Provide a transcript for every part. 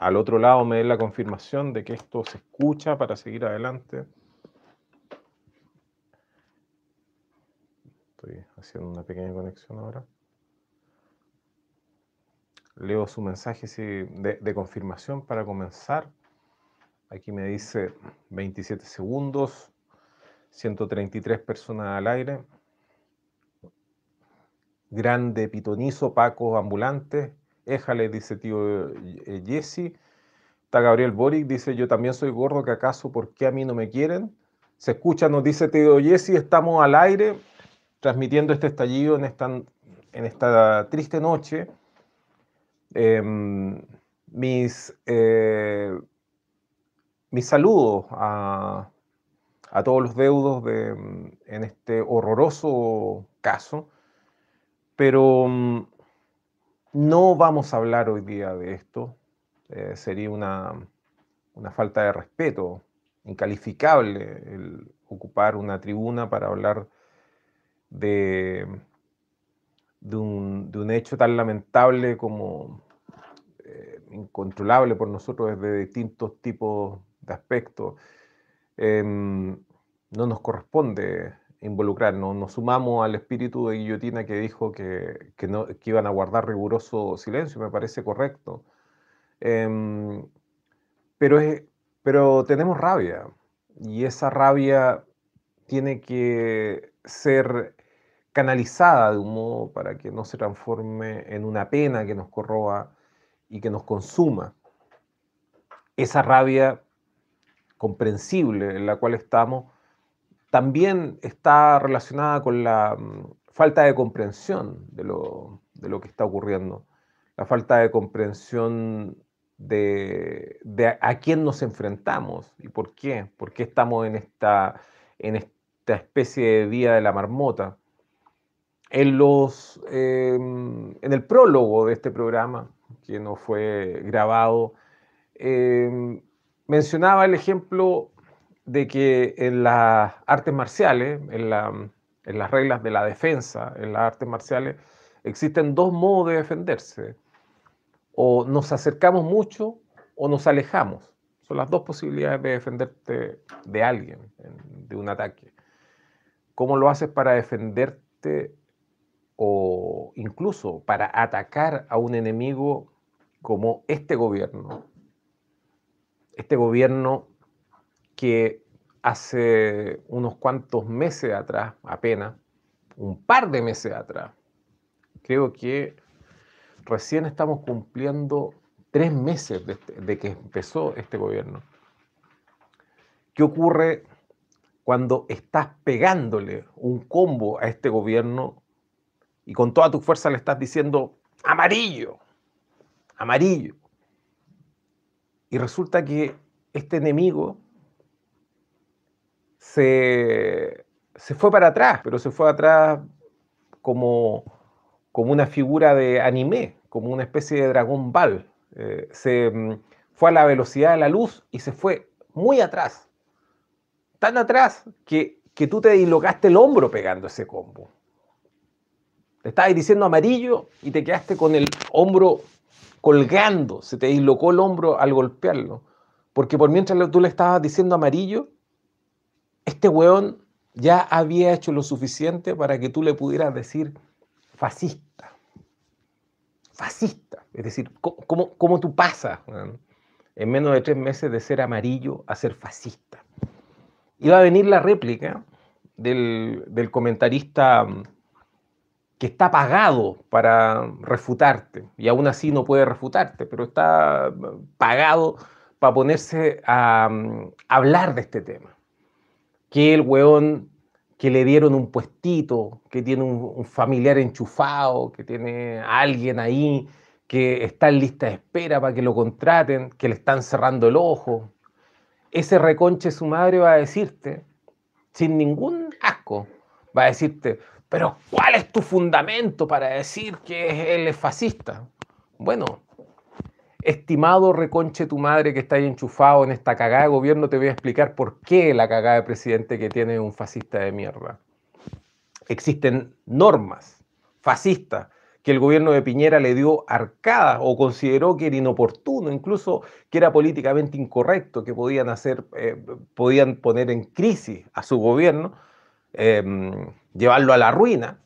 al otro lado me den la confirmación de que esto se escucha para seguir adelante. Estoy haciendo una pequeña conexión ahora. Leo su mensaje de, confirmación para comenzar. Aquí me dice 27 segundos, 133 personas al aire. Grande pitonizo, Paco ambulante. Éjale, dice tío eh, Jesse. Está Gabriel Boric, dice yo también soy gordo, que acaso, ¿por qué a mí no me quieren? Se escucha, nos dice tío Jesse, estamos al aire transmitiendo este estallido en esta, en esta triste noche. Em, mis, eh, mis saludos a, a, todos los deudos de, en este horroroso caso, pero mm, no vamos a hablar hoy día de esto. Eh, sería una, una falta de respeto incalificable el ocupar una tribuna para hablar de, de, un, hecho tan lamentable como eh, incontrolable por nosotros desde distintos tipos de aspectos. Em, no nos corresponde involucrarnos, nos sumamos al espíritu de Guillotina que dijo que, no, que iban a guardar riguroso silencio, me parece correcto. Em, pero, es, pero tenemos rabia y esa rabia tiene que ser canalizada de un modo para que no se transforme en una pena que nos corroa y que nos consuma. Esa rabia comprensible en la cual estamos también está relacionada con la mm, falta de comprensión de lo, que está ocurriendo, la falta de comprensión de, a quién nos enfrentamos y por qué, por qué estamos en esta, en esta especie de día de la marmota. En, los, em, en el prólogo de este programa, que no fue grabado, em, mencionaba el ejemplo de que en las artes marciales, en, las reglas de la defensa, en las artes marciales, existen dos modos de defenderse. O nos acercamos mucho o nos alejamos. Son las dos posibilidades de defenderte de alguien, de un ataque. ¿Cómo lo haces para defenderte o incluso para atacar a un enemigo como este gobierno? Este gobierno que hace unos cuantos meses atrás, apenas, un par de meses atrás, creo que recién estamos cumpliendo tres meses de, este, que empezó este gobierno. ¿Qué ocurre cuando estás pegándole un combo a este gobierno y con toda tu fuerza le estás diciendo amarillo, amarillo? Y resulta que este enemigo se, fue para atrás, pero se fue atrás como, como una figura de anime, como una especie de dragón ball. Eh, se mm, fue a la velocidad de la luz y se fue muy atrás. Tan atrás que, que tú te dislocaste el hombro pegando ese combo. Te estabas diciendo amarillo y te quedaste con el hombro colgando. Se te dislocó el hombro al golpearlo. Porque por mientras tú le estabas diciendo amarillo, este weón ya había hecho lo suficiente para que tú le pudieras decir fascista. Fascista. Es decir, ¿cómo, tú pasas en menos de tres meses de ser amarillo a ser fascista? Iba a venir la réplica del, del comentarista mm, que está pagado para refutarte, y aún así no puede refutarte, pero está mm, pagado para ponerse a mm, hablar de este tema que el weón que le dieron un puestito, que tiene un, familiar enchufado, que tiene alguien ahí, que está en lista de espera para que lo contraten, que le están cerrando el ojo. Ese reconche su madre va a decirte, sin ningún asco, va a decirte, pero ¿cuál es tu fundamento para decir que él es fascista? Bueno, estimado reconche tu madre que está ahí enchufado en esta cagada de gobierno, te voy a explicar por qué la cagada de presidente que tiene un fascista de mierda. Existen normas fascistas que el gobierno de Piñera le dio arcada o consideró que era inoportuno, incluso que era políticamente incorrecto, que podían hacer, eh, podían poner en crisis a su gobierno, em, llevarlo a la ruina,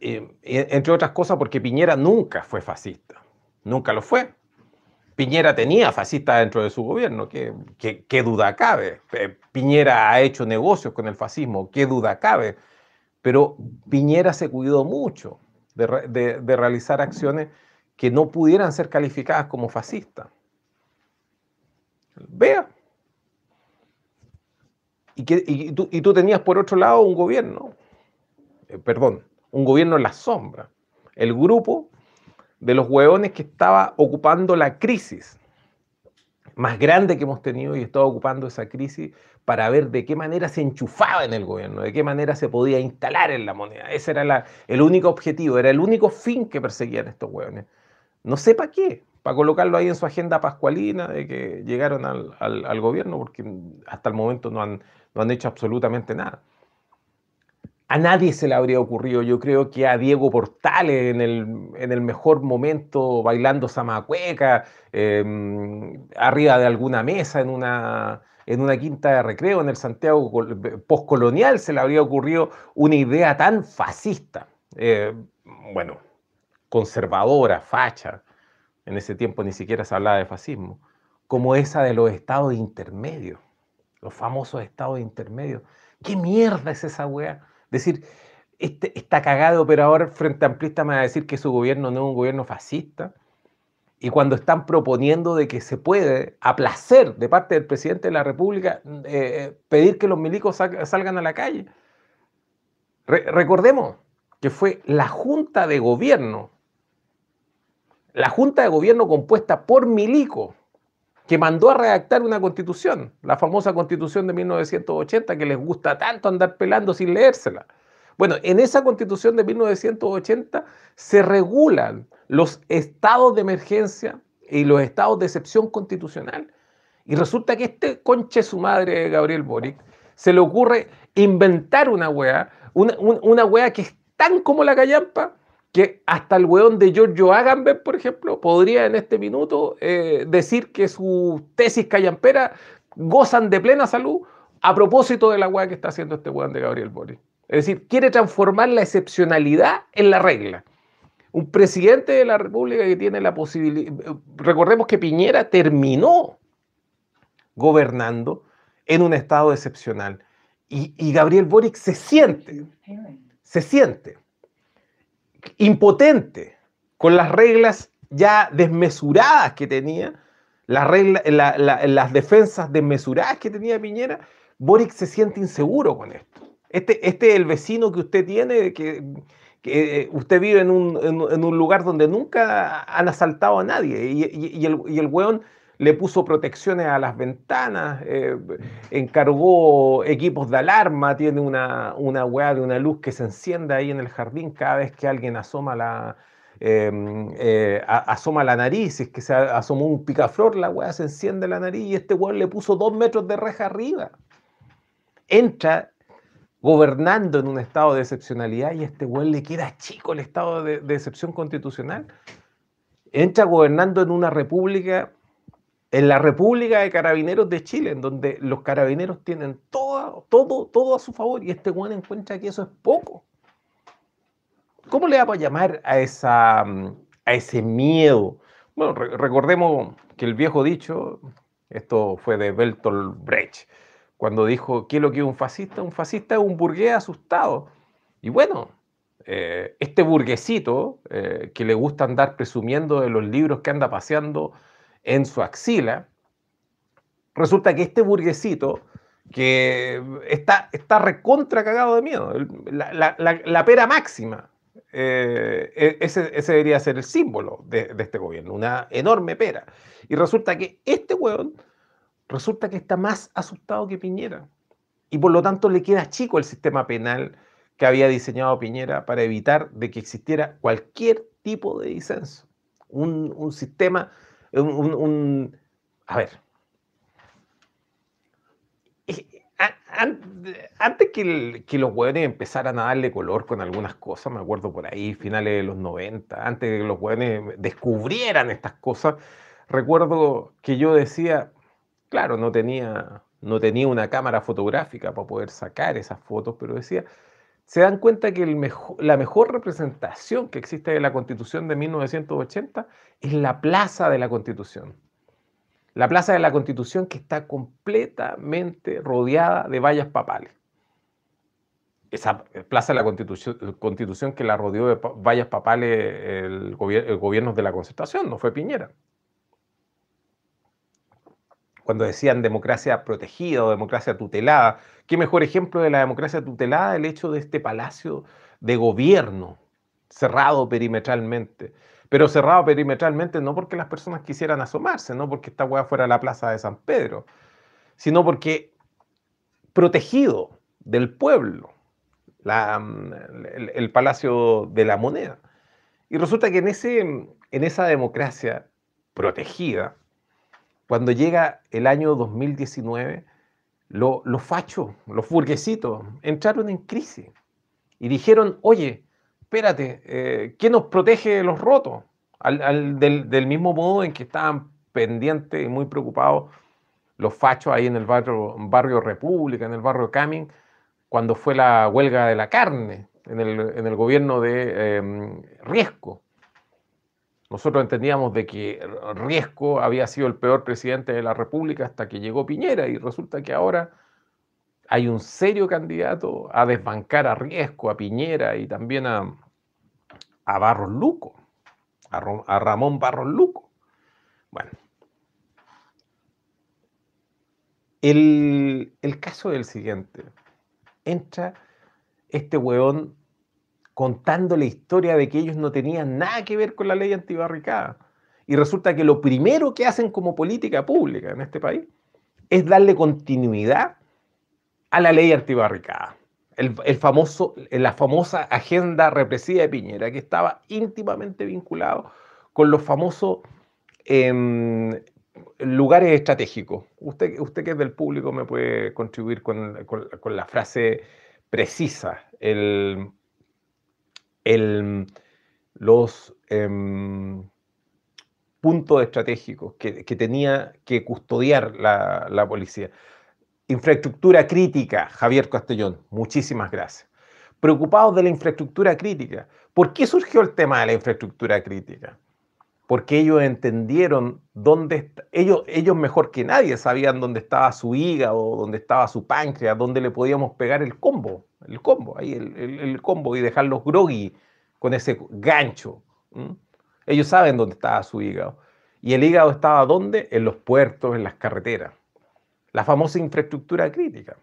entre otras cosas porque Piñera nunca fue fascista, nunca lo fue. Piñera tenía fascistas dentro de su gobierno, ¿qué, duda cabe? Eh, Piñera ha hecho negocios con el fascismo, qué duda cabe. Pero Piñera se cuidó mucho de, realizar acciones que no pudieran ser calificadas como fascistas. Vea. Y, que, tú, tenías por otro lado un gobierno, eh, perdón, un gobierno en la sombra. El grupo de los hueones que estaba ocupando la crisis más grande que hemos tenido y estaba ocupando esa crisis para ver de qué manera se enchufaba en el gobierno, de qué manera se podía instalar en la moneda. Ese era el único objetivo, era el único fin que perseguían estos hueones. No sé para qué, para colocarlo ahí en su agenda pascualina de que llegaron al, gobierno, porque hasta el momento no han, no han hecho absolutamente nada. A nadie se le habría ocurrido, yo creo que a Diego Portales en el, mejor momento bailando zamacueca, em, arriba de alguna mesa en una, en una quinta de recreo en el Santiago postcolonial se le habría ocurrido una idea tan fascista, eh, bueno, conservadora, facha, en ese tiempo ni siquiera se hablaba de fascismo, como esa de los estados intermedios, los famosos estados intermedios. ¿Qué mierda es esa wea? Decir, este, está cagado operador frente amplista me va a decir que su gobierno no es un gobierno fascista y cuando están proponiendo de que se puede, a placer de parte del presidente de la República, eh, eh, pedir que los milicos salgan a la calle. recordemos que fue la Junta de Gobierno, la Junta de Gobierno compuesta por milicos, que mandó a redactar una constitución, la famosa constitución de 1980, que les gusta tanto andar pelando sin leérsela. Bueno, en esa constitución de 1980 se regulan los estados de emergencia y los estados de excepción constitucional. Y resulta que este conche su madre, Gabriel Boric, se le ocurre inventar una wea, una, una wea que es tan como la callampa, que hasta el weón de Giorgio Agamben, por ejemplo, podría en este minuto eh, decir que sus tesis callampera gozan de plena salud a propósito de la wea que está haciendo este weón de Gabriel Boric. Es decir, quiere transformar la excepcionalidad en la regla. Un presidente de la República que tiene la posibilidad... Recordemos que Piñera terminó gobernando en un estado excepcional. Y, Gabriel Boric se siente, se siente impotente con las reglas ya desmesuradas que tenía, las, las defensas desmesuradas que tenía Piñera, Boric se siente inseguro con esto. Este, este es el vecino que usted tiene, que, que usted vive en un, en, un, lugar donde nunca han asaltado a nadie y, y, el, y el weón le puso protecciones a las ventanas, eh, encargó equipos de alarma, tiene una, una weá de una luz que se enciende ahí en el jardín cada vez que alguien asoma la, em, eh, asoma la nariz, es que se asomó un picaflor, la weá se enciende la nariz y este weón le puso dos metros de reja arriba. Entra gobernando en un estado de excepcionalidad y este güey le queda chico el estado de, excepción constitucional. Entra gobernando en una república, en la República de Carabineros de Chile, en donde los carabineros tienen todo, a su favor y este güey encuentra que eso es poco. ¿Cómo le va a llamar a ese miedo? Bueno, recordemos que el viejo dicho, esto fue de Bertolt Brecht, cuando dijo, ¿qué es lo que es un fascista? Un fascista es un burgués asustado. Y bueno, eh, este burguesito eh, que le gusta andar presumiendo de los libros que anda paseando en su axila, resulta que este burguesito que está, está recontra cagado de miedo, la, pera máxima, eh, e, ese, debería ser el símbolo de, este gobierno, una enorme pera. Y resulta que este hueón resulta que está más asustado que Piñera. Y por lo tanto le queda chico el sistema penal que había diseñado Piñera para evitar de que existiera cualquier tipo de disenso. Un, sistema, un, A ver. antes que, los hueones empezaran a darle color con algunas cosas, me acuerdo por ahí, finales de los 90, antes que los hueones descubrieran estas cosas, recuerdo que yo decía, claro, no tenía, no tenía una cámara fotográfica para poder sacar esas fotos, pero decía, se dan cuenta que la mejor representación que existe de la Constitución de 1980 es la Plaza de la Constitución. La Plaza de la Constitución que está completamente rodeada de vallas papales. Esa Plaza de la Constitución, que la rodeó de vallas papales el, el gobierno de la concertación, no fue Piñera cuando decían democracia protegida o democracia tutelada. ¿Qué mejor ejemplo de la democracia tutelada el hecho de este palacio de gobierno cerrado perimetralmente? Pero cerrado perimetralmente no porque las personas quisieran asomarse, no porque esta hueá fuera la plaza de San Pedro, sino porque protegido del pueblo, mm, el, palacio de la moneda. Y resulta que en, ese, en esa democracia protegida, cuando llega el año 2019, los fachos, los burguesitos, entraron en crisis y dijeron, oye, espérate, eh, ¿qué nos protege de los rotos? del, mismo modo en que estaban pendientes y muy preocupados los fachos ahí en el barrio, barrio República, en el barrio Camin, cuando fue la huelga de la carne en el, gobierno de em, Riesco. Nosotros entendíamos de que Riesco había sido el peor presidente de la República hasta que llegó Piñera y resulta que ahora hay un serio candidato a desbancar a Riesco, a Piñera y también a, Barros Luco, a, Ramón Barros Luco. Bueno, el, el caso es el siguiente. Entra este weón contando la historia de que ellos no tenían nada que ver con la ley antibarricada. Y resulta que lo primero que hacen como política pública en este país es darle continuidad a la ley antibarricada. El, famoso, la famosa agenda represiva de Piñera, que estaba íntimamente vinculado con los famosos em, lugares estratégicos. Usted, usted que es del público me puede contribuir con, con la frase precisa, el los em, puntos estratégicos que, tenía que custodiar la, policía. Infraestructura crítica, Javier Castellón, muchísimas gracias. Preocupados de la infraestructura crítica. ¿Por qué surgió el tema de la infraestructura crítica? Porque ellos entendieron dónde, ellos, ellos mejor que nadie sabían dónde estaba su hígado, dónde estaba su páncreas, dónde le podíamos pegar el combo el combo, ahí el, combo y dejarlos groggy con ese gancho. Ellos saben dónde estaba su hígado. ¿Y el hígado estaba dónde? En los puertos, en las carreteras. La famosa infraestructura crítica.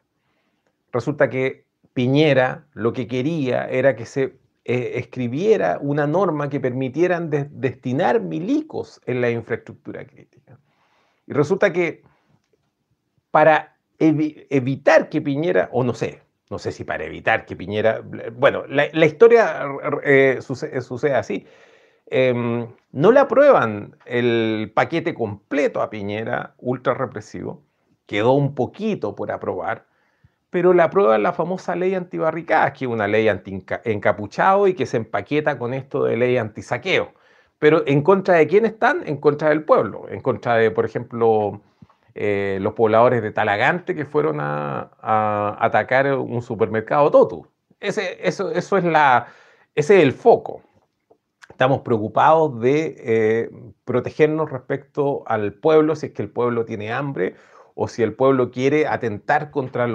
Resulta que Piñera lo que quería era que se eh, escribiera una norma que permitieran destinar milicos en la infraestructura crítica. Y resulta que para evitar que Piñera, o no sé, no sé si para evitar que Piñera, bueno, la, historia eh, sucede, así. Em, no le aprueban el paquete completo a Piñera, ultra represivo, quedó un poquito por aprobar, pero le aprueban la famosa ley antibarricadas, que es una ley anti-encapuchado y que se empaqueta con esto de ley antisaqueo. Pero ¿en contra de quién están? En contra del pueblo, en contra de, por ejemplo, eh, los pobladores de Talagante que fueron a, atacar un supermercado Totu. Ese, eso, es la, ese es el foco. Estamos preocupados de eh, protegernos respecto al pueblo, si es que el pueblo tiene hambre o si el pueblo quiere atentar contra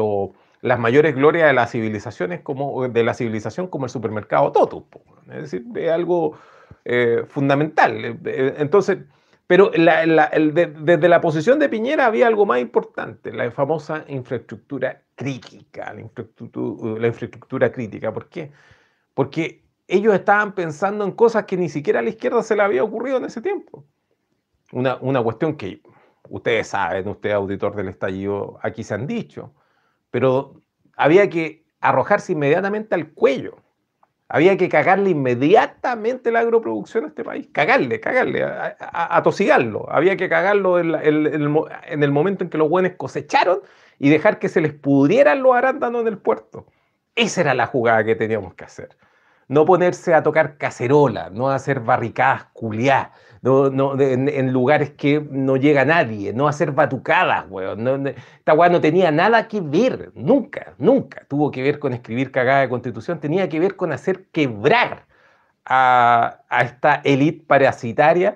las mayores glorias de las civilizaciones como de la civilización como el supermercado Totu. Es decir, es algo eh, fundamental. Entonces, pero desde la posición de Piñera había algo más importante, la famosa infraestructura crítica, la infraestructura, crítica. ¿Por qué? Porque ellos estaban pensando en cosas que ni siquiera a la izquierda se le había ocurrido en ese tiempo. Una, una cuestión que ustedes saben, usted auditor del estallido, aquí se han dicho, pero había que arrojarse inmediatamente al cuello Había que cagarle inmediatamente la agroproducción a este país. Cagarle, cagarle, atosigarlo. Había que cagarlo en, el momento en que los buenos cosecharon y dejar que se les pudrieran los arándanos en el puerto. Esa era la jugada que teníamos que hacer. No ponerse a tocar cacerola, no hacer barricadas culiadas, no, en, lugares que no llega nadie, no hacer batucadas, weón. esta weá no tenía nada que ver, nunca, nunca tuvo que ver con escribir cagada de constitución, tenía que ver con hacer quebrar a, esta élite parasitaria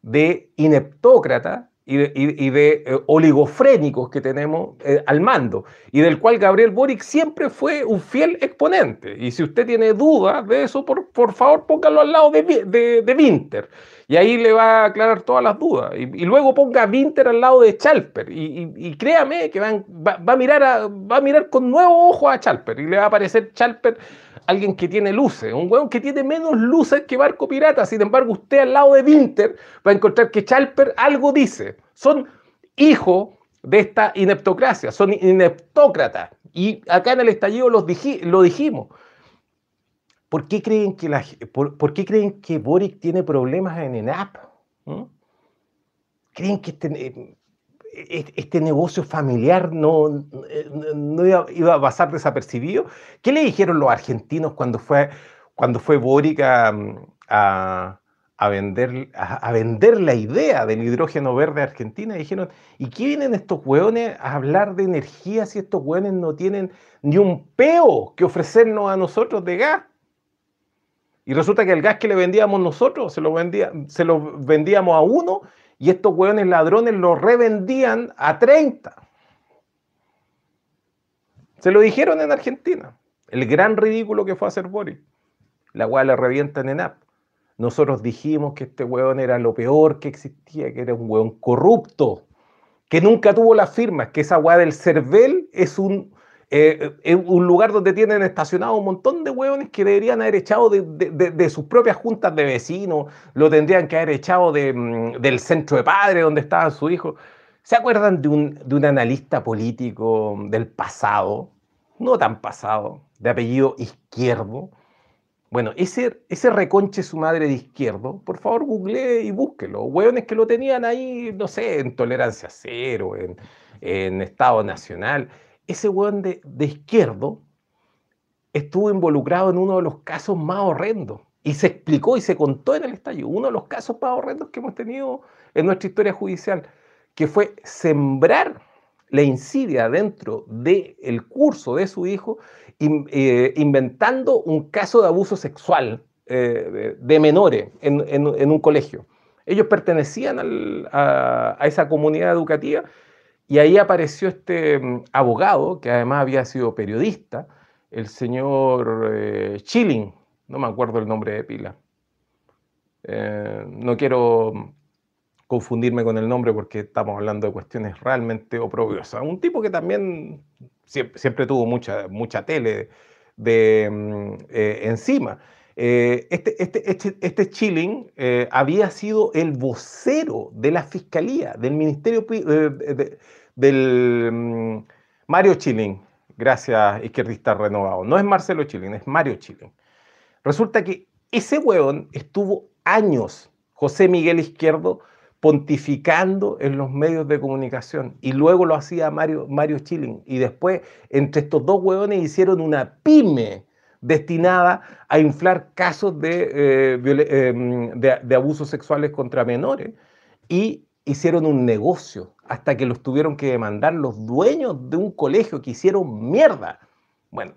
de ineptócrata y de, eh, oligofrénicos que tenemos eh, al mando, y del cual Gabriel Boric siempre fue un fiel exponente. Y si usted tiene dudas de eso, por, por favor póngalo al lado de, de, de Winter, y ahí le va a aclarar todas las dudas. Y, luego ponga a Winter al lado de Chalper, y, créame que va, va, a mirar va mirar con nuevo ojo a Chalper, y le va a aparecer Chalper alguien que tiene luces, un hueón que tiene menos luces que Barco Pirata. Sin embargo, usted al lado de Winter va a encontrar que Chalper algo dice. Son hijos de esta ineptocracia, son ineptócratas. Y acá en el estallido los lo dijimos. ¿Por qué, creen que Boric tiene problemas en ENAP? ¿Mm? ¿Creen que este, este negocio familiar no, no iba, a pasar desapercibido. ¿Qué le dijeron los argentinos cuando fue, cuando fue Boric a, vender, a, vender la idea del hidrógeno verde a Argentina? dijeron, ¿y qué vienen estos hueones a hablar de energía si estos hueones no tienen ni un peo que ofrecernos a nosotros de gas? Y resulta que el gas que le vendíamos nosotros se lo, vendía, se lo vendíamos a uno y estos hueones ladrones lo revendían a 30. Se lo dijeron en Argentina. El gran ridículo que fue hacer Boris. La hueá le revienta en ENAP. Nosotros dijimos que este hueón era lo peor que existía, que era un hueón corrupto, que nunca tuvo las firmas, que esa hueá del CERVEL es un eh, es un lugar donde tienen estacionado un montón de hueones que deberían haber echado de, sus propias juntas de vecinos, lo tendrían que haber echado mm, del centro de padre donde estaba su hijo. ¿Se acuerdan de un, de un analista político del pasado, no tan pasado, de apellido izquierdo? Bueno, ese, ese reconche su madre de izquierdo, por favor googlee y búsquelo. Hueones que lo tenían ahí, no sé, en tolerancia cero, en, en Estado Nacional ese weón de, izquierdo estuvo involucrado en uno de los casos más horrendos. Y se explicó y se contó en el estallido, uno de los casos más horrendos que hemos tenido en nuestra historia judicial, que fue sembrar la insidia dentro del curso de su hijo, eh, inventando un caso de abuso sexual eh, de, menores en, un colegio. Ellos pertenecían a esa comunidad educativa y ahí apareció este mm, abogado, que además había sido periodista, el señor eh, Chilling, no me acuerdo el nombre de pila. Eh, no quiero mm, confundirme con el nombre porque estamos hablando de cuestiones realmente oprobiosas. Un tipo que también siempre, tuvo mucha, mucha tele de, mm, eh, encima. este, este, este, este Chilling había sido el vocero de la Fiscalía, del Ministerio de, del mm, Mario Chilling, gracias izquierdista renovado. No es Marcelo Chilling, es Mario Chilling. Resulta que ese hueón estuvo años, José Miguel Izquierdo, pontificando en los medios de comunicación y luego lo hacía Mario, Mario Chilling y después entre estos dos hueones hicieron una pyme destinada a inflar casos eh, eh, mm, de, de abusos sexuales contra menores y hicieron un negocio hasta que los tuvieron que demandar los dueños de un colegio que hicieron mierda. Bueno,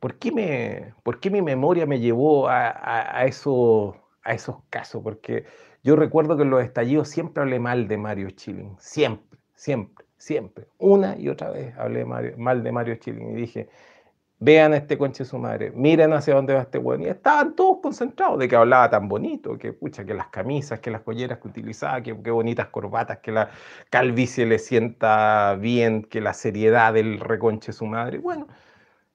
¿por qué, me, por qué mi memoria me llevó a, eso, a esos casos? Porque yo recuerdo que en los estallidos siempre hablé mal de Mario Chilling, siempre, siempre, siempre. Una y otra vez hablé mal de Mario Chilling y dije, vean a este conche su madre, miren hacia dónde va este weón. Y estaban todos concentrados de que hablaba tan bonito, que pucha, que las camisas, que las colleras que utilizaba, que, bonitas corbatas, que la calvicie le sienta bien, que la seriedad del reconche su madre. Bueno,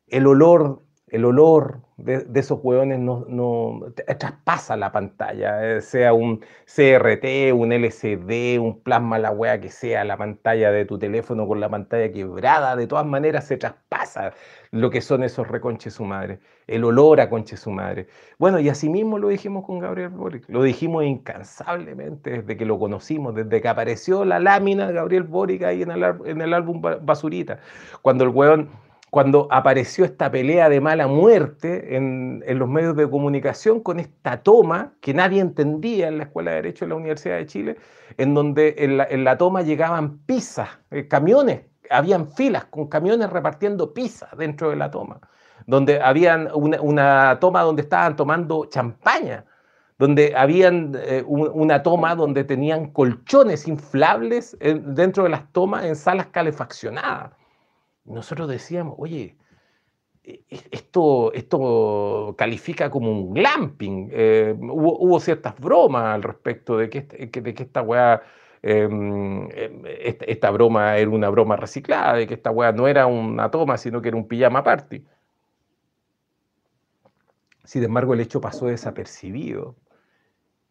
el olor el olor de, esos hueones no, no, traspasa la pantalla, eh, sea un CRT, un LCD, un plasma, la wea que sea, la pantalla de tu teléfono con la pantalla quebrada, de todas maneras se traspasa lo que son esos reconches su madre, el olor a conche su madre. Bueno, y así mismo lo dijimos con Gabriel Boric, lo dijimos incansablemente desde que lo conocimos, desde que apareció la lámina de Gabriel Boric ahí en el, en el álbum Basurita, cuando el hueón cuando apareció esta pelea de mala muerte en, los medios de comunicación con esta toma que nadie entendía en la Escuela de Derecho de la Universidad de Chile, en donde en la, toma llegaban pizzas, eh, camiones, habían filas con camiones repartiendo pizzas dentro de la toma, donde habían una, toma donde estaban tomando champaña, donde habían eh, una toma donde tenían colchones inflables eh, dentro de las tomas en salas calefaccionadas nosotros decíamos, oye, e, e, esto, esto califica como un glamping. Eh, hubo, ciertas bromas al respecto de que, este, de que esta weá, em, em, esta, broma era una broma reciclada, de que esta weá no era una toma, sino que era un pijama party. Sin embargo, el hecho pasó desapercibido.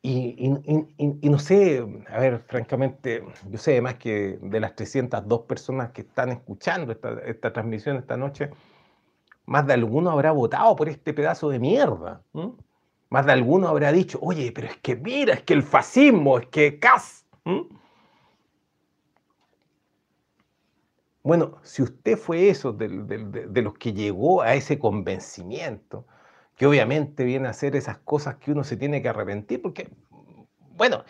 Y, no sé, a ver, francamente, yo sé además que de las 302 personas que están escuchando esta, transmisión esta noche, más de alguno habrá votado por este pedazo de mierda. Más de alguno habrá dicho, oye, pero es que mira, es que el fascismo, es que CAS. Bueno, si usted fue eso de los que llegó a ese convencimiento, que obviamente viene a hacer esas cosas que uno se tiene que arrepentir, porque, bueno,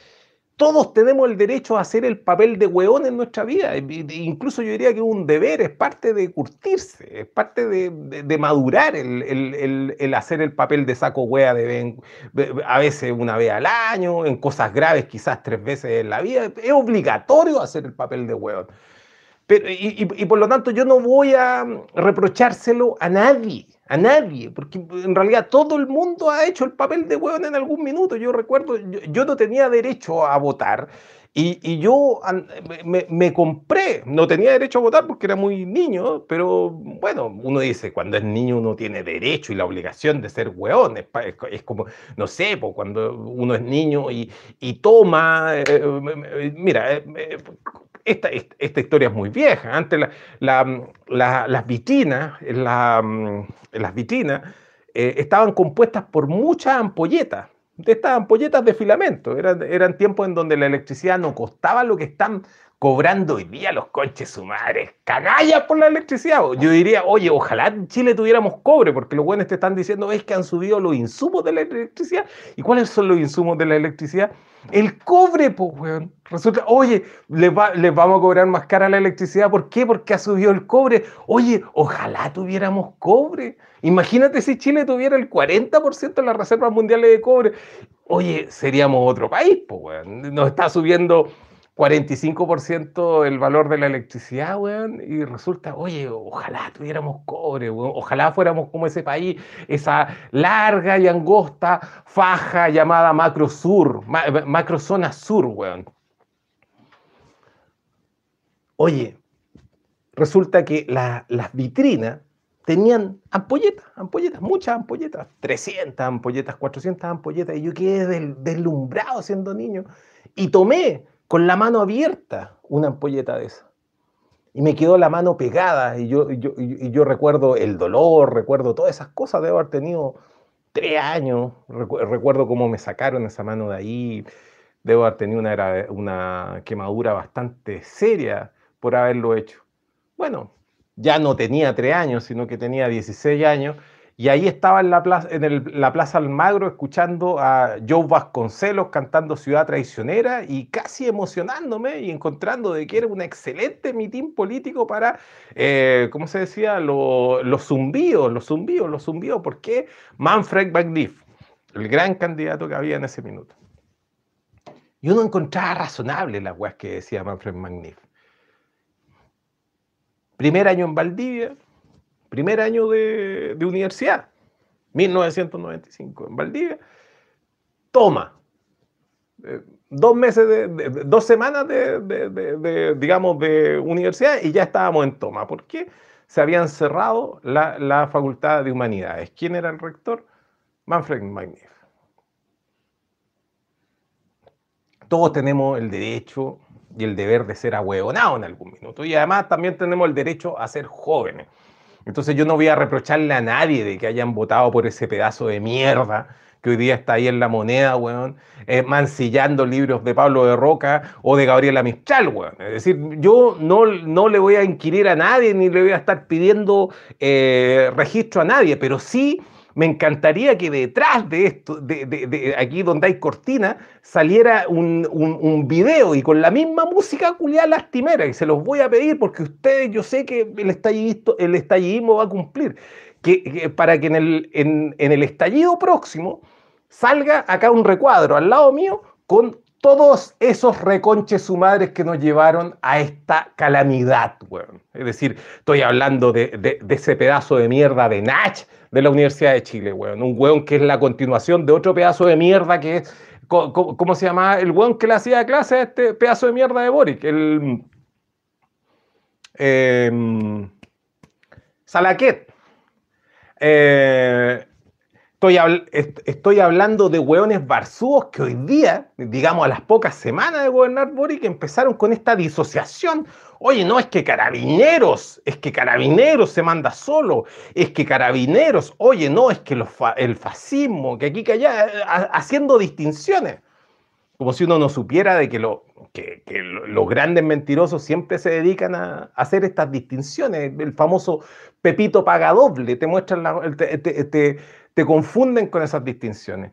todos tenemos el derecho a hacer el papel de hueón en nuestra vida. Incluso yo diría que es un deber, es parte de curtirse, es parte de, madurar el, hacer el papel de saco hueá de, a veces una vez al año, en cosas graves quizás tres veces en la vida. Es obligatorio hacer el papel de hueón. Pero, y, y por lo tanto yo no voy a reprochárselo a nadie a nadie, porque en realidad todo el mundo ha hecho el papel de hueón en algún minuto. Yo recuerdo, yo, no tenía derecho a votar y, yo me, compré, no tenía derecho a votar porque era muy niño, pero bueno, uno dice, cuando es niño uno tiene derecho y la obligación de ser hueón. Es, como, no sé, pues, cuando uno es niño y, toma, eh, eh, mira, eh, esta, esta, historia es muy vieja. Antes las vitrinas, las vitrinas eh, estaban compuestas por muchas ampolletas. De estas ampolletas de filamento. Eran, eran tiempos en donde la electricidad no costaba lo que están cobrando hoy día los coches sumares, canallas por la electricidad. Yo diría, oye, ojalá en Chile tuviéramos cobre, porque los buenos te están diciendo, es que han subido los insumos de la electricidad. ¿Y cuáles son los insumos de la electricidad? El cobre, pues, weón. Resulta, oye, les, vamos a cobrar más cara la electricidad. ¿Por qué? Porque ha subido el cobre. Oye, ojalá tuviéramos cobre. Imagínate si Chile tuviera el 40% de las reservas mundiales de cobre. Oye, seríamos otro país, pues, weón. Nos está subiendo 45% el valor de la electricidad, weón, y resulta, oye, ojalá tuviéramos cobre, weón, ojalá fuéramos como ese país, esa larga y angosta faja llamada macro sur, macrozona sur, weón. Oye, resulta que las vitrinas tenían ampolletas, ampolletas, muchas ampolletas, 300 ampolletas, 400 ampolletas, y yo quedé deslumbrado siendo niño, y tomé con la mano abierta una ampolleta de esa. Y me quedó la mano pegada y yo, yo, recuerdo el dolor, recuerdo todas esas cosas, debo haber tenido tres años, recuerdo cómo me sacaron esa mano de ahí, debo haber tenido una, una quemadura bastante seria por haberlo hecho. Bueno, ya no tenía tres años, sino que tenía 16 años y ahí estaba en la plaza, en la plaza Almagro escuchando a Joe Vasconcelos cantando Ciudad Traicionera y casi emocionándome y encontrando de que era un excelente mitin político para, eh, ¿cómo se decía? los zumbidos, los zumbidos, los zumbidos. ¿Por qué? Manfred McNiff, el gran candidato que había en ese minuto. Y uno encontraba razonable las weas que decía Manfred McNiff. Primer año en Valdivia, primer año de, universidad, 1995, en Valdivia, toma. Eh, dos meses, de, dos semanas de, digamos, de universidad y ya estábamos en toma. ¿Por qué? se habían cerrado la, Facultad de Humanidades. ¿Quién era el rector? Manfred Magnif. Todos tenemos el derecho y el deber de ser ahueonados en algún minuto. Y además también tenemos el derecho a ser jóvenes. Entonces yo no voy a reprocharle a nadie de que hayan votado por ese pedazo de mierda que hoy día está ahí en la moneda, weón, eh, mancillando libros de Pablo de Roca o de Gabriela Mistral, weón. Es decir, yo no, no le voy a inquirir a nadie ni le voy a estar pidiendo eh, registro a nadie, pero sí me encantaría que detrás de esto, de, aquí donde hay cortina, saliera un, un, video y con la misma música culiada lastimera. Y se los voy a pedir porque ustedes, yo sé que el, el estallidismo va a cumplir. Que, para que en el, en el estallido próximo salga acá un recuadro al lado mío con todos esos reconches su madres que nos llevaron a esta calamidad, weón. Es decir, estoy hablando de, ese pedazo de mierda de Nach de la Universidad de Chile, weón. Un weón que es la continuación de otro pedazo de mierda que es, ¿cómo, se llama? El weón que le hacía clase a este pedazo de mierda de Boric, el... Eh, Salaquet. Eh, Estoy, hablando de hueones barzúos que hoy día, digamos a las pocas semanas de gobernar Boric, empezaron con esta disociación. Oye, no es que carabineros, es que carabineros se manda solo, es que carabineros, oye, no, es que el fascismo, que aquí, que allá, haciendo distinciones. Como si uno no supiera de que, lo, que, los grandes mentirosos siempre se dedican a, hacer estas distinciones. El famoso Pepito paga doble, te muestran la, te confunden con esas distinciones.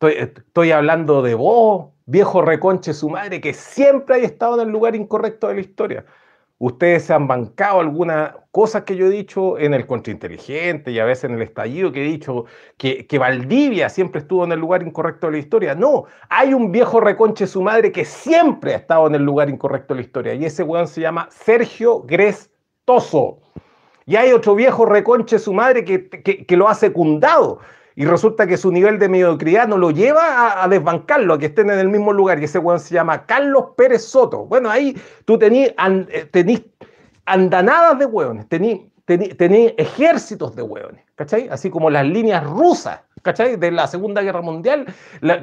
Estoy, hablando de vos, viejo reconche su madre, que siempre hay estado en el lugar incorrecto de la historia. Ustedes se han bancado algunas cosas que yo he dicho en el contrainteligente y a veces en el estallido que he dicho que, que, Valdivia siempre estuvo en el lugar incorrecto de la historia. No, hay un viejo reconche su madre que siempre ha estado en el lugar incorrecto de la historia y ese weón se llama Sergio Grestoso. Y hay otro viejo reconche su madre que, lo ha secundado. Y resulta que su nivel de mediocridad no lo lleva a, desbancarlo, a que estén en el mismo lugar. Y ese weón se llama Carlos Pérez Soto. Bueno, ahí tú tenís, eh, andanadas de hueones, tenís, ejércitos de hueones, ¿cachai? Así como las líneas rusas ¿cachai? De la Segunda Guerra Mundial,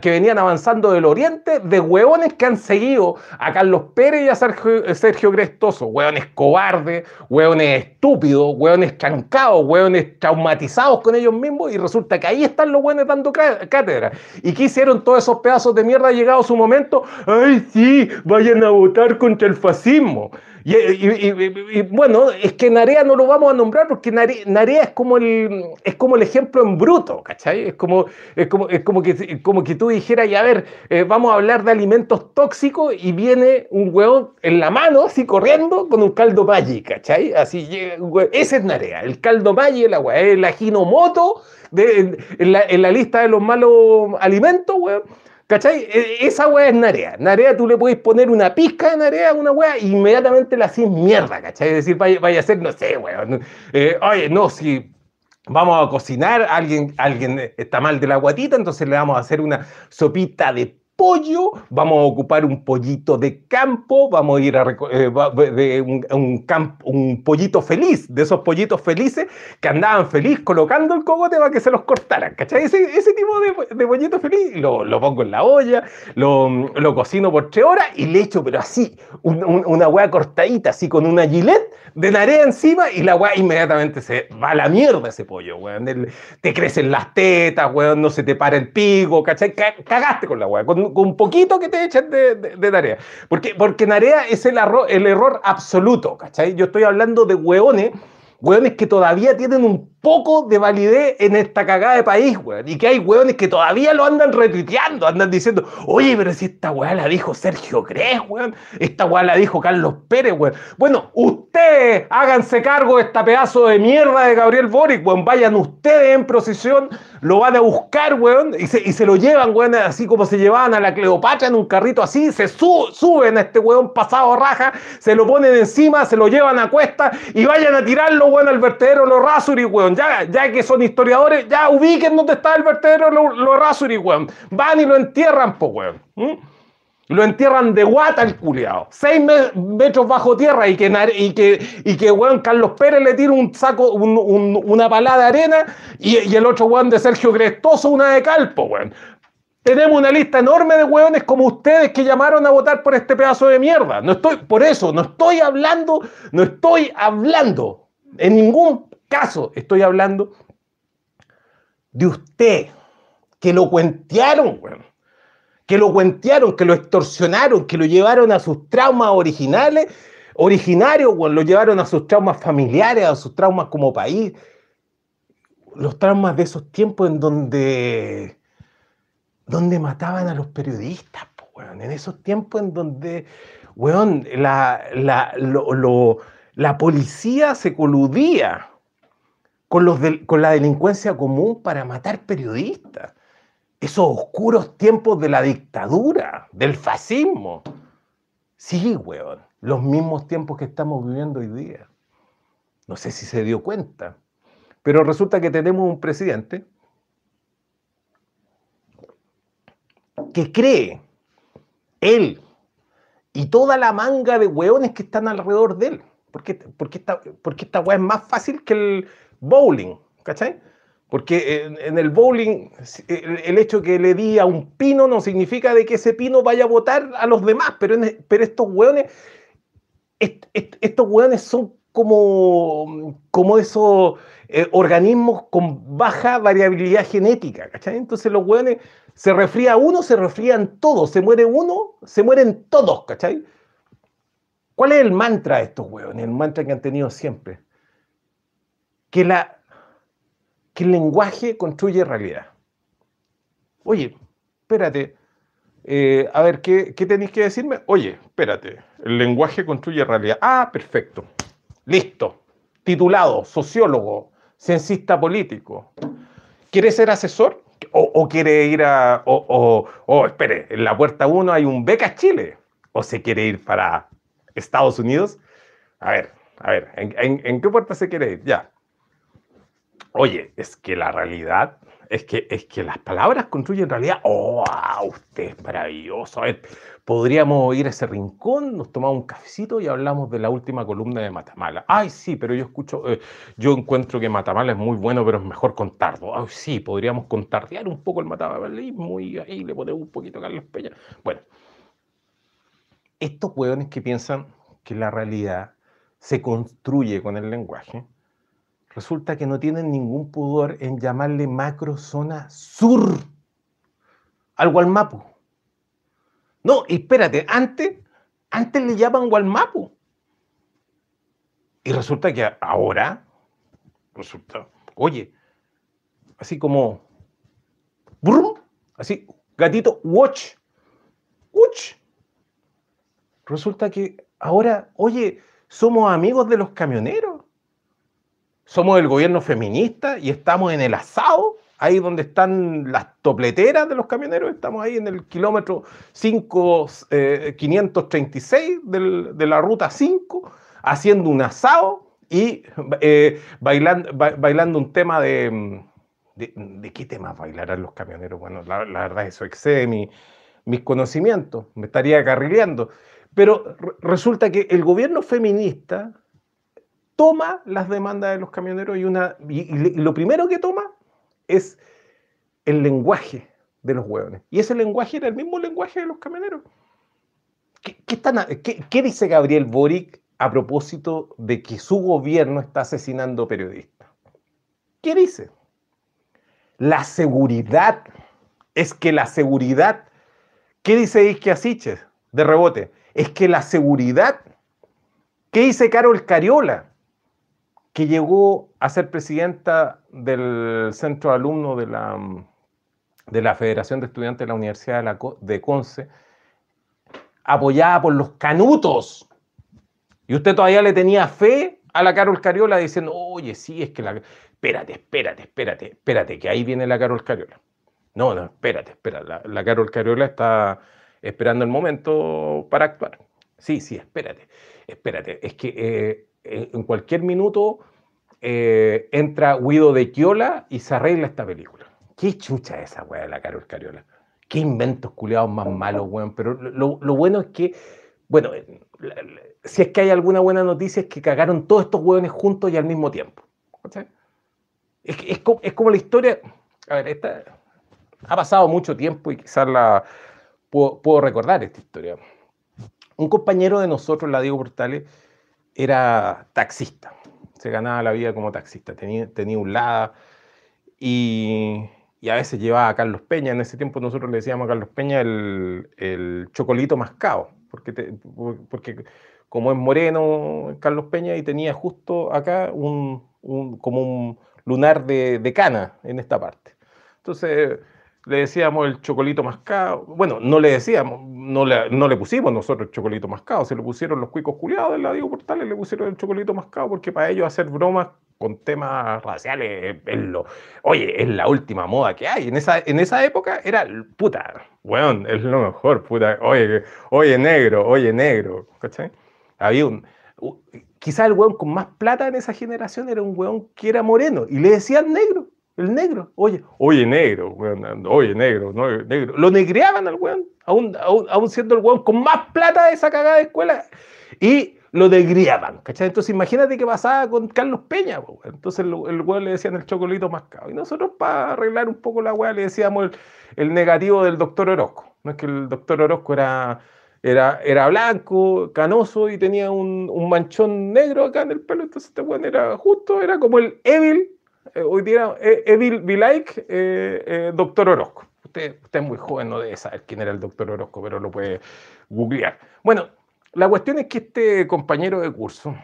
que venían avanzando del Oriente, de hueones que han seguido a Carlos Pérez y a Sergio, Sergio Grestoso, hueones cobardes, hueones estúpidos, hueones trancados, hueones traumatizados con ellos mismos, y resulta que ahí están los hueones dando cátedra. ¿Y qué hicieron todos esos pedazos de mierda llegado su momento? ¡Ay, sí! Vayan a votar contra el fascismo. Y, bueno, es que Narea no lo vamos a nombrar porque Narea, es, como el, es como el ejemplo en bruto, ¿cachai? Es como, es como, es como, que, como que tú dijeras, y a ver, eh, vamos a hablar de alimentos tóxicos y viene un hueón en la mano, así corriendo, con un caldo Maggi, ¿cachai? Así, ese es Narea, el caldo Maggi, el agua, el ajinomoto de, en, la, en la lista de los malos alimentos, weón ¿Cachai? E, esa weá es Narea. Narea tú le puedes poner una pizca de Narea a una weá e inmediatamente la haces mierda, ¿cachai? Es decir, vaya, vaya a ser, no sé, weón. Eh, oye, no, si vamos a cocinar, alguien, alguien está mal de la guatita, entonces le vamos a hacer una sopita de pollo, vamos a ocupar un pollito de campo, vamos a ir a eh, un, un, un, pollito feliz, de esos pollitos felices que andaban feliz colocando el cogote para que se los cortaran, ¿cachai? Ese, tipo de, de, pollito feliz, lo, lo, pongo en la olla, lo, lo, cocino por tres horas y le echo, pero así, una hueá cortadita, así con una gilet de narea encima y la hueá inmediatamente se va a la mierda ese pollo, weón. te crecen las tetas, weón, no se te para el pico, ¿cachai? Cagaste con la hueá, un poquito que te echen de, de, tarea. Porque, porque Narea es el, el error absoluto, ¿cachai? Yo estoy hablando de hueones, hueones que todavía tienen un poco de validez en esta cagada de país, weón. Y que hay weones que todavía lo andan retuiteando, andan diciendo, oye, pero si esta weá la dijo Sergio Gres, weón. Esta weá la dijo Carlos Pérez, weón. Bueno, ustedes háganse cargo de esta pedazo de mierda de Gabriel Boric, weón. Vayan ustedes en procesión, lo van a buscar, weón, y se, y se lo llevan, weón, así como se llevaban a la Cleopatra en un carrito así, se suben a este weón pasado raja, se lo ponen encima, se lo llevan a cuesta y vayan a tirarlo, weón, al vertedero los Rasuri, weón ya, que son historiadores, ya ubiquen dónde está el vertedero los lo Rasuri, weón. Van y lo entierran, po, weón. Lo entierran de guata el culiao. Seis metros bajo tierra y que, y que, y que weón, Carlos Pérez le tira un saco, una palada de arena y, el otro weón de Sergio Crestoso una de calpo, weón. Tenemos una lista enorme de weones como ustedes que llamaron a votar por este pedazo de mierda. No estoy, por eso, no estoy hablando, no estoy hablando, en ningún caso estoy hablando de usted, que lo cuentearon, weón. Que lo cuentearon, que lo extorsionaron, que lo llevaron a sus traumas originales, originarios, weón. Lo llevaron a sus traumas familiares, a sus traumas como país. Los traumas de esos tiempos en donde donde mataban a los periodistas, weón. en esos tiempos en donde, weón, la, la, policía se coludía con, los con la delincuencia común para matar periodistas. Esos oscuros tiempos de la dictadura, del fascismo. Sí, weón, los mismos tiempos que estamos viviendo hoy día. No sé si se dio cuenta, pero resulta que tenemos un presidente que cree él y toda la manga de hueones que están alrededor de él. Porque, porque, esta, porque esta es más fácil que el bowling, ¿cachai? Porque en, el bowling el, hecho que le di a un pino no significa de que ese pino vaya a votar a los demás, pero, pero estos hueones, estos hueones son como, como esos eh, organismos con baja variabilidad genética, ¿cachai? Entonces los hueones se refría uno, se refrían todos. Se muere uno, se mueren todos, ¿cachai? ¿Cuál es el mantra de estos hueones? El mantra que han tenido siempre. Que, la, que el lenguaje construye realidad. Oye, espérate. Eh, a ver, ¿qué, ¿qué tenéis que decirme? Oye, espérate. El lenguaje construye realidad. Ah, perfecto. Listo. Titulado, sociólogo, censista político. ¿Quieres ser asesor? o, quiere ir a, o, o, espere, en la puerta 1 hay un Becas Chile, o se quiere ir para Estados Unidos. A ver, a ver, ¿en, qué puerta se quiere ir? Ya. Oye, es que la realidad es que, es que las palabras construyen realidad. ¡Oh, usted es maravilloso! A ver, podríamos ir a ese rincón, nos tomamos un cafecito y hablamos de la última columna de Matamala. Ay, sí, pero yo escucho, eh, yo encuentro que Matamala es muy bueno, pero es mejor contarlo. Ay, sí, podríamos contardear un poco el matamalismo y ahí le ponemos un poquito a Carlos Peña. Bueno, estos hueones que piensan que la realidad se construye con el lenguaje, resulta que no tienen ningún pudor en llamarle macrozona sur al Gualmapu. No, espérate, antes, antes le llaman Gualmapu. Y resulta que ahora, resulta, oye, así como, así, gatito, watch, watch. Resulta que ahora, oye, somos amigos de los camioneros somos el gobierno feminista y estamos en el asado, ahí donde están las topleteras de los camioneros, estamos ahí en el kilómetro 5, 536 eh, de la ruta 5, haciendo un asado y eh, bailando, bailando un tema de, de, qué tema bailarán los camioneros? Bueno, la, verdad eso excede mis conocimientos, me estaría carrileando. Pero resulta que el gobierno feminista toma las demandas de los camioneros y, una, lo primero que toma es el lenguaje de los hueones. Y ese lenguaje era el mismo lenguaje de los camioneros. ¿Qué, dice Gabriel Boric a propósito de que su gobierno está asesinando periodistas? ¿Qué dice? La seguridad. Es que la seguridad. ¿Qué dice Isque Asiches de rebote? Es que la seguridad. ¿Qué dice Carol Cariola? Que llegó a ser presidenta del centro de alumnos de la, de la Federación de Estudiantes de la Universidad de, la, Conce, apoyada por los canutos. Y usted todavía le tenía fe a la Carol Cariola diciendo, oye, sí, es que la... Espérate, espérate, espérate, espérate, que ahí viene la Carol Cariola. No, no, espérate, espérate. La, Carol Cariola está esperando el momento para actuar. Sí, sí, espérate, espérate. Es que eh, en cualquier minuto eh, entra Guido de Quiola y se arregla esta película. ¿Qué chucha esa weá de la Carol Cariola? qué inventos culiados más malos, weón. Pero lo, bueno es que, bueno, si es que hay alguna buena noticia es que cagaron todos estos hueones juntos y al mismo tiempo. Es, como, la historia. A ver, esta, ha pasado mucho tiempo y quizás la puedo, recordar esta historia. Un compañero de nosotros, la Diego Portales, era taxista. Se ganaba la vida como taxista. Tenía, tenía un lada y, a veces llevaba a Carlos Peña. En ese tiempo nosotros le decíamos a Carlos Peña el, el chocolito mascado, porque, porque como es moreno Carlos Peña y tenía justo acá un, como un lunar de, de, cana en esta parte. Entonces le decíamos el chocolito mascado. Bueno, no le decíamos, no le, no le pusimos nosotros el chocolito mascado, se lo pusieron los cuicos culiados de la Diego Portales, le pusieron el chocolito mascado porque para ellos hacer bromas con temas raciales es lo, oye, es la última moda que hay. En esa, en esa época era, puta, weón, es lo mejor, puta, oye, oye negro, oye negro, ¿cachai? Había un, quizá el weón con más plata en esa generación era un weón que era moreno y le decían negro. El negro, oye, oye negro, oye negro, no, negro. Lo negreaban al weón, aún, aún, siendo el weón con más plata de esa cagada de escuela. Y lo degriaban, ¿cachai? Entonces imagínate qué pasaba con Carlos Peña, entonces el, el weón le decían el chocolito mascado. Y nosotros para arreglar un poco la weá le decíamos el, negativo del doctor Orozco. No es que el doctor Orozco era, era, era blanco, canoso y tenía un, un manchón negro acá en el pelo, entonces este weón era justo, era como el Evil eh, hoy día eh, Evil Be Like, eh, Doctor Orozco. Usted, usted, es muy joven, no debe saber quién era el Doctor Orozco, pero lo puede googlear. Bueno, la cuestión es que este compañero de curso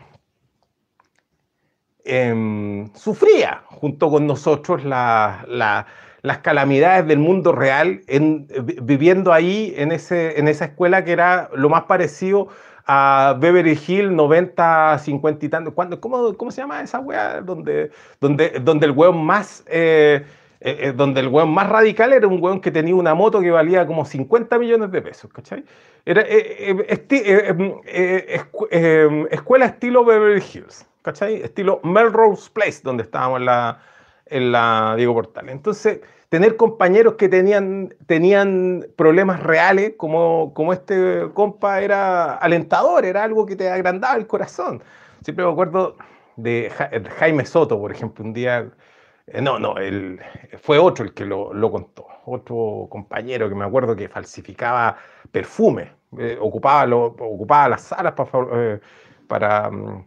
em, sufría junto con nosotros las calamidades del mundo real, en, viviendo ahí en, ese, en esa escuela que era lo más parecido a Beverly Hill 90, 50 y tanto. ¿Cómo, ¿Cómo se llama esa weá? Donde, donde, donde el weón más... Eh, eh, eh, donde el weón más radical era un weón que tenía una moto que valía como 50 millones de pesos, ¿cachai? Era escuela estilo Beverly Hills, ¿cachai? Estilo Melrose Place, donde estábamos en la, en la Diego Portal. Entonces, tener compañeros que tenían, tenían problemas reales, como, como este compa, era alentador, era algo que te agrandaba el corazón. Siempre me acuerdo de Jaime Soto, por ejemplo, un día, eh, no, no, él, fue otro el que lo, lo, contó, otro compañero que me acuerdo que falsificaba perfume, eh, ocupaba, lo, ocupaba las salas para... Eh, para mm,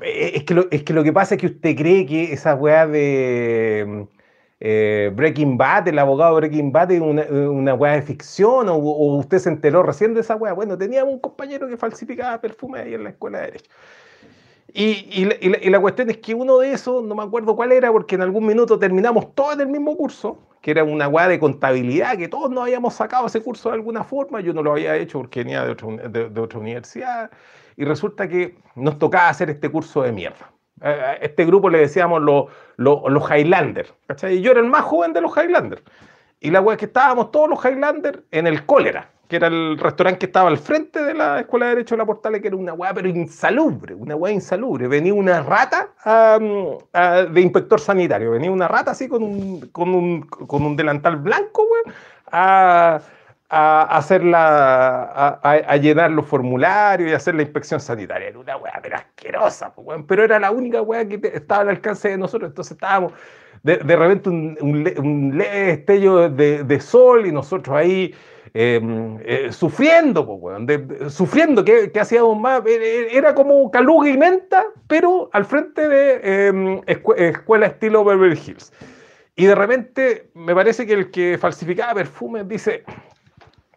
es, que lo, es que lo que pasa es que usted cree que esa weá de eh, Breaking Bad, el abogado Breaking Bad, una, una weá de ficción, o, usted se enteró recién de esa weá. Bueno, teníamos un compañero que falsificaba perfume ahí en la escuela de Derecho. Y, la, cuestión es que uno de esos, no me acuerdo cuál era, porque en algún minuto terminamos todos en el mismo curso, que era una weá de contabilidad, que todos nos habíamos sacado ese curso de alguna forma, yo no lo había hecho porque venía de, de otra universidad, y resulta que nos tocaba hacer este curso de mierda este grupo le decíamos los, los, Highlanders, ¿cachai? Y yo era el más joven de los Highlanders. Y la weá es que estábamos todos los Highlanders en el Cólera, que era el restaurante que estaba al frente de la Escuela de Derecho de la Portales, que era una weá pero insalubre, una weá insalubre. Venía una rata de inspector sanitario, venía una rata así con un, con un, con un delantal blanco, weón, a a, hacer la, a, llenar los formularios y hacer la inspección sanitaria. Era una weá, pero asquerosa, pero era la única weá que estaba al alcance de nosotros. Entonces estábamos de, de repente un, un, leve destello de, de, sol y nosotros ahí em, eh, sufriendo, sufriendo, que, que hacíamos más? E, e, era como caluga y menta, pero al frente de em, escuela estilo Beverly Hills. Y de repente me parece que el que falsificaba perfumes dice,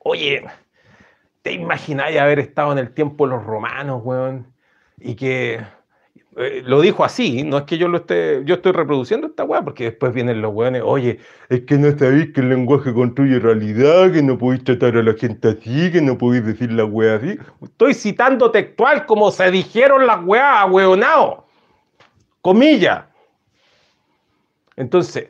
Oye, ¿te imagináis haber estado en el tiempo de los romanos, weón? Y que eh, lo dijo así, no es que yo lo esté, yo estoy reproduciendo esta weá, porque después vienen los weones, oye, es que no sabéis que el lenguaje construye realidad, que no podéis tratar a la gente así, que no podéis decir la weá así. Estoy citando textual como se dijeron las weá, weonao. Comilla. Entonces,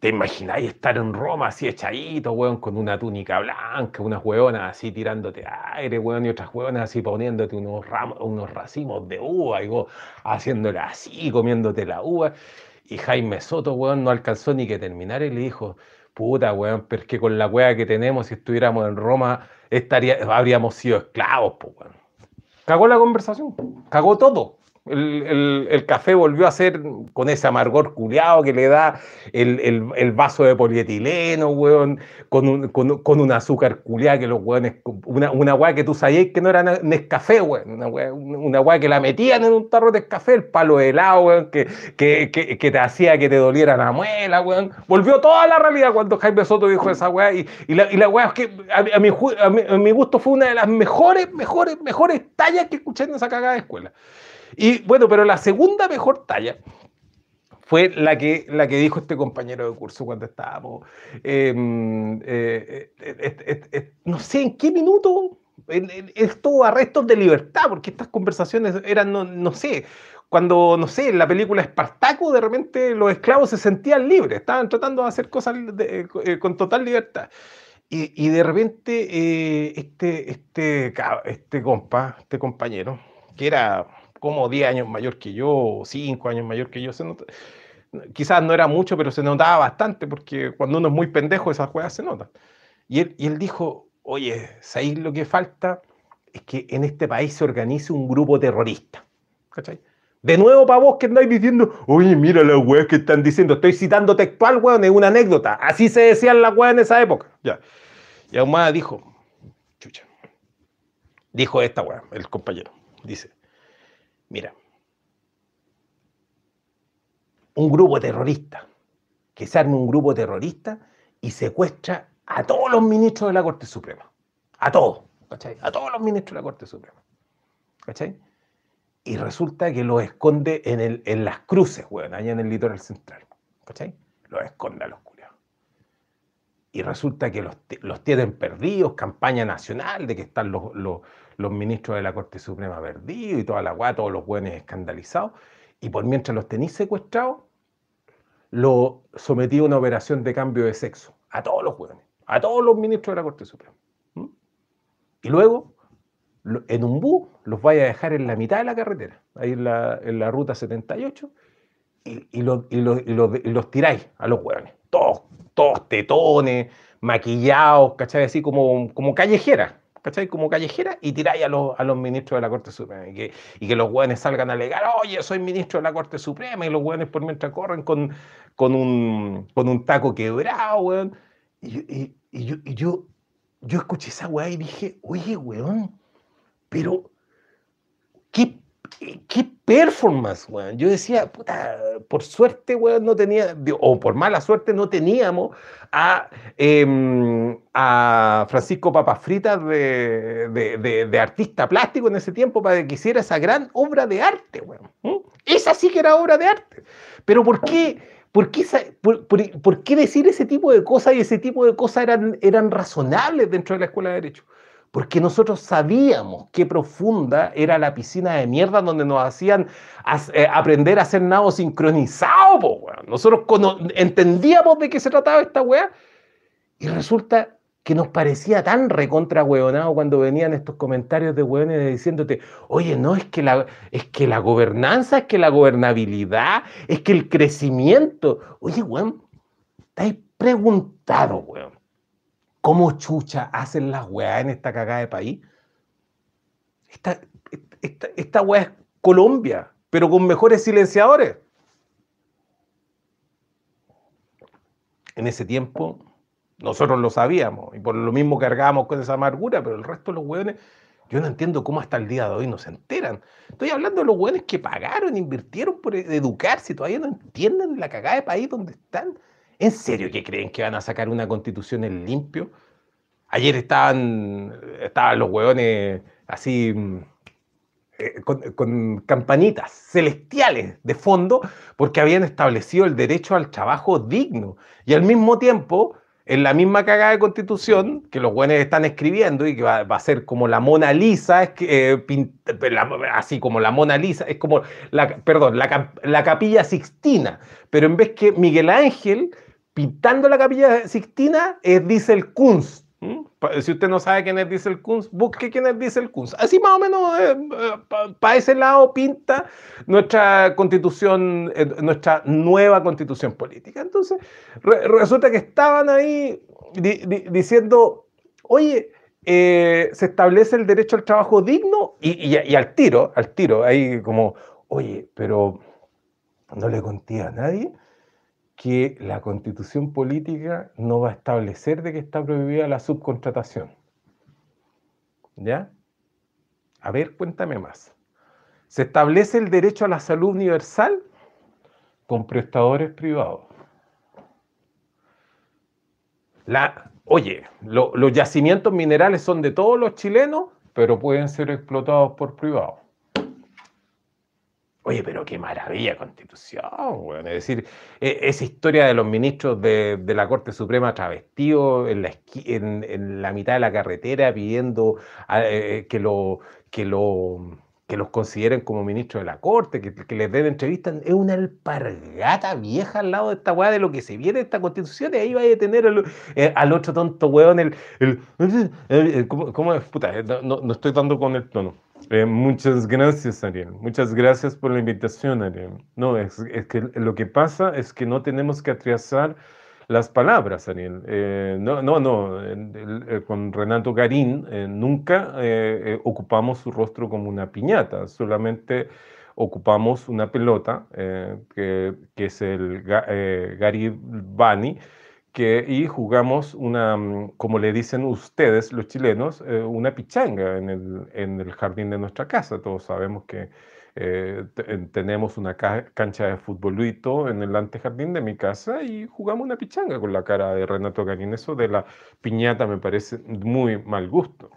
¿Te imagináis estar en Roma así echadito, weón, con una túnica blanca, unas weonas así tirándote aire, weón, y otras weonas así poniéndote unos, unos racimos de uva y vos haciéndola así, comiéndote la uva? Y Jaime Soto, weón, no alcanzó ni que terminar y le dijo, puta, weón, pero es que con la weá que tenemos, si estuviéramos en Roma, estaría, habríamos sido esclavos, pues, weón. Cagó la conversación, cagó todo. El, café volvió a ser con ese amargor culiado que le da el, vaso de polietileno, weón, con un, con, un azúcar culiado que los weones, una, una weá que tú sabías que no era Nescafé, weón, una weá, una que la metían en un tarro de café, el palo de helado, weón, que, que, te hacía que te doliera la muela, weón. Volvió toda la realidad cuando Jaime Soto dijo esa weá y, la, y la weá es que a, mi, a mi gusto fue una de las mejores, mejores, mejores tallas que escuché en esa cagada de escuela. Y bueno, pero la segunda mejor talla fue la que, la que dijo este compañero de curso cuando estábamos, em, eh, eh, eh, no sé en qué minuto, esto arrestos de libertad, porque estas conversaciones eran, no, sé, cuando, no sé, en la película Espartaco, de repente los esclavos se sentían libres, estaban tratando de hacer cosas con total libertad. Y, de repente este, este, este compa, este compañero, que era como 10 años mayor que yo, 5 años mayor que yo, se quizás no era mucho, pero se notaba bastante, porque cuando uno es muy pendejo, esas cosas se notan. Y él, y él dijo, oye, ¿sabéis lo que falta? Es que en este país se organice un grupo terrorista. ¿Cachai? De nuevo para vos que andáis diciendo, oye, mira las weas que están diciendo. Estoy citando textual, weón, es una anécdota. Así se decían las weas en esa época. Ya. Y Ahumada dijo, chucha. Dijo esta wea, el compañero. Dice, Mira, un grupo terrorista, que se arme un grupo terrorista y secuestra a todos los ministros de la Corte Suprema. A todos, ¿cachai? A todos los ministros de la Corte Suprema. ¿Cachai? Y resulta que los esconde en, el, en las cruces, weón, allá en el litoral central. ¿Cachai? Los esconde a los culiados. Y resulta que los, los, tienen perdidos, campaña nacional de que están los, los ministros de la Corte Suprema perdidos y toda la guay, todos los buenos escandalizados, y por mientras los tenéis secuestrados, lo sometí a una operación de cambio de sexo, a todos los buenos, a todos los ministros de la Corte Suprema. Y luego, en un bus, los vaya a dejar en la mitad de la carretera, ahí en la, ruta 78, y, los tiráis a los hueones, todos, todos tetones, maquillados, ¿cachai? Así como, como callejeras, ¿cachai? Como callejera y tiráis a los, a los ministros de la Corte Suprema. Y que, y que los hueones salgan a alegar, oye, soy ministro de la Corte Suprema, y los hueones por mientras corren con, con, un, con un taco quebrado, weón. Y, y, yo, y yo, yo escuché esa weá y dije, oye, weón, pero ¿qué performance, weón. Yo decía, puta, por suerte, weón, no tenía, o por mala suerte, no teníamos a, em, a Francisco Papafrita de, de, artista plástico en ese tiempo para que hiciera esa gran obra de arte, weón. Esa sí que era obra de arte. Pero ¿por qué? ¿Por qué, por qué, decir ese tipo de cosas y ese tipo de cosas eran, eran razonables dentro de la Escuela de Derecho? Porque nosotros sabíamos qué profunda era la piscina de mierda donde nos hacían eh, aprender a hacer nado sincronizado, Nosotros entendíamos de qué se trataba esta weá y resulta que nos parecía tan recontra cuando venían estos comentarios de weones diciéndote, oye, no, es que, la, es que la gobernanza, es que la gobernabilidad, es que el crecimiento. Oye, weón, estáis preguntado, weón ¿Cómo chucha hacen las weas en esta cagada de país? Esta, esta, esta weá es Colombia, pero con mejores silenciadores. En ese tiempo, nosotros lo sabíamos y por lo mismo cargábamos con esa amargura, pero el resto de los hueones, yo no entiendo cómo hasta el día de hoy no se enteran. Estoy hablando de los hueones que pagaron, invirtieron por educarse y todavía no entienden la cagada de país donde están. ¿En serio que creen que van a sacar una constitución en limpio? Ayer estaban, estaban los hueones así eh, con, campanitas celestiales de fondo porque habían establecido el derecho al trabajo digno. Y al mismo tiempo, en la misma cagada de constitución que los hueones están escribiendo y que va, a ser como la Mona Lisa, es que, eh, así como la Mona Lisa, es como, la, perdón, la, la capilla Sixtina, pero en vez que Miguel Ángel pintando la capilla Sixtina, dice el Kunst, ¿Mm? Si usted no sabe quién es Diesel Kunz, busque quién es Diesel Kunz. Así más o menos eh, eh, para ese lado pinta nuestra constitución, eh, nuestra nueva constitución política. Entonces, resulta que estaban ahí diciendo, oye, se establece el derecho al trabajo digno y, y, al tiro, al tiro, ahí como, oye, pero no le conté a nadie que la constitución política no va a establecer de que está prohibida la subcontratación. ¿Ya? A ver, cuéntame más. Se establece el derecho a la salud universal con prestadores privados. La, oye, los yacimientos minerales son de todos los chilenos, pero pueden ser explotados por privados. Oye, pero qué maravilla constitución, weón. Es decir, e, esa historia de los ministros de, la Corte Suprema travestidos en la, en, la mitad de la carretera pidiendo eh, que, lo, que, lo, que los consideren como ministros de la Corte, que, les den entrevistas, es una alpargata vieja al lado de esta weá de lo que se viene de esta constitución, y ahí va a tener eh, al otro tonto weón, el, el, ¿cómo, es? Puta, no, no estoy dando con el tono. Eh, muchas gracias, Ariel. Muchas gracias por la invitación, Ariel. No, es, que lo que pasa es que no tenemos que atrasar las palabras, Ariel. Eh, no, no, no. con Renato Garín eh, nunca ocupamos su rostro como una piñata, solamente ocupamos una pelota, que, que, es el Gary Bani que, y jugamos una, mm, como le dicen ustedes, los chilenos, eh, una pichanga en el, en el, jardín de nuestra casa. Todos sabemos que eh, tenemos una cancha de futbolito en el antejardín de mi casa y jugamos una pichanga con la cara de Renato Garín. Eso de la piñata me parece muy mal gusto.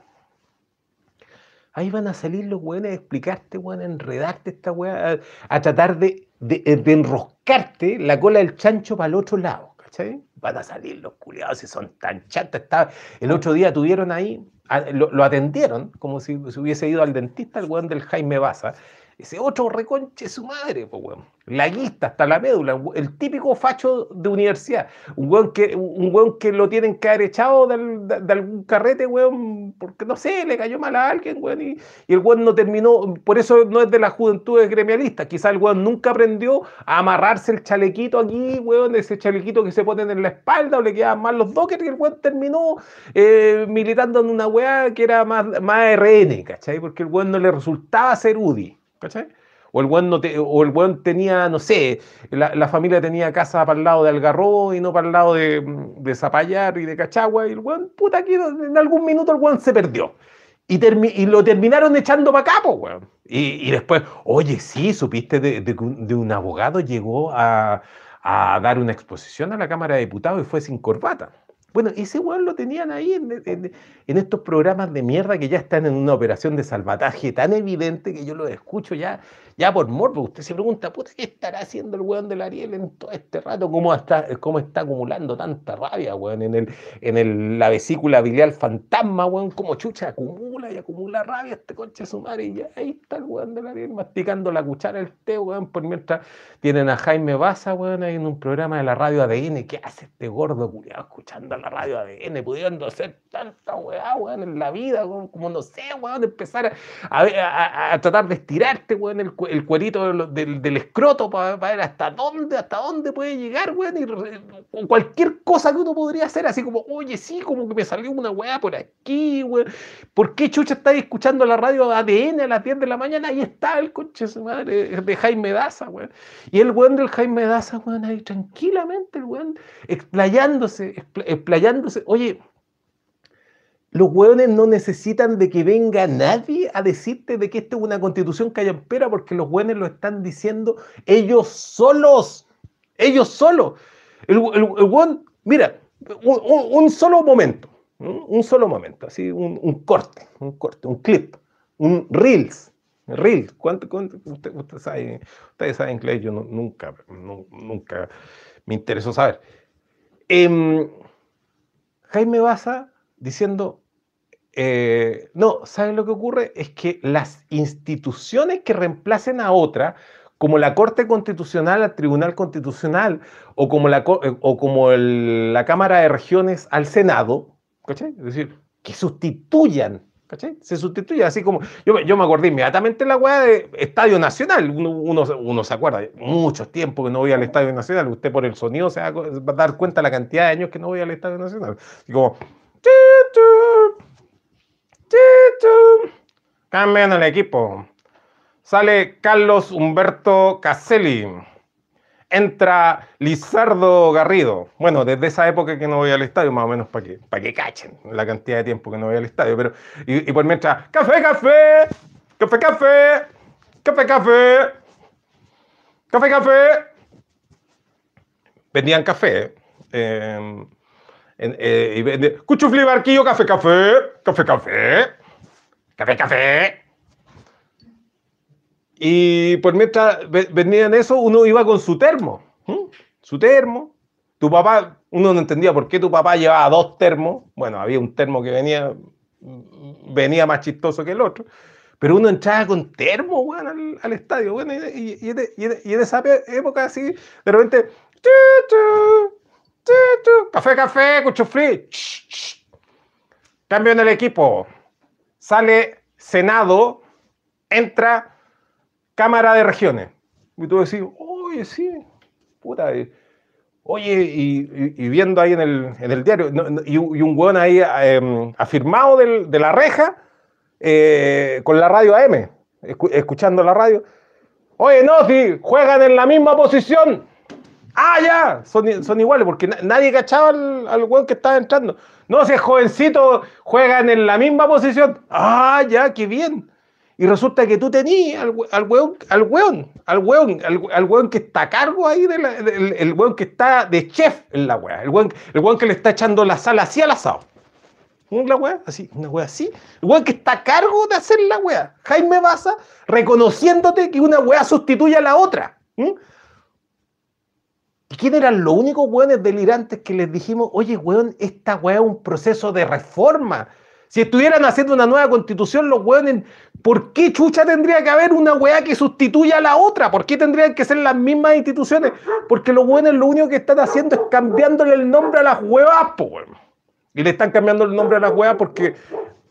Ahí van a salir los buenos a explicarte, weón, a enredarte esta weá, a, tratar de, de, de enroscarte la cola del chancho para el otro lado. Van a salir los culiados si son tan chatos. el otro día tuvieron ahí, lo, atendieron como si se hubiese ido al dentista el weón del Jaime Baza. Ese otro reconche su madre, pues weón laguista hasta la médula, el típico facho de universidad, un weón que, un que lo tienen que haber echado de, algún carrete, weón, porque no sé, le cayó mal a alguien, weón, y, el weón no terminó, por eso no es de la juventud gremialista, quizá el weón nunca aprendió a amarrarse el chalequito aquí, weón, ese chalequito que se ponen en la espalda o le quedaban mal los dockers y el weón terminó eh, militando en una weá que era más, más RN, ¿cachai? Porque el weón no le resultaba ser UDI, ¿cachai? O el buen, no o el tenía, no sé, la, familia tenía casa para el lado de Algarrobo y no para el lado de, de Zapallar y de Cachagua. Y el buen, puta, aquí en algún minuto el buen se perdió. Y, y, lo terminaron echando para acá, weón. Y, y, después, oye, sí, supiste de, de, de un abogado llegó a, a, dar una exposición a la Cámara de Diputados y fue sin corbata. Bueno, ese weón lo tenían ahí en, estos programas de mierda que ya están en una operación de salvataje tan evidente que yo lo escucho ya, ya por morbo. Usted se pregunta, puta, ¿qué estará haciendo el weón del Ariel en todo este rato? ¿Cómo está, cómo está acumulando tanta rabia, weón? En, el, en el, la vesícula biliar fantasma, weón, como chucha acumula y acumula rabia este concha su madre. Y ahí está el weón del Ariel masticando la cuchara del té, weón, por mientras tienen a Jaime Baza, weón, ahí en un programa de la radio ADN. ¿Qué hace este gordo culiado escuchando la radio ADN, pudiendo hacer tanta weá, weón, en la vida, como, no sé, weón, empezar a, a, tratar de estirarte, weón, el, el cuerito del, escroto para ver hasta dónde, hasta dónde puede llegar, weón, y cualquier cosa que uno podría hacer, así como, oye, sí, como que me salió una weá por aquí, weón, ¿por qué chucha estáis escuchando la radio ADN a las 10 de la mañana? Ahí está el coche su madre de Jaime Daza, weón, y el weón del Jaime Daza, weón, ahí tranquilamente, el weón, explayándose, explayándose, oye, los hueones no necesitan de que venga nadie a decirte de que esta es una constitución callampera porque los hueones lo están diciendo ellos solos. Ellos solos. El, el, mira, un, solo momento, un solo momento, así, un, corte, un corte, un clip, un reels. Reels, ¿cuánto, usted, sabe, ustedes saben que yo nunca, nunca me interesó saber. Em, Jaime Baza diciendo, eh, no, ¿saben lo que ocurre? Es que las instituciones que reemplacen a otra, como la Corte Constitucional al Tribunal Constitucional o como la, eh, o como la Cámara de Regiones al Senado, ¿cachai? Es decir, que sustituyan, ¿cachai? Se sustituyan, así como, yo, yo me acordé inmediatamente la weá de Estadio Nacional, uno, uno, se acuerda, muchos tiempos que no voy al Estadio Nacional, usted por el sonido se va a dar cuenta la cantidad de años que no voy al Estadio Nacional. Y como, cambian el equipo. Sale Carlos Humberto Caselli entra Lizardo Garrido. Bueno, desde esa época que no voy al estadio, más o menos para que, para que cachen la cantidad de tiempo que no voy al estadio. Pero, y, por mientras, café, café, café, café, café, café, café, café. Vendían café. Eh, eh, y vende, cuchufli barquillo, café, café, café, café, café, café. Y por mientras vendían eso, uno iba con su termo. Su termo. Tu papá, uno no entendía por qué tu papá llevaba dos termos. Bueno, había un termo que venía, venía más chistoso que el otro. Pero uno entraba con termo, bueno, al, estadio. Bueno, y, en esa época así, de repente, café, café, cucho free. Cambio en el equipo. Sale Senado, entra Cámara de Regiones. Y tú decís, oye, sí, puta. Oye, y, viendo ahí en el, diario, y, un hueón ahí em, afirmado de la reja eh, con la radio AM, escuchando la radio. Oye, no, si juegan en la misma posición. Ah, ya, son, iguales, porque nadie cachaba al, al que estaba entrando. No, si es jovencito, juegan en la misma posición. Ah, ya, qué bien. Y resulta que tú tenías al, al weón, al weón, al weón, al, weón que está a cargo ahí, de el weón que está de chef en la weá, el weón, el weón que le está echando la sal así al asado. La weá, así, una weá así. El weón que está a cargo de hacer la weá. Jaime Baza reconociéndote que una weá sustituye a la otra. ¿Y quién eran los únicos weones delirantes que les dijimos, oye, weón, esta weá es un proceso de reforma? Si estuvieran haciendo una nueva constitución, los hueones, ¿por qué chucha tendría que haber una weá que sustituya a la otra? ¿Por qué tendrían que ser las mismas instituciones? Porque los hueones lo único que están haciendo es cambiándole el nombre a las huevas, po, Y le están cambiando el nombre a las huevas porque,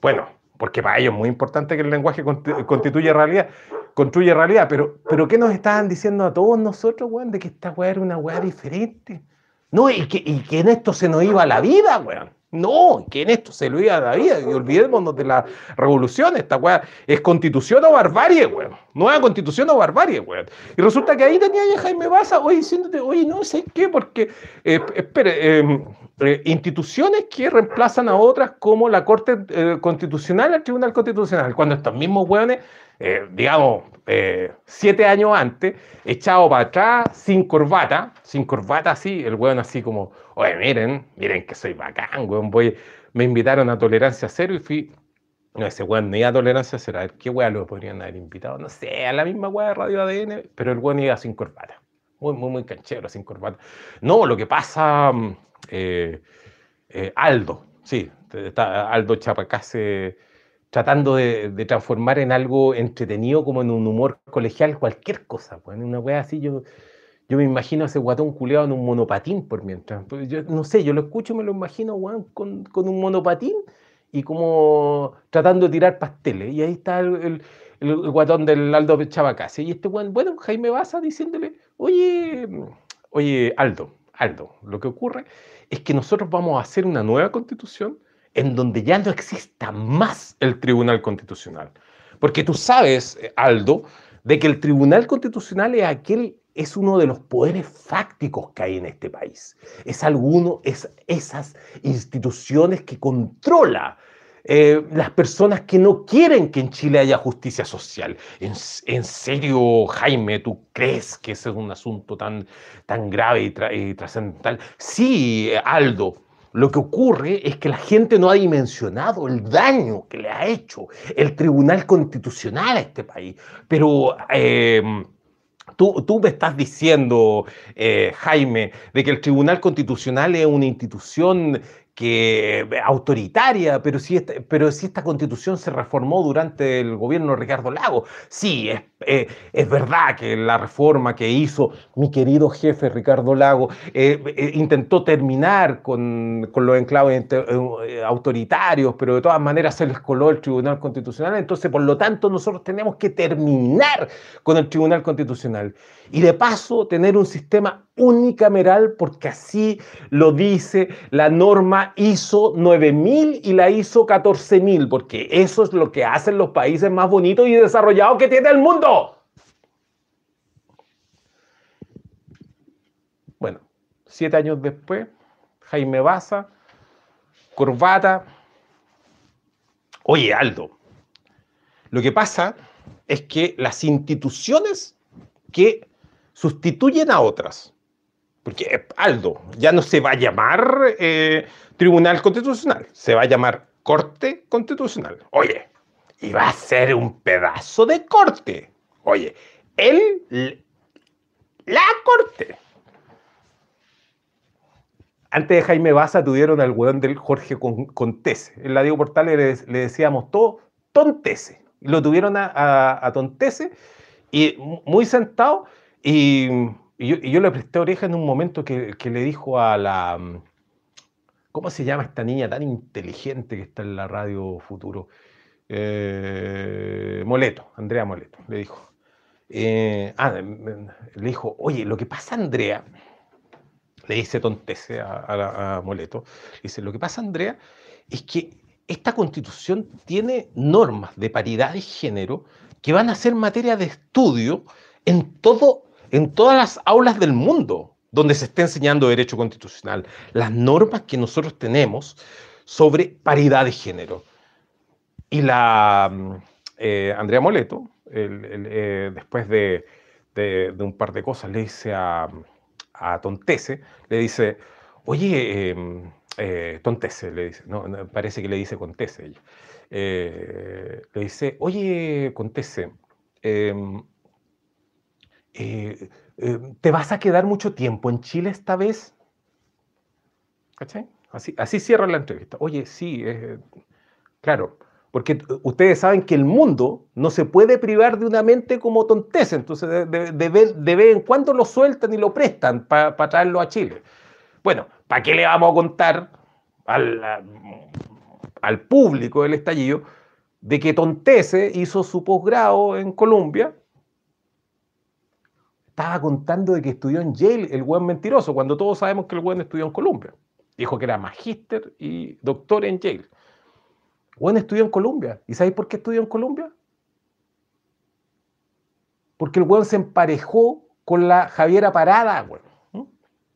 bueno, porque para ellos es muy importante que el lenguaje constituya realidad, construye realidad, pero, pero ¿qué nos estaban diciendo a todos nosotros, weón? De que esta weá era una weá diferente. No, y que, y que en esto se nos iba la vida, weón. No, que en esto se lo iba la vida y olvidémonos de la revolución. Esta weá es constitución o barbarie, weón. Nueva constitución o barbarie, weón. Y resulta que ahí tenía ya Jaime Baza hoy diciéndote, oye, no sé qué, porque, eh, espere, em, eh, instituciones que reemplazan a otras como la Corte eh, Constitucional, el Tribunal Constitucional, cuando estos mismos weones eh, digamos, eh, siete años antes, echado para atrás, sin corbata, sin corbata así, el weón así como, oye, miren, miren que soy bacán, weón, voy, me invitaron a tolerancia cero y fui, no, ese weón no iba a tolerancia cero, a ver, ¿qué weón lo podrían haber invitado? No sé, a la misma weón de Radio ADN, pero el weón iba sin corbata, muy, muy, muy canchero, sin corbata. No, lo que pasa, mm, eh, Aldo, sí, está Aldo Chapacase tratando de, transformar en algo entretenido, como en un humor colegial, cualquier cosa. Pues, en una wea así, yo, yo me imagino a ese guatón culeado en un monopatín por mientras. Pues, yo no sé, yo lo escucho y me lo imagino, weón, con, con, un monopatín y como tratando de tirar pasteles. Y ahí está el, el, guatón del Aldo Chavacase. Y este weón, bueno, Jaime Baza diciéndole, oye, oye, Aldo, Aldo, lo que ocurre es que nosotros vamos a hacer una nueva constitución en donde ya no exista más el Tribunal Constitucional. Porque tú sabes, eh, Aldo, de que el Tribunal Constitucional es aquel es uno de los poderes fácticos que hay en este país. Es alguno, es esas instituciones que controla eh, las personas que no quieren que en Chile haya justicia social. En, serio, Jaime, ¿tú crees que ese es un asunto tan, tan grave y, y trascendental? Sí, Aldo, lo que ocurre es que la gente no ha dimensionado el daño que le ha hecho el Tribunal Constitucional a este país. Pero em, tú, tú, me estás diciendo, eh, Jaime, de que el Tribunal Constitucional es una institución que autoritaria, pero si, esta, pero si esta constitución se reformó durante el gobierno de Ricardo Lago. Sí, es Eh, es verdad que la reforma que hizo mi querido jefe Ricardo Lago eh, eh, intentó terminar con, los enclaves autoritarios, pero de todas maneras se les coló el Tribunal Constitucional. Entonces, por lo tanto, nosotros tenemos que terminar con el Tribunal Constitucional. Y de paso, tener un sistema unicameral, porque así lo dice la norma ISO 9000 y la ISO 14000, porque eso es lo que hacen los países más bonitos y desarrollados que tiene el mundo. Bueno, siete años después, Jaime Baza, corbata. Oye, Aldo, lo que pasa es que las instituciones que sustituyen a otras, porque Aldo ya no se va a llamar eh, Tribunal Constitucional, se va a llamar Corte Constitucional. Oye, y va a ser un pedazo de corte. Oye, él, la corte. Antes de Jaime Baza tuvieron al weón del Jorge Contese. En la Diego Portales le, decíamos todo Tontese. Lo tuvieron a, Tontese y muy sentado. Y, yo, le presté oreja en un momento que, le dijo a la. ¿Cómo se llama esta niña tan inteligente que está en la radio Futuro? Eh, Moleto, Andrea Moleto, le dijo. Eh, ah, le dijo, oye, lo que pasa, Andrea, le dice Tontese a, Moleto, dice, lo que pasa, Andrea, es que esta constitución tiene normas de paridad de género que van a ser materia de estudio en, todo, en todas las aulas del mundo donde se esté enseñando derecho constitucional. Las normas que nosotros tenemos sobre paridad de género. Y la mm, eh, Andrea Moleto, eh, después de, un par de cosas, le dice a, Tontese, le dice, oye, em, eh, Tontese, le dice, no, parece que le dice Contese ella. le dice, oye, Contese, em, ¿te vas a quedar mucho tiempo en Chile esta vez? ¿Cachai? Así, así cierra la entrevista. Oye, sí, claro. Porque ustedes saben que el mundo no se puede privar de una mente como tonteza, entonces de, vez en cuando lo sueltan y lo prestan para traerlo a Chile. Bueno, ¿para qué le vamos a contar al, al público del estallido de que Tontese hizo su posgrado en Colombia? Estaba contando de que estudió en Yale, el buen mentiroso, cuando todos sabemos que el buen estudió en Colombia. Dijo que era magíster y doctor en Yale. Juan estudió en Colombia. ¿Y sabéis por qué estudió en Colombia? Porque el weón se emparejó con la Javiera Parada,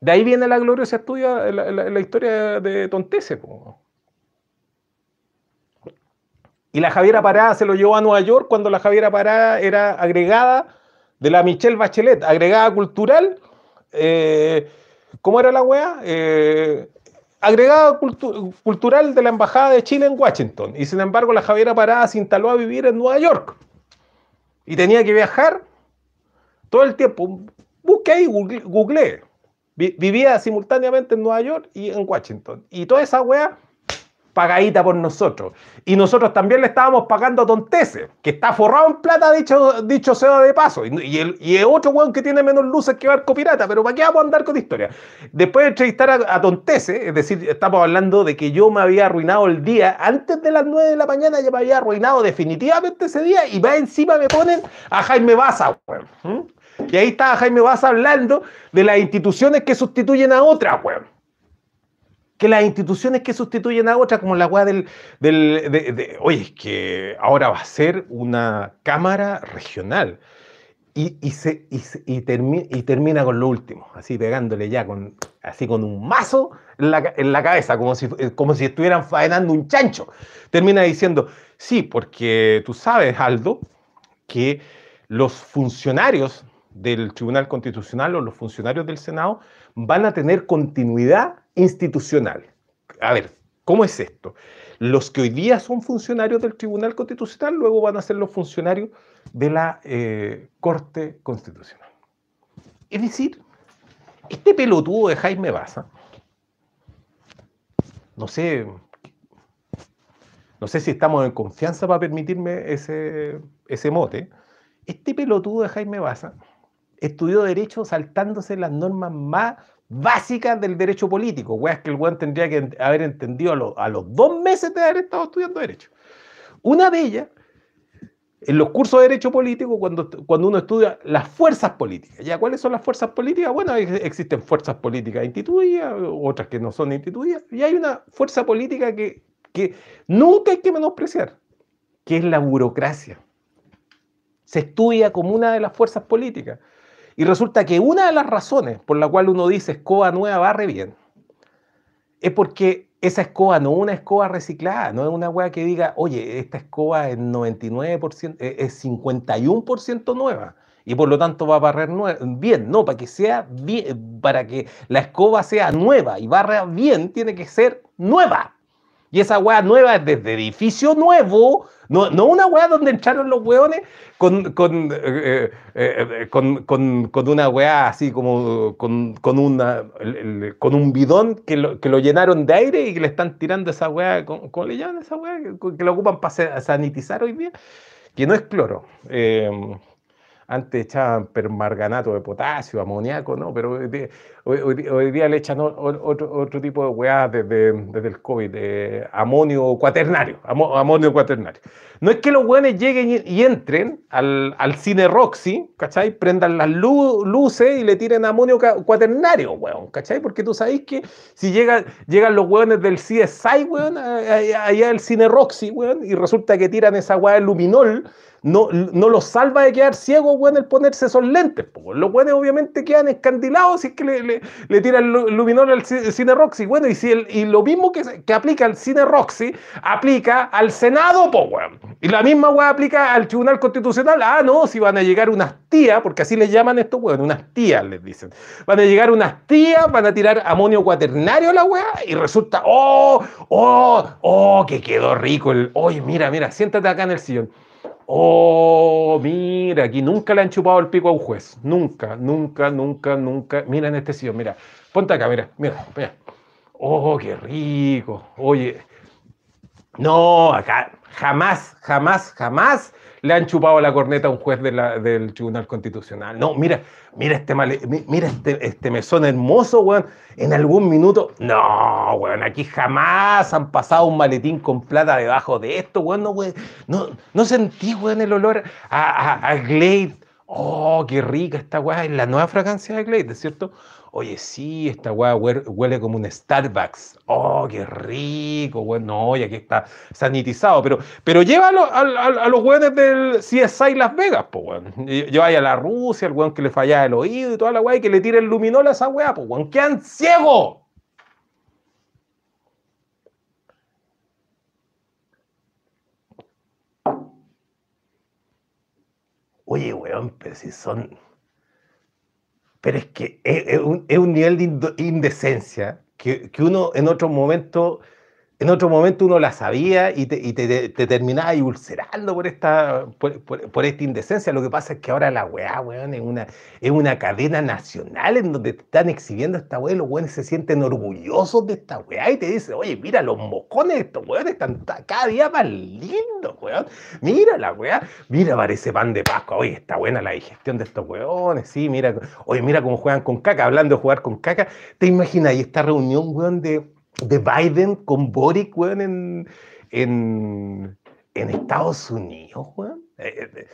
De ahí viene la gloriosa estudia, la, historia de Tontese. Y la Javiera Parada se lo llevó a Nueva York cuando la Javiera Parada era agregada de la Michelle Bachelet, agregada cultural. Eh, ¿Cómo era la wea? Eh, agregado cultural de la Embajada de Chile en Washington. Y sin embargo, la Javiera Parada se instaló a vivir en Nueva York. Y tenía que viajar todo el tiempo. Busque ahí, google. Vivía simultáneamente en Nueva York y en Washington. Y toda esa wea pagadita por nosotros. Y nosotros también le estábamos pagando a Tontese, que está forrado en plata, dicho, dicho sea de paso. Y, el, y otro weón que tiene menos luces que Barco Pirata, pero ¿para qué vamos a andar con historia? Después de entrevistar a, Tontese, es decir, estamos hablando de que yo me había arruinado el día, antes de las 9 de la mañana ya me había arruinado definitivamente ese día, y va encima me ponen a Jaime Baza, weón. Y ahí estaba Jaime Baza hablando de las instituciones que sustituyen a otras, weón que las instituciones que sustituyen a otras, como la weá del, del oye, es que ahora va a ser una cámara regional. Y, y, se, y, y, termina con lo último, así pegándole ya con, así con un mazo en la, en la, cabeza, como si, como si estuvieran faenando un chancho. Termina diciendo, sí, porque tú sabes, Aldo, que los funcionarios del Tribunal Constitucional o los funcionarios del Senado van a tener continuidad institucional. A ver, ¿cómo es esto? Los que hoy día son funcionarios del Tribunal Constitucional luego van a ser los funcionarios de la eh, Corte Constitucional. Es decir, este pelotudo de Jaime Baza, no sé, no sé si estamos en confianza para permitirme ese, ese mote, Este pelotudo de Jaime Baza estudió Derecho saltándose las normas más básicas del derecho político, weas que el weón tendría que haber entendido a, los dos meses de haber estado estudiando Derecho. Una de ellas, en los cursos de Derecho Político, cuando, cuando uno estudia las fuerzas políticas. ¿Ya cuáles son las fuerzas políticas? Bueno, existen fuerzas políticas instituidas, otras que no son instituidas, y hay una fuerza política que, que nunca hay que menospreciar, que es la burocracia. Se estudia como una de las fuerzas políticas. Y resulta que una de las razones por la cual uno dice escoba nueva barre bien, es porque esa escoba no es una escoba reciclada, no es una weá que diga, oye, esta escoba es 99%, eh, es 51% nueva y por lo tanto va a barrer bien. No, para que sea bien, para que la escoba sea nueva y barra bien, tiene que ser nueva. Y esa weá nueva es desde edificio nuevo, no, no una weá donde entraron los weones con, con, eh, eh, con, con una weá así como con, una, con un bidón que lo, que lo, llenaron de aire y que le están tirando esa weá, ¿cómo, le llaman esa weá? Que, lo ocupan para sanitizar hoy día, que no es cloro. Eh, antes echaban permarganato de potasio, amoníaco, ¿no? Pero hoy, día le echan otro, otro tipo de weá desde, desde, el COVID, de amonio cuaternario, amonio cuaternario. No es que los weones lleguen y, entren al, al, cine Roxy, ¿cachai? Prendan las luces y le tiren amonio cuaternario, weón, ¿cachai? Porque tú sabéis que si llegan, llegan los weones del CSI, weón, allá al cine Roxy, weón, y resulta que tiran esa weá de luminol, no, no los salva de quedar ciegos, weón, el ponerse esos lentes. Los weones obviamente quedan escandilados si es que le, le, tiran luminol al cine Roxy. Bueno, y, si el, y lo mismo que, que aplica al cine Roxy, aplica al Senado, po, weón. Y la misma weón aplica al Tribunal Constitucional. Ah, no, si van a llegar unas tías, porque así les llaman estos weón, unas tías les dicen. Van a llegar unas tías, van a tirar amonio cuaternario a la weá, y resulta, oh, oh, oh, que quedó rico el. Oye, mira, mira, siéntate acá en el sillón. Oh, mira, aquí nunca le han chupado el pico a un juez. Nunca, nunca, nunca, nunca. Mira en este sillón, mira. Ponte acá, mira, mira, mira. Oh, qué rico. Oye, no, acá jamás, jamás, jamás le han chupado la corneta a un juez del Tribunal Constitucional. No, mira, mira este, mira este, este mesón hermoso, weón. En algún minuto, no, weón, aquí jamás han pasado un maletín con plata debajo de esto, weón. No, weón, no, no sentí, weón, el olor a, a, Glade. Oh, qué rica esta weá. Es la nueva fragancia de Glade, ¿cierto? Oye, sí, esta weá huele, como un Starbucks. Oh, qué rico, weón. No, y aquí está sanitizado. Pero, pero llévalo a, los weones del CSI Las Vegas, po, weón. Lleváis a la Rusia, el weón que le fallaba el oído y toda la weá, y que le tire el luminol a esa weá, po, weón. ¡Quedan ciegos! Oye, weón, pero si son pero es que es, un, nivel de indecencia que, que, uno en otro momento en otro momento uno la sabía y te, y te, terminaba ulcerando por esta, por, esta indecencia. Lo que pasa es que ahora la weá, weón, es una, es una cadena nacional en donde te están exhibiendo esta weá y los weones se sienten orgullosos de esta weá y te dicen, oye, mira, los mocones de estos weones están cada día más lindos, weón. Mira la weá, mira, parece pan de Pascua. Oye, está buena la digestión de estos weones, sí, mira, oye, mira cómo juegan con caca, hablando de jugar con caca. ¿Te imaginas ahí esta reunión, weón, de de Biden con Boric, weón, en, en, en Estados Unidos, weón. Eh, eh,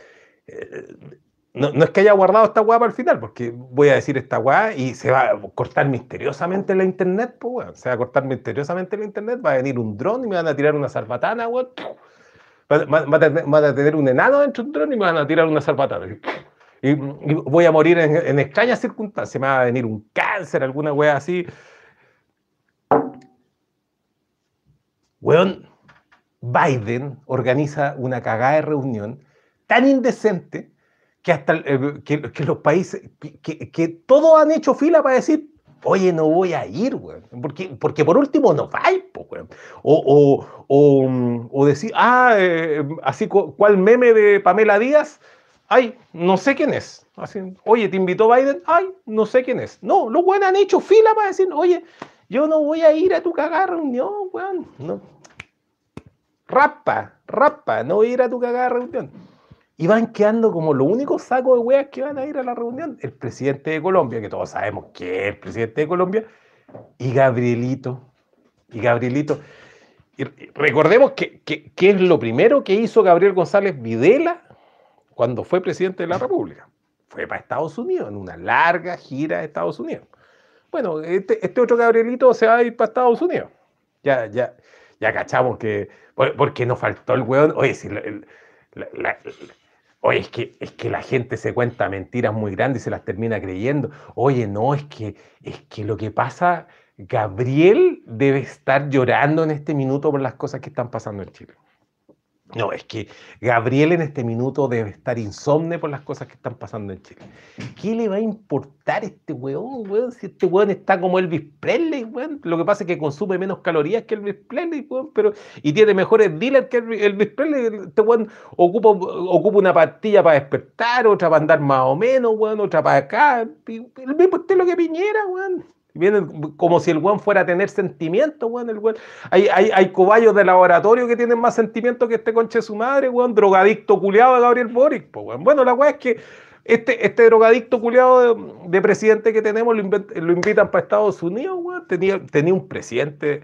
eh, no, no, es que haya guardado esta weá para el final, porque voy a decir esta weá y se va a cortar misteriosamente la internet, pues weón. Se va a cortar misteriosamente la internet, va a venir un dron y me van a tirar una zarpatana, weón. Va, a tener un enano dentro de un dron y me van a tirar una zarpatana. Y, voy a morir en, en, extrañas circunstancias. Me va a venir un cáncer, alguna weá así. Weón, Biden organiza una cagada de reunión tan indecente que hasta eh, que, los países, que, todos han hecho fila para decir, oye, no voy a ir, weón. Porque, porque por último no vais, weón. O, o, decir, ah, eh, así, ¿cuál meme de Pamela Díaz? Ay, no sé quién es. Así, oye, ¿te invitó Biden? Ay, no sé quién es. No, los weones han hecho fila para decir, oye, yo no voy a ir a tu cagada reunión, weón. No. Rapa, rapa, no voy a ir a tu cagada reunión. y van quedando como los únicos sacos de weas que van a ir a la reunión. El presidente de Colombia, que todos sabemos que es el presidente de Colombia, y Gabrielito. Y Gabrielito. recordemos que, que, es lo primero que hizo Gabriel González Videla cuando fue presidente de la República. Fue para Estados Unidos, en una larga gira de Estados Unidos. Bueno, este, este otro Gabrielito se va a ir para Estados Unidos. Ya, ya, ya cachamos que. Porque nos faltó el weón. Oye, si Oye, es que, es que la gente se cuenta mentiras muy grandes y se las termina creyendo. Oye, no, es que, es que lo que pasa, Gabriel debe estar llorando en este minuto por las cosas que están pasando en Chile. No, es que Gabriel en este minuto debe estar insomne por las cosas que están pasando en Chile. ¿Qué le va a importar este weón, weón? Si este weón está como Elvis Presley, weón. Lo que pasa es que consume menos calorías que Elvis Presley, weón, pero, y tiene mejores dealers que Elvis Presley. Este weón ocupa, ocupa una pastilla para despertar, otra para andar más o menos, weón, otra para acá. El mismo estilo que Piñera, weón. Viene como si el weón fuera a tener sentimientos, weón. El Hay, hay, hay, cobayos de laboratorio que tienen más sentimientos que este conche de su madre, weón. Drogadicto culiado de Gabriel Boric, pues, weón. Bueno, la weá es que este, este drogadicto culiado de, presidente que tenemos lo, invitan para Estados Unidos, weón. Tenía, tenía un presidente,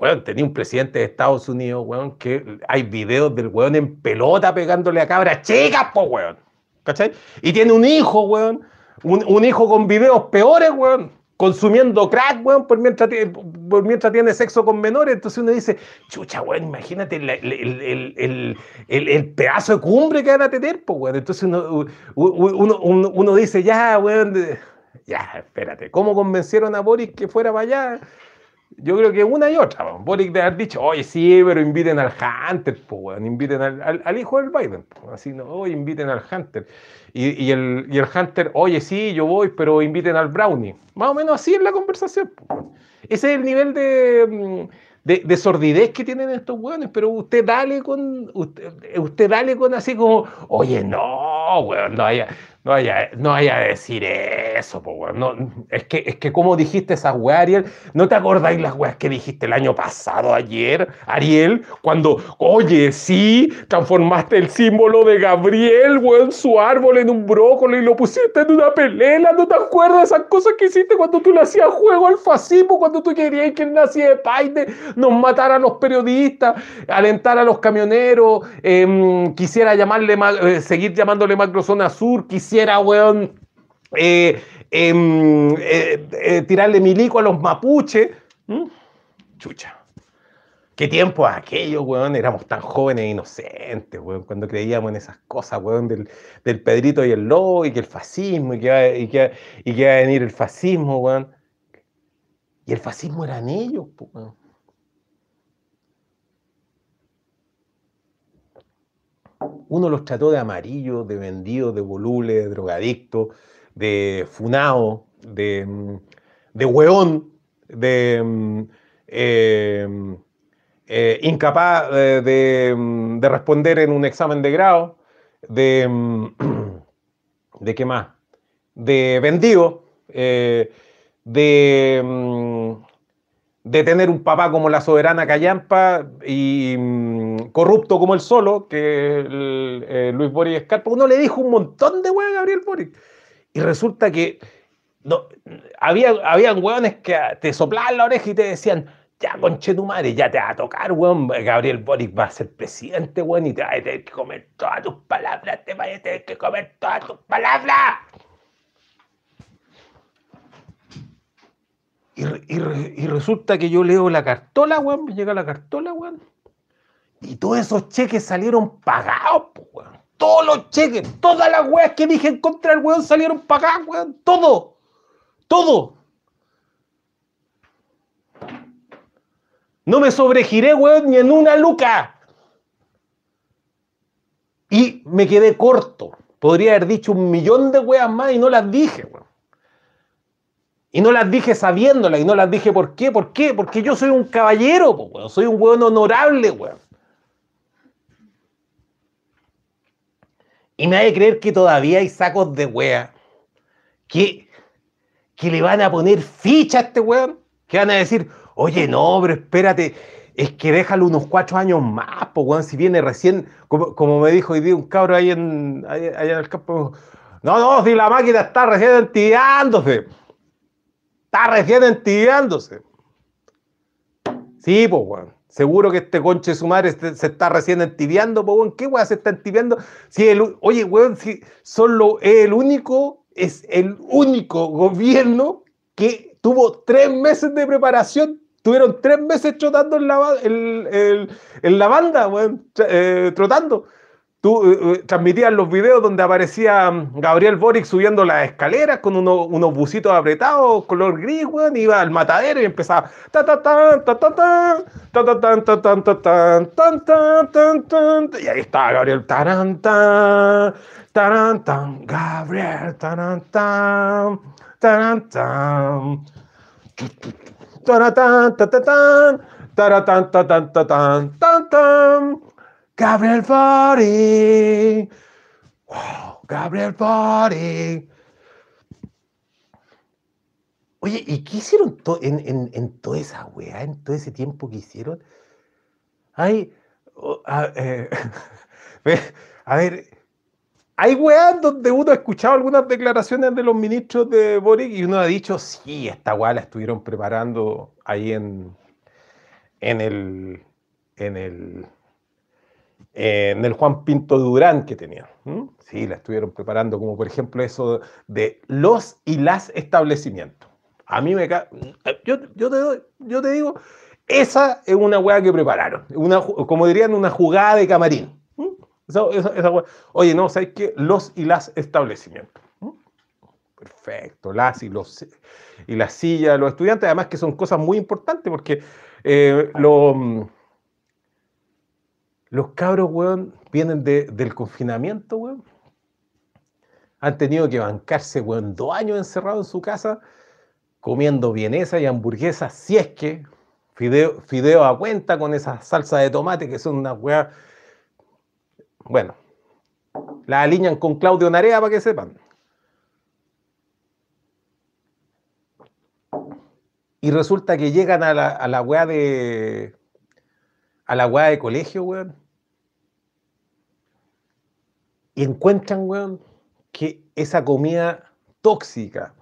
weón, tenía un presidente de Estados Unidos, weón, que hay videos del weón en pelota pegándole a cabras chicas, pues, weón. ¿Cachai? Y tiene un hijo, weón. Un, un hijo con videos peores, weón consumiendo crack, weón, por mientras, por mientras tiene sexo con menores. Entonces uno dice, chucha, weón, imagínate el, el, pedazo de cumbre que van a tener, pues, weón. Entonces uno, uno, uno, dice, ya, weón, ya, espérate, ¿cómo convencieron a Boris que fuera para allá? Yo creo que una y otra. Boric de haber dicho, oye, sí, pero inviten al Hunter, inviten al, hijo del Biden. Así, no, oye, inviten al Hunter. Y, el, y, el, Hunter, oye, sí, yo voy, pero inviten al Brownie. Más o menos así es la conversación. Ese es el nivel de, mm, de, sordidez que tienen estos hueones, pero usted dale con, usted, usted dale con así como, oye, no, weón, no haya, no vaya, no vaya a decir eso, po, no, es, que, es que como dijiste esas weas, Ariel, ¿no te acordáis las weas que dijiste el año pasado, ayer, Ariel? Cuando, oye, sí, transformaste el símbolo de Gabriel, weón, su árbol en un brócoli y lo pusiste en una pelela, ¿no te acuerdas de esas cosas que hiciste cuando tú le hacías juego al fascismo, cuando tú querías que el nazi de Paine nos matara a los periodistas, alentara a los camioneros, em, quisiera llamarle, eh, seguir llamándole Macrozona Sur, quisiera quisiera, weón, eh, em, eh, eh, tirarle milico a los mapuches. Chucha. ¿Qué tiempo aquello, weón? Éramos tan jóvenes e inocentes, weón, cuando creíamos en esas cosas, weón, del, Pedrito y el Lobo, y que el fascismo, y que, va, y, que, y que a venir el fascismo, weón. Y el fascismo eran ellos, weón. Uno los trató de amarillo, de vendido, de voluble, de drogadicto, de funao, de, mm, de hueón, de mm, eh, eh, incapaz eh, mm, de, responder en un examen de grado, de, de qué más, de vendido, de de tener un papá como la soberana Callampa y mm, corrupto como el solo, que el, eh, Luis Boris Escarpa, uno le dijo un montón de weón a Gabriel Boric. Y resulta que no, había, habían que te soplaban la oreja y te decían, ya conche tu madre, ya te va a tocar, weón, Gabriel Boric va a ser presidente, weón, y te va a tener que comer todas tus palabras, te va a tener que comer todas tus palabras. Y, resulta que yo leo la cartola, weón, me llega la cartola, weón. Y todos esos cheques salieron pagados, weón. Todos los cheques, todas las weas que dije en contra del weón salieron pagadas, weón. Todo. Todo. No me sobregiré, weón, ni en una luca. Y me quedé corto. Podría haber dicho un millón de weas más y no las dije, weón. Y no las dije sabiéndolas, y no las dije por qué, ¿por qué? Porque yo soy un caballero, soy un weón honorable, weón. Y me hay que creer que todavía hay sacos de wea que, que le van a poner ficha a este weón, que van a decir, oye, no, pero espérate, es que déjalo unos cuatro años más, pues, weón, si viene recién, como, me dijo hoy día un cabro ahí en, allá en el campo, no, no, si la máquina está recién entibiándose, está recién entibiándose. Sí, pues, weón. Seguro que este conche de su madre se está recién entibiando, pues, weón. ¿Qué weón se está entibiando? Si oye, weón, si solo el único, es el único gobierno que tuvo tres meses de preparación Tuvieron tres meses trotando en la, en la banda, eh, trotando. Tú eh, eh, transmitías los videos donde aparecía mm, Gabriel Boric subiendo las escaleras con unos busitos apretados, color gris, weón, iba al matadero y empezaba y ahí estaba Gabriel tan tan Gabriel tan tan tan Taratán, taratán, taratán, tan, Gabriel. Wow, Gabriel Body. Oye, ¿y qué hicieron en, en, toda esa weá, en todo ese tiempo que hicieron? Ay, a, eh, a ver, hay weas donde uno ha escuchado algunas declaraciones de los ministros de Boric y uno ha dicho, sí, esta weá la estuvieron preparando ahí en, en el en el en el Juan Pinto Durán que tenían. Sí, la estuvieron preparando, como por ejemplo eso de los y las establecimientos. A mí me yo, yo, te, yo te digo, esa es una weá que prepararon, una, como dirían, una jugada de camarín. Oye, no, ¿sabes qué? Los y las establecimientos. Perfecto, las y los y las sillas los estudiantes, además que son cosas muy importantes porque eh, los cabros, weón, vienen del confinamiento, weón. Han tenido que bancarse, weón, dos años encerrados en su casa, comiendo vienesa y hamburguesas, si es que, fideo, fideo a cuenta con esa salsa de tomate que son unas weas bueno, la alinean con Claudio Narea para que sepan. Y resulta que llegan a la, a la weá de. a la weá de colegio, weón. Y encuentran, weón, que esa comida tóxica,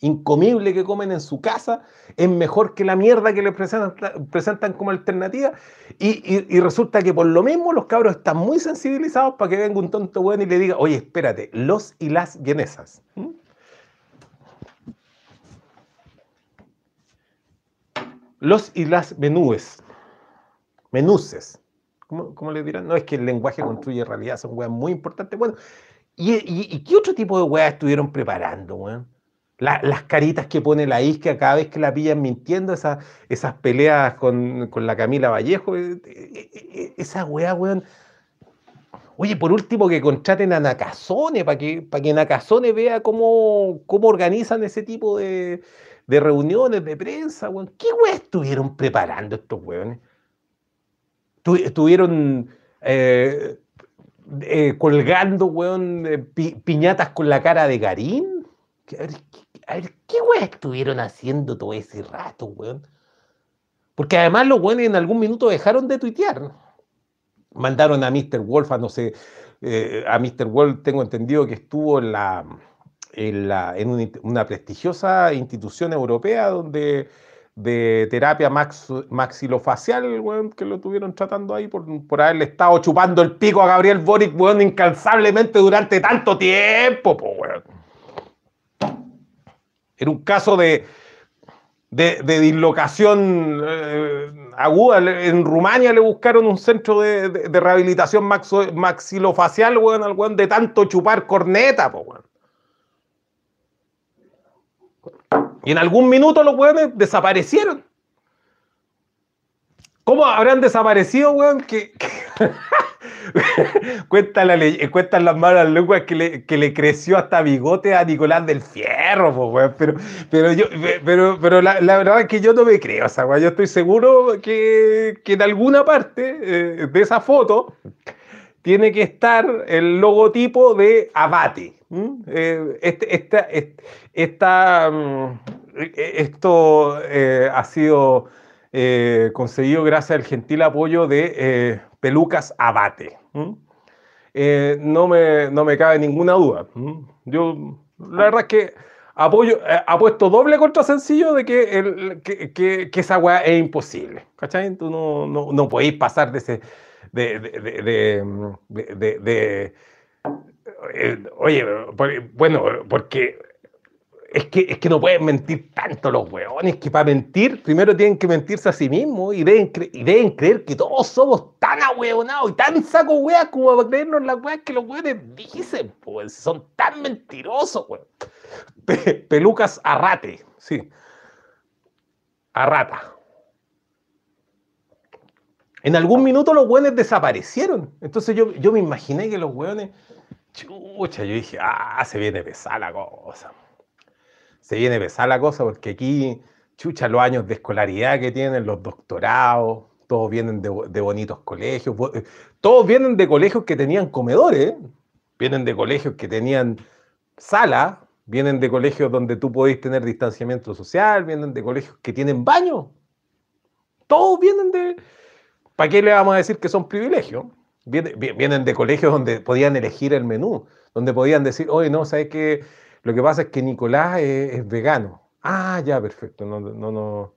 incomible que comen en su casa es mejor que la mierda que les presentan, como alternativa. Y, resulta que por lo mismo los cabros están muy sensibilizados para que venga un tonto bueno y le diga, oye, espérate, los y las vienesas. ¿Mm? Los y las menúes. Menúces. ¿Cómo, le dirán? No, es que el lenguaje construye realidad, son weas muy importantes. Bueno, ¿y, qué otro tipo de weas estuvieron preparando, weón? las caritas que pone la isca cada vez que la pillan mintiendo, esas, esas peleas con, la Camila Vallejo, eh, eh, eh, esa weá, weón. Oye, por último, que contraten a Nakazone para que, para que Nakazone vea cómo, cómo organizan ese tipo de, reuniones de prensa, weón. ¿Qué weá estuvieron preparando estos weones? Estuvieron colgando, weón, piñatas con la cara de Garín. ¿Qué, a ver, ¿qué weón estuvieron haciendo todo ese rato, weón? Porque además los weones en algún minuto dejaron de tuitear. Mandaron a Mr. Wolf a no sé, eh, a Mr. Wolf tengo entendido que estuvo en la, en, una, prestigiosa institución europea donde de terapia maxilofacial, weón, que lo tuvieron tratando ahí por, por haberle estado chupando el pico a Gabriel Boric, weón, incansablemente durante tanto tiempo, po, weón. Era un caso de, de, dislocación eh, aguda. En Rumania le buscaron un centro de, rehabilitación maxilofacial, weón, al weón de tanto chupar corneta, po, Y en algún minuto los weones desaparecieron. ¿Cómo habrán desaparecido, weón? Que, cuentan, la las malas lenguas que le, que le, creció hasta bigote a Nicolás del Fierro, weón. Pero, pero, yo, pero, pero la, verdad es que yo no me creo, o sea, weón. Yo estoy seguro que, que en alguna parte eh, de esa foto tiene que estar el logotipo de Abate. Eh, este, esta, esta, mm, e, esto eh, ha sido eh, conseguido gracias al gentil apoyo de eh, Pelucas Abate. Eh, no, me, no me cabe ninguna duda. Yo, la verdad es que apoyo, apuesto doble contra sencillo de que, el, que, esa weá es imposible. ¿Cachai? Tú no, no, no podéis pasar de ese. de, de, de oye, bueno, porque es que, es que no pueden mentir tanto los weones, que para mentir primero tienen que mentirse a sí mismos y deben, creer que todos somos tan ahueonados y tan saco weas como para creernos las weas que los weones dicen, pues son tan mentirosos, weón. pelucas a rate, sí. A rata. En algún minuto los weones desaparecieron. Entonces yo, yo me imaginé que los weones, chucha, yo dije, ah, se viene pesada la cosa se viene pesada la cosa porque aquí, chucha, los años de escolaridad que tienen, los doctorados, todos vienen de, bonitos colegios, todos vienen de colegios que tenían comedores, vienen de colegios que tenían sala, vienen de colegios donde tú podés tener distanciamiento social, vienen de colegios que tienen baño. Todos vienen de... ¿Para qué le vamos a decir que son privilegios? Vienen, de colegios donde podían elegir el menú, donde podían decir, oye, no, ¿sabes qué? Lo que pasa es que Nicolás es, vegano. Ah, ya, perfecto. No, no, no,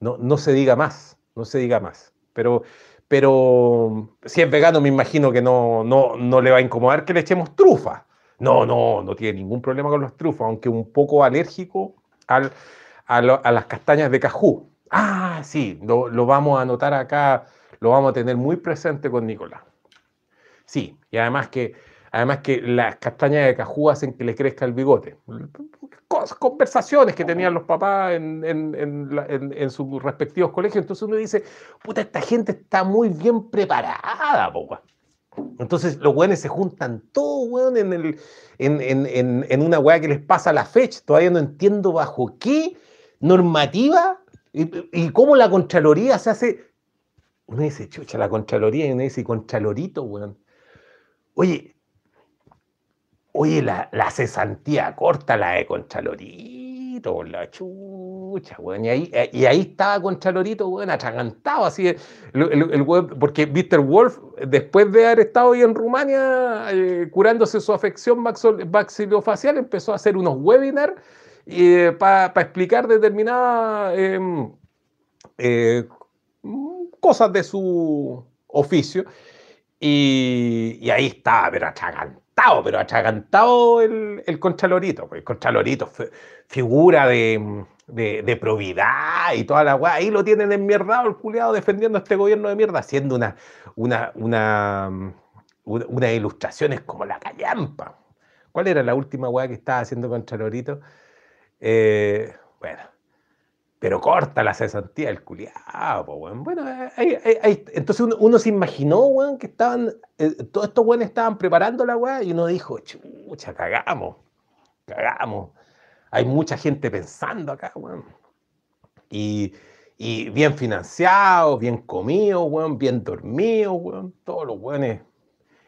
no, no se diga más, no se diga más. Pero, pero si es vegano, me imagino que no, no, no le va a incomodar que le echemos trufa. No, no, no tiene ningún problema con los trufas, aunque un poco alérgico al, a, las castañas de cajú. Ah, sí, lo, lo, vamos a anotar acá, lo vamos a tener muy presente con Nicolás. Sí, y además que Además que las castañas de cajú hacen que le crezca el bigote. Conversaciones que tenían los papás en, sus respectivos colegios. Entonces uno dice, puta, esta gente está muy bien preparada, po, Entonces los weones se juntan todos, weón, en, el, en, una weá que les pasa la fecha. Todavía no entiendo bajo qué normativa y, cómo la Contraloría se hace. Uno dice, chucha, la Contraloría, y uno dice, Contralorito, weón. Oye, Oye, la, cesantía corta, la de Conchalorito, la chucha, weón. Y ahí, eh, y ahí estaba Conchalorito, weón, atragantado, así. El, el, porque Mr. Wolf, después de haber estado ahí en Rumania eh, curándose su afección maxilofacial, empezó a hacer unos webinars eh, para explicar determinadas em, cosas de su oficio. Y, ahí estaba, pero atragantado pero achagantado el, el Conchalorito. Pues, el Conchalorito, figura de, de, probidad y toda la weá. Ahí lo tienen enmierdado el culiado defendiendo a este gobierno de mierda, haciendo una, una, una, una, ilustraciones como la callampa. ¿Cuál era la última weá que estaba haciendo Conchalorito? Eh, bueno, pero corta la cesantía del culiado, Bueno, entonces uno, se imaginó, weón, que estaban, eh, todos estos weones estaban preparando la weá y uno dijo, chucha, cagamos, cagamos. Hay mucha gente pensando acá, weón. Y, bien financiados, bien comidos, weón, bien dormidos, weón. Todos los weones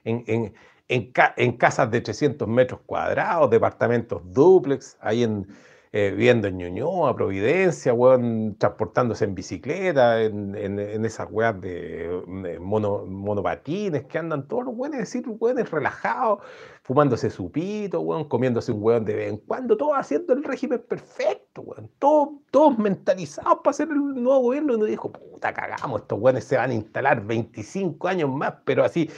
en, en casas de 300 metros cuadrados, departamentos duplex, ahí en eh, viviendo en Ñuñoa, Providencia, weón, transportándose en bicicleta, en, en, esas weas de, mono, monopatines que andan todos los weones, decir, weones relajados, fumándose su pito, weón, comiéndose un weón de vez en cuando, todos haciendo el régimen perfecto, weón, todos, todos mentalizados para hacer el nuevo gobierno. Y uno dijo, puta, cagamos, estos weones se van a instalar 25 años más, pero así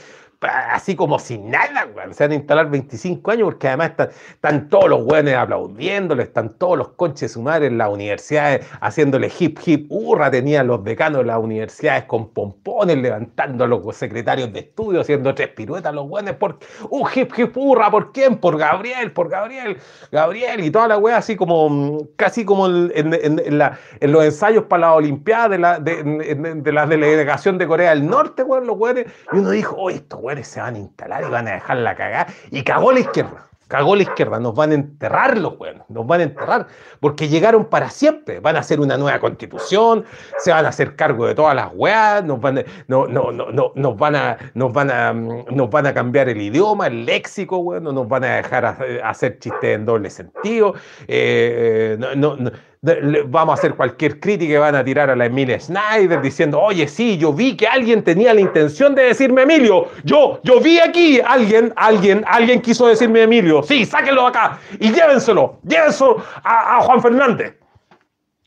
así como sin nada, Se van a instalar 25 años porque además están, todos los weones aplaudiéndole, están todos los conches su madre en las universidades haciéndole hip hip hurra, tenían los decanos de las universidades con pompones levantando a los secretarios de estudio haciendo tres piruetas los weones por un hip hip hurra, ¿por quién? Por Gabriel, por Gabriel, Gabriel y toda la wea así como casi como en, los ensayos para la Olimpiada de la, de, la delegación de Corea del Norte, weón, los weones, y uno dijo, oh, esto se van a instalar y van a dejar la cagada. Y cagó la izquierda. Cagó la izquierda, nos van a enterrar los buenos, nos van a enterrar, porque llegaron para siempre, van a hacer una nueva constitución, se van a hacer cargo de todas las weas, nos van a, no, no, no, nos van a, cambiar el idioma, el léxico, bueno, nos van a dejar hacer chistes en doble sentido, eh, no, vamos a hacer cualquier crítica y van a tirar a la Emilia Schneider diciendo, oye, sí, yo vi que alguien tenía la intención de decirme Emilio. Yo, yo vi aquí, alguien, alguien, alguien quiso decirme Emilio. Sí, sáquenlo acá y llévenselo, llévenselo a, Juan Fernández.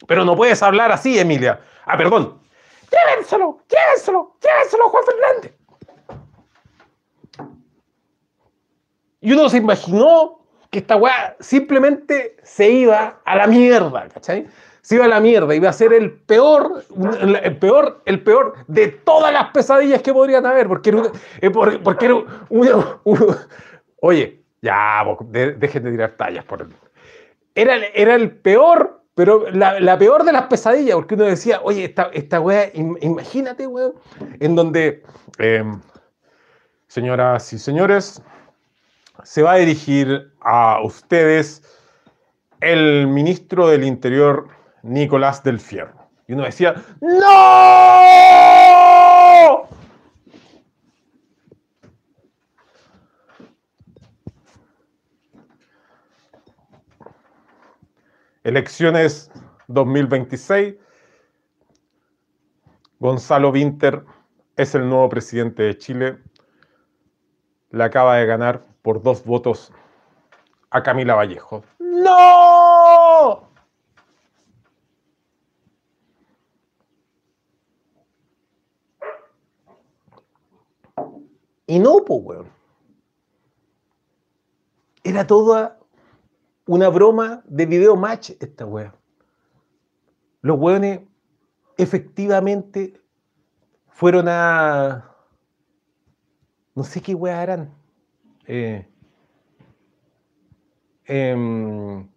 Pero no puedes hablar así, Emilia. Ah, perdón. Llévenselo, llévenselo, llévenselo Juan Fernández. Y uno se imaginó que esta weá simplemente se iba a la mierda, ¿cachai? Se iba a la mierda, iba a ser el peor, el peor, el peor de todas las pesadillas que podrían haber, porque era, eh, porque era oye, ya, dejen de tirar tallas por el, era, el peor, pero la, peor de las pesadillas, porque uno decía, oye, esta, esta weá, imagínate, weón, en donde, em, señoras y señores, se va a dirigir a ustedes el ministro del Interior, Nicolás del Fierro. Y uno decía, ¡No! Elecciones 2026. Gonzalo Winter es el nuevo presidente de Chile. Le acaba de ganar por dos votos a Camila Vallejo. ¡No! Y no, pues, weón. Era toda una broma de video match esta weón. Los weones efectivamente fueron a... No sé qué weón harán eh, em,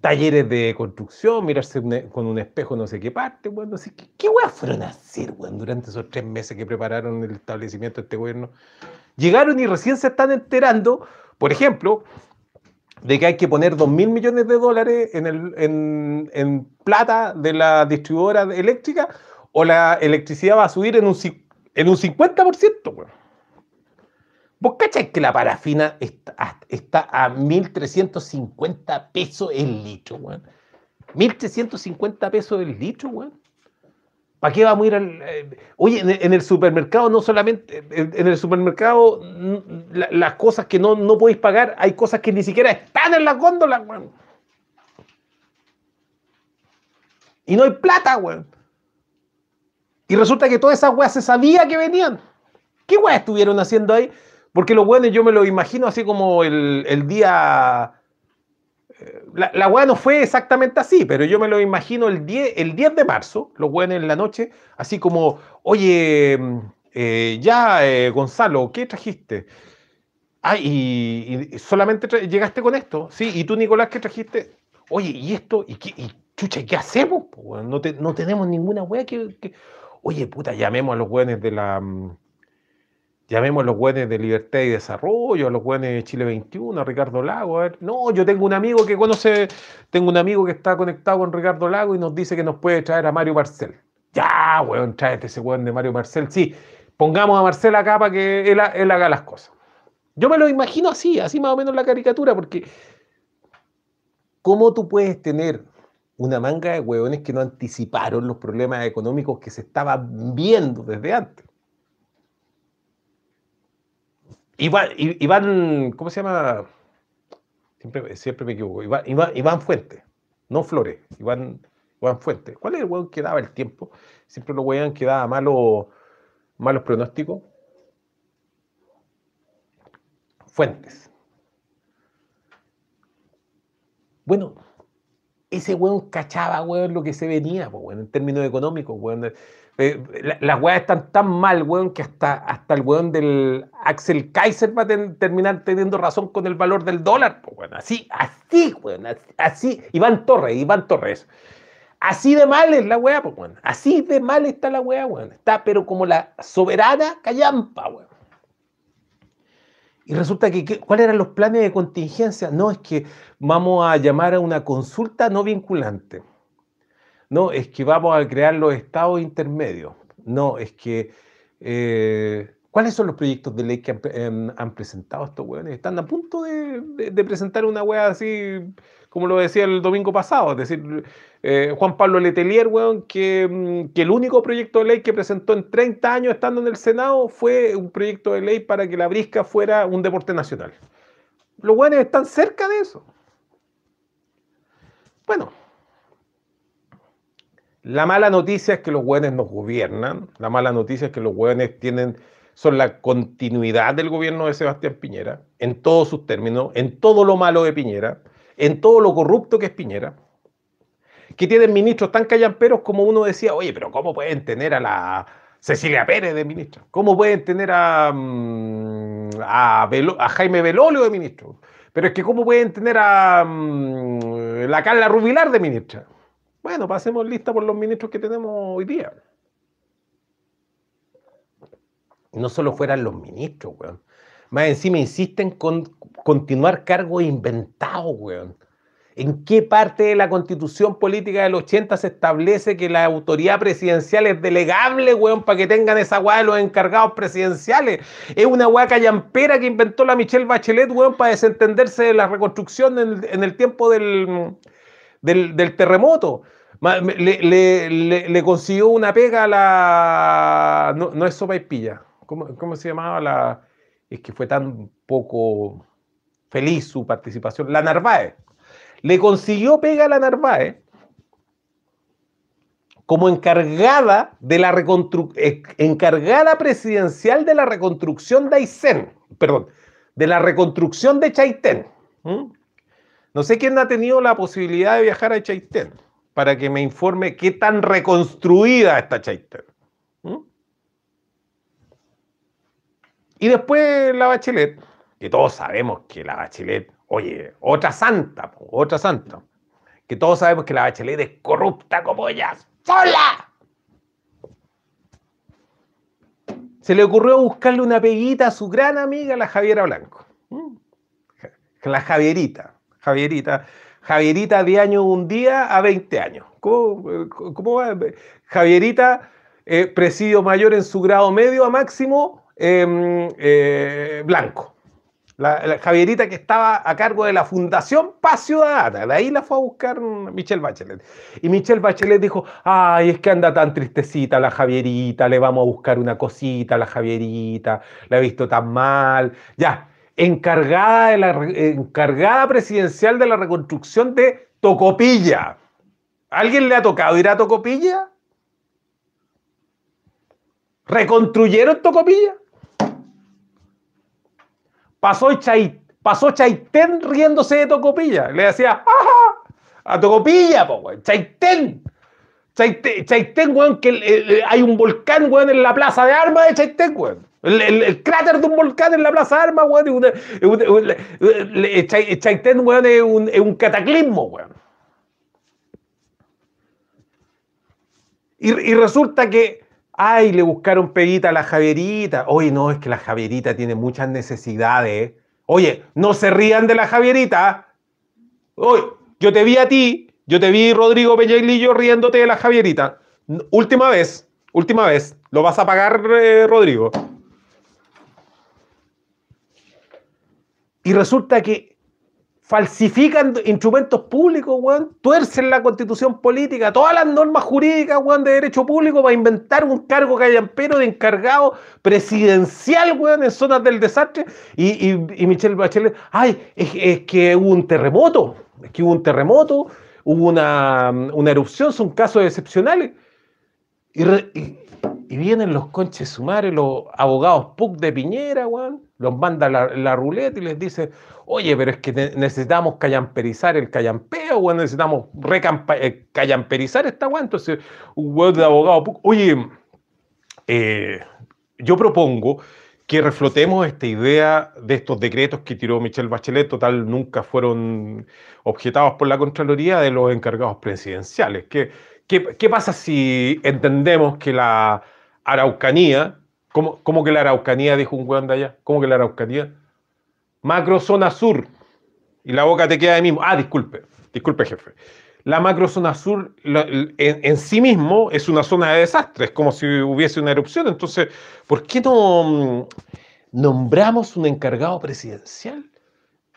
talleres de construcción, mirarse con un espejo no sé qué parte, bueno, no sé qué, qué fueron a hacer, bueno, durante esos tres meses que prepararon el establecimiento de este gobierno. Llegaron y recién se están enterando, por ejemplo, de que hay que poner 2 mil millones de dólares en, plata de la distribuidora eléctrica o la electricidad va a subir en un, en un 50%, bueno. ¿Vos cachai que la parafina está, está a 1.350 pesos el litro, weón? 1.350 pesos el litro, weón. ¿Para qué vamos a ir al.? Eh, oye, en, el supermercado, no solamente. En, el supermercado, las cosas que no, no podéis pagar, hay cosas que ni siquiera están en las góndolas, weón. Y no hay plata, weón. Y resulta que todas esas weas se sabía que venían. ¿Qué weas estuvieron haciendo ahí? Porque los buenos yo me lo imagino así como el, día... Eh, la, la no fue exactamente así, pero yo me lo imagino el 10, el 10 de marzo, los buenos en la noche, así como, oye, eh, ya, eh, Gonzalo, ¿qué trajiste? Ah, y, solamente llegaste con esto, ¿sí? ¿Y tú, Nicolás, qué trajiste? Oye, ¿y esto? ¿Y, qué, y chucha, ¿qué hacemos? no, no, tenemos ninguna wea que, Oye, puta, llamemos a los buenos de la mm, llamemos a los buenos de Libertad y Desarrollo, a los buenos de Chile 21, a Ricardo Lago. A ver, no, yo tengo un amigo que conoce, tengo un amigo que está conectado con Ricardo Lago y nos dice que nos puede traer a Mario Marcel. Ya, weón, tráete ese weón de Mario Marcel. Sí, pongamos a Marcel acá para que él, él haga las cosas. Yo me lo imagino así, así más o menos la caricatura, porque ¿cómo tú puedes tener una manga de hueones que no anticiparon los problemas económicos que se estaban viendo desde antes? Iván, ¿cómo se llama? Siempre, me equivoco. Iván, Iván, Fuente, no Flores. Iván, Iván Fuente. ¿Cuál es el weón que daba el tiempo? Siempre los weón que daba malos, malos pronósticos. Fuentes. Bueno, ese weón cachaba, weón, lo que se venía, pues, en términos económicos, weón. Eh, las weas están tan mal, weón, que hasta, hasta el weón del Axel Kaiser va a terminar teniendo razón con el valor del dólar. Pues, así, así, weón, así, Iván Torres, Iván Torres. Así de mal es la wea, pues, weón. Así de mal está la wea, weón. Está, pero como la soberana callampa, weón. Y resulta que, ¿cuáles eran los planes de contingencia? No, es que vamos a llamar a una consulta no vinculante. No, es que vamos a crear los estados intermedios. No, es que eh, ¿Cuáles son los proyectos de ley que han, em, presentado estos weones? Están a punto de, presentar una wea así, como lo decía el domingo pasado. Es decir, eh, Juan Pablo Letelier, weón, que, mm, que, el único proyecto de ley que presentó en 30 años estando en el Senado fue un proyecto de ley para que la brisca fuera un deporte nacional. Los weones están cerca de eso. Bueno, la mala noticia es que los weones nos gobiernan. La mala noticia es que los weones tienen son la continuidad del gobierno de Sebastián Piñera, en todos sus términos, en todo lo malo de Piñera, en todo lo corrupto que es Piñera, que tienen ministros tan callamperos como uno decía, oye, pero ¿cómo pueden tener a la Cecilia Pérez de ministra? ¿Cómo pueden tener a, mm, a, Jaime Belolio de ministro? Pero es que ¿cómo pueden tener a mm, la Carla Rubilar de ministra? Bueno, pasemos lista por los ministros que tenemos hoy día no solo fueran los ministros, weón. Más encima insisten con continuar cargos inventados, weón. ¿En qué parte de la constitución política del 80 se establece que la autoridad presidencial es delegable, weón, para que tengan esa weá de los encargados presidenciales? Es una weá callampera que inventó la Michelle Bachelet, weón, para desentenderse de la reconstrucción en, el tiempo del, del, terremoto. Le, consiguió una pega a la. No, es sopa y pilla. ¿cómo, se llamaba la...? Es que fue tan poco feliz su participación. La Narváez. Le consiguió pega a la Narváez como encargada de la eh, encargada presidencial de la reconstrucción de Aysén, perdón, de la reconstrucción de Chaitén. No sé quién ha tenido la posibilidad de viajar a Chaitén para que me informe qué tan reconstruida está Chaitén. Y después la Bachelet, que todos sabemos que la Bachelet, oye, otra santa, otra santa, que todos sabemos que la Bachelet es corrupta como ella sola. Se le ocurrió buscarle una peguita a su gran amiga, la Javiera Blanco. La Javierita. Javierita. Javierita de año un día a 20 años. ¿Cómo, va? Javierita, eh, presidio mayor en su grado medio a máximo, Em, eh, Blanco. La, Javierita que estaba a cargo de la Fundación Paz Ciudadana. De ahí la fue a buscar Michelle Bachelet. Y Michelle Bachelet dijo, ay, es que anda tan tristecita la Javierita, le vamos a buscar una cosita a la Javierita, la he visto tan mal. Ya, encargada, de la, encargada presidencial de la reconstrucción de Tocopilla. ¿Alguien le ha tocado ir a Tocopilla? ¿Reconstruyeron Tocopilla? Pasó, Chait, pasó Chaitén riéndose de Tocopilla. Le decía, ¡ajá! A Tocopilla, po, Chaitén. Chaitén, weón, que hay un volcán, weón, en la plaza de armas de Chaitén, weón. El, cráter de un volcán en la plaza armas, weón. Chaitén, weón, es un, cataclismo, weón. Y, y resulta que Ay, le buscaron peguita a la Javierita. Oye, no, es que la Javierita tiene muchas necesidades. Oye, no se rían de la Javierita. Oye, yo te vi a ti, yo te vi Rodrigo Peñailillo riéndote de la Javierita. Última vez, última vez. ¿Lo vas a pagar, eh, Rodrigo? Y resulta que falsifican instrumentos públicos, weón, tuercen la constitución política, todas las normas jurídicas, weón, de derecho público para inventar un cargo callampero de encargado presidencial, weón, en zonas del desastre. Y, y, Michelle Bachelet, ay, es, que hubo un terremoto, es que hubo un terremoto, hubo una, erupción, son casos excepcionales. Y, vienen los conches sumares, los abogados PUC de Piñera, weón, los manda la, ruleta y les dice, oye, pero es que necesitamos callamperizar el callampeo, bueno, necesitamos eh, callamperizar esta weá. Entonces, un weón de abogado, oye, eh, yo propongo que reflotemos esta idea de estos decretos que tiró Michelle Bachelet, total, nunca fueron objetados por la Contraloría de los encargados presidenciales. ¿Qué, pasa si entendemos que la Araucanía, ¿cómo, ¿cómo, que la Araucanía, dijo un weón de allá? ¿Cómo que la Araucanía? macrozona sur, y la boca te queda de mismo. Ah, disculpe, disculpe, jefe. la macrozona sur en, sí mismo es una zona de desastre, es como si hubiese una erupción. Entonces, ¿por qué no mm, nombramos un encargado presidencial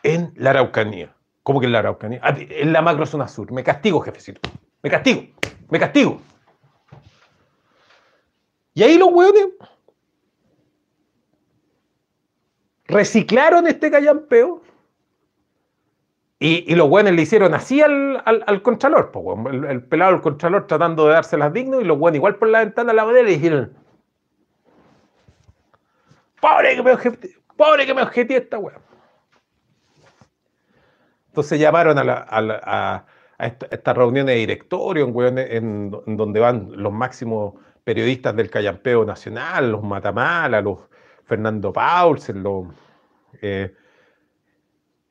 en la Araucanía? ¿Cómo que en la Araucanía? Ah, en la macrozona sur. Me castigo, jefecito. Me castigo. Me castigo. Y ahí los hueones reciclaron este callampeo y, los buenos le hicieron así al, al, Contralor, el, pelado del Contralor tratando de dárselas digno y los buenos igual por la ventana a la madera le dijeron, pobre que me objeté, pobre que me objeté esta weón. Entonces llamaron a, la, a esta, reunión de directorio en, en, donde van los máximos periodistas del Callampeo Nacional, los Matamala, los Fernando Paulsen, los... Eh,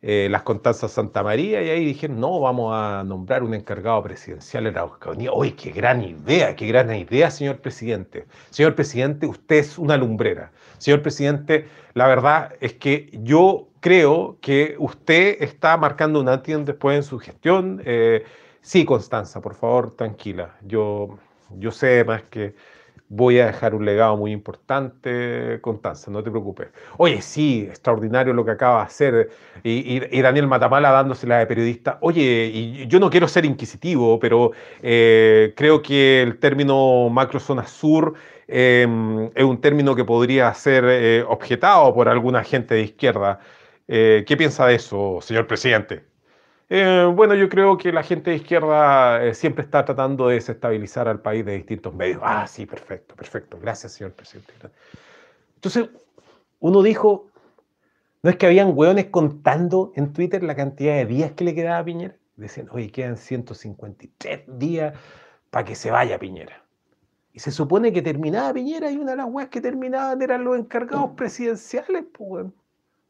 eh, las Constanzas Santa María y ahí dijeron, no, vamos a nombrar un encargado presidencial en la Araucanía. ¡Uy, qué gran idea, qué gran idea, señor presidente! Señor presidente, usted es una lumbrera. Señor presidente, la verdad es que yo creo que usted está marcando un antes después en su gestión. Eh, sí, Constanza, por favor, tranquila. Yo, yo sé más que voy a dejar un legado muy importante, Constanza, no te preocupes. Oye, sí, extraordinario lo que acaba de hacer. Y, Daniel Matamala dándosela de periodista. Oye, y yo no quiero ser inquisitivo, pero eh, creo que el término macrozona sur em, es un término que podría ser eh, objetado por alguna gente de izquierda. Eh, ¿Qué piensa de eso, señor presidente? Eh, bueno, yo creo que la gente de izquierda eh, siempre está tratando de desestabilizar al país de distintos medios. Ah, sí, perfecto, perfecto. Gracias, señor presidente. Entonces, uno dijo, ¿no es que habían hueones contando en Twitter la cantidad de días que le quedaba a Piñera? Decían, oye, quedan 153 días para que se vaya Piñera. Y se supone que terminaba Piñera y una de las weas que terminaban eran los encargados presidenciales, pues,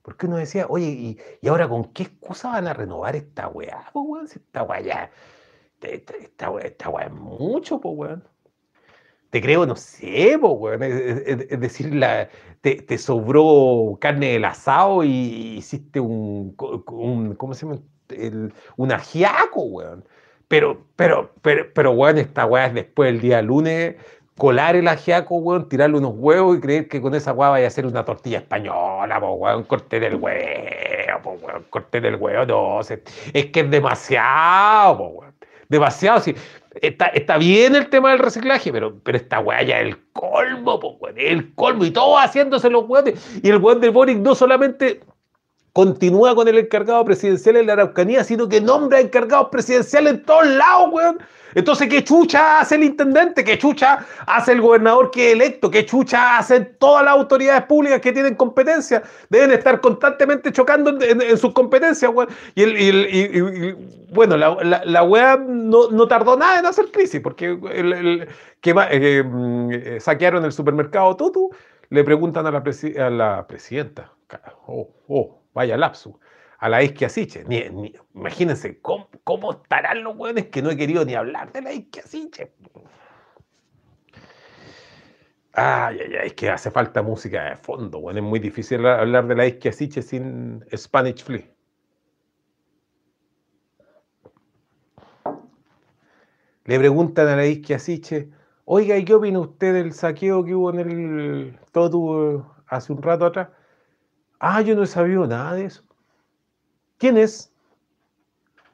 porque uno decía, oye, ¿y, ¿y, ahora con qué excusa van a renovar esta weá, po, weón? Esta weá ya. Esta, esta weá es mucho, po, weón. Te creo, no sé, po, weón. Es, decir, la, te, sobró carne del asado y hiciste un. ¿Cómo se llama? Un ajiaco, weón. Pero, pero, pero, pero, weón, esta weá es después del día lunes colar el ajiaco, weón, tirarle unos huevos y creer que con esa weá vaya a hacer una tortilla española, po, weón, corte del huevo, po, weón, corte del huevo, no, es que es demasiado, po, weón, demasiado, sí. Está, está, bien el tema del reciclaje, pero, pero esta weá ya es el colmo, po, el colmo, y todo haciéndose los weones, y el weón del Boric no solamente continúa con el encargado presidencial en la Araucanía, sino que nombra encargados presidenciales en todos lados, weón. Entonces, ¿qué chucha hace el intendente? ¿Qué chucha hace el gobernador que es electo? ¿Qué chucha hacen todas las autoridades públicas que tienen competencia? Deben estar constantemente chocando en, sus competencias, weón. Y, bueno, la, la, no, tardó nada en hacer crisis, porque eh, mm, saquearon el supermercado Tutu, le preguntan a la, a la presidenta, oh, oh, vaya lapso, a la Isquiasiche. Ni, imagínense ¿cómo, estarán los hueones que no he querido ni hablar de la Isquiasiche. Ay, ay, ay, es que hace falta música de fondo, bueno, es muy difícil hablar de la Isquiasiche sin Spanish Flea. Le preguntan a la Isquiasiche, oiga, ¿y qué opina usted del saqueo que hubo en el Totu hace un rato atrás? Ah, yo no he sabido nada de eso. ¿Quién es?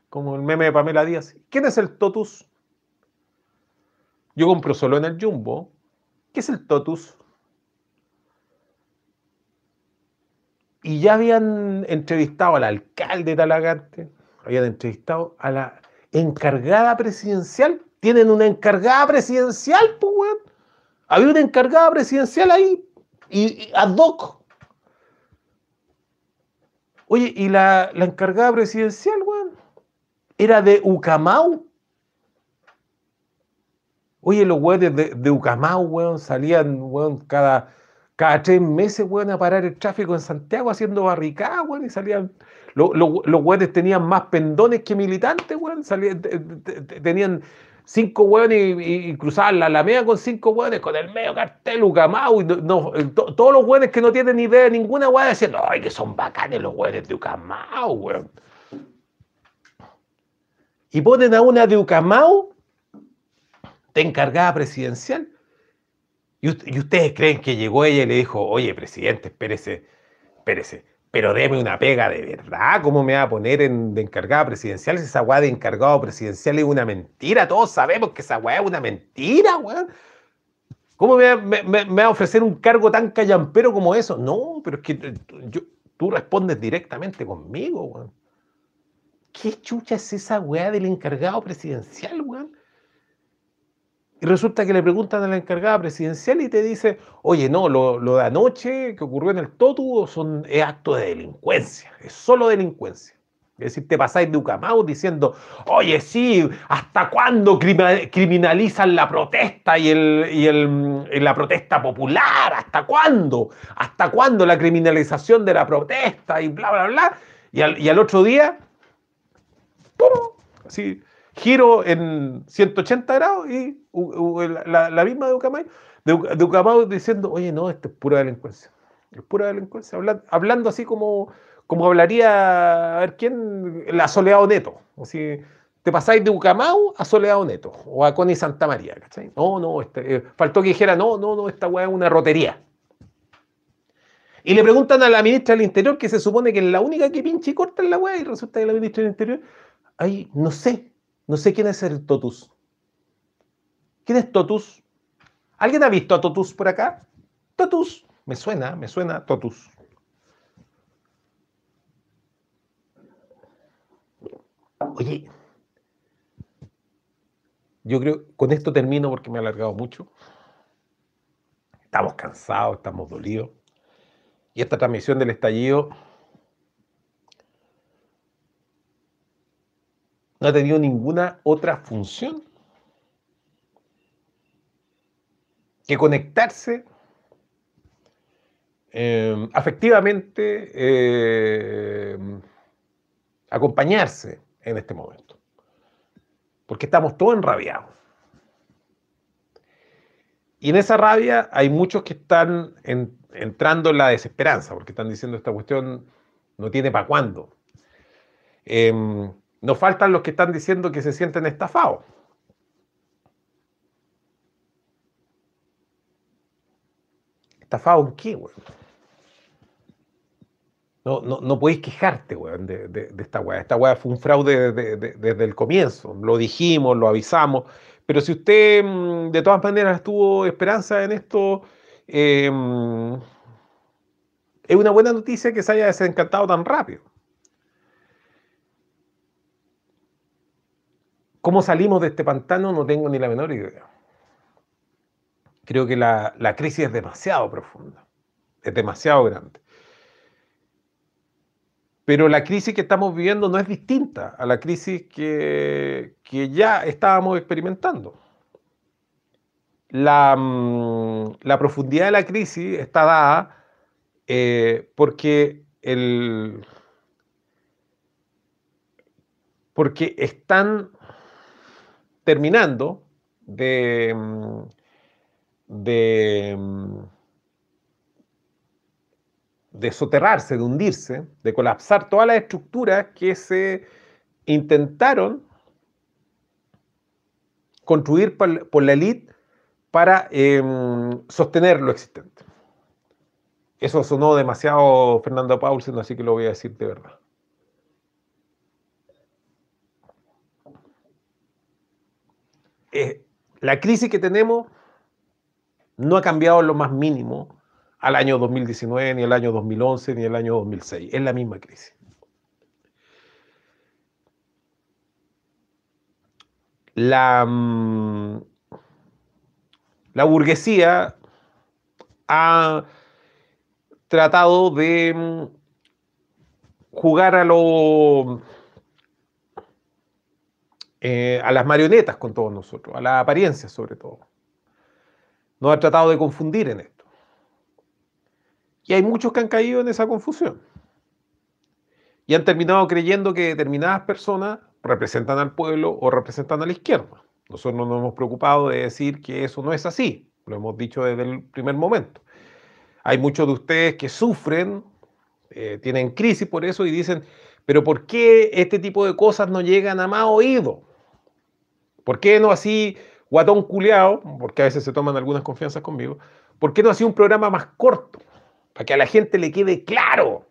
Como el meme de Pamela Díaz. ¿Quién es el Totus? Yo compro solo en el Jumbo. ¿Qué es el Totus? Y ya habían entrevistado al alcalde de Talagante, habían entrevistado a la encargada presidencial. Tienen una encargada presidencial, pues. Había una encargada presidencial ahí, y, y ad hoc, Oye, y la, encargada presidencial, weón, era de Ucamau. Oye, los weones de, de Ucamau, weón, salían, weón, cada, cada tres meses, weón, a parar el tráfico en Santiago haciendo barricadas, weón, y salían. los weones tenían más pendones que militantes, weón, salían, tenían cinco hueones y, cruzar la Alameda con cinco hueones, con el medio cartel, Ucamau, y no, todos los hueones que no tienen ni idea de ninguna hueá diciendo, ay, que son bacanes los hueones de Ucamau, y ponen a una de Ucamau de encargada presidencial. Y, ustedes creen que llegó ella y le dijo, oye, presidente, espérese, espérese, pero deme una pega de verdad, ¿cómo me va a poner en, de encargada presidencial si esa weá de encargado presidencial es una mentira? Todos sabemos que esa weá es una mentira, weón. ¿Cómo me, va a ofrecer un cargo tan callampero como eso? No, pero es que eh, yo, tú respondes directamente conmigo, weón. ¿Qué chucha es esa weá del encargado presidencial, weón? Y resulta que le preguntan a la encargada presidencial y te dice, oye, no, lo, de anoche que ocurrió en el Totu son, es acto de delincuencia, es solo delincuencia. Es decir, te pasáis de Ucamau diciendo, oye, sí, ¿hasta cuándo criminalizan la protesta y, el, la protesta popular? ¿Hasta cuándo? ¿Hasta cuándo la criminalización de la protesta y bla, bla, bla? Y al, y al otro día, ¡pum! Así, giro en 180 grados y la, misma de Ucamay, de, diciendo, oye, no, esto es pura delincuencia. Es pura delincuencia. Hablando, así como, como hablaría, a ver quién, la Soleado Neto. Así, te pasáis de Ucamau a Soleado Neto o a Connie Santa María. ¿cachai? No, no, este, eh, faltó que dijera, no, no, no, esta weá es una rotería. Y le preguntan a la ministra del Interior, que se supone que es la única que pinche y corta en la weá, y resulta que la ministra del Interior, ay, no sé, no sé quién es el Totus. ¿Quién es Totus? ¿Alguien ha visto a Totus por acá? Totus. Me suena, me suena Totus. Oye, yo creo, con esto termino porque me ha alargado mucho. Estamos cansados, estamos dolidos. Y esta transmisión del estallido no ha tenido ninguna otra función que conectarse eh, afectivamente, eh, acompañarse en este momento. Porque estamos todos enrabiados. Y en esa rabia hay muchos que están entrando en la desesperanza, porque están diciendo esta cuestión no tiene para cuándo. Em, nos faltan los que están diciendo que se sienten estafados. ¿Estafados en qué? No, no, podéis quejarte, weón, de, esta weá. Esta weá fue un fraude desde el comienzo. Lo dijimos, lo avisamos. Pero si usted mm, de todas maneras tuvo esperanza en esto, em, es una buena noticia que se haya desencantado tan rápido. ¿Cómo salimos de este pantano? No tengo ni la menor idea. Creo que la, crisis es demasiado profunda, es demasiado grande. Pero la crisis que estamos viviendo no es distinta a la crisis que, ya estábamos experimentando. La, mm, profundidad de la crisis está dada eh, porque, el, porque están terminando de, mm, de, mm, de soterrarse, de hundirse, de colapsar todas las estructuras que se intentaron construir por, la élite para em, sostener lo existente. Eso sonó demasiado Fernando Paulsen, así que lo voy a decir de verdad. Eh, la crisis que tenemos no ha cambiado lo más mínimo al año 2019, ni al año 2011, ni al año 2006. Es la misma crisis. La, mm, la burguesía ha tratado de mm, jugar eh, a las marionetas con todos nosotros, a las apariencias sobre todo. Nos ha tratado de confundir en esto. Y hay muchos que han caído en esa confusión. Y han terminado creyendo que determinadas personas representan al pueblo o representan a la izquierda. Nosotros no nos hemos preocupado de decir que eso no es así. Lo hemos dicho desde el primer momento. Hay muchos de ustedes que sufren eh, tienen crisis por eso y dicen, pero ¿por qué este tipo de cosas no llegan a más oído? ¿Por qué no así, guatón culeado, porque a veces se toman algunas confianzas conmigo, ¿por qué no así un programa más corto? Para que a la gente le quede claro.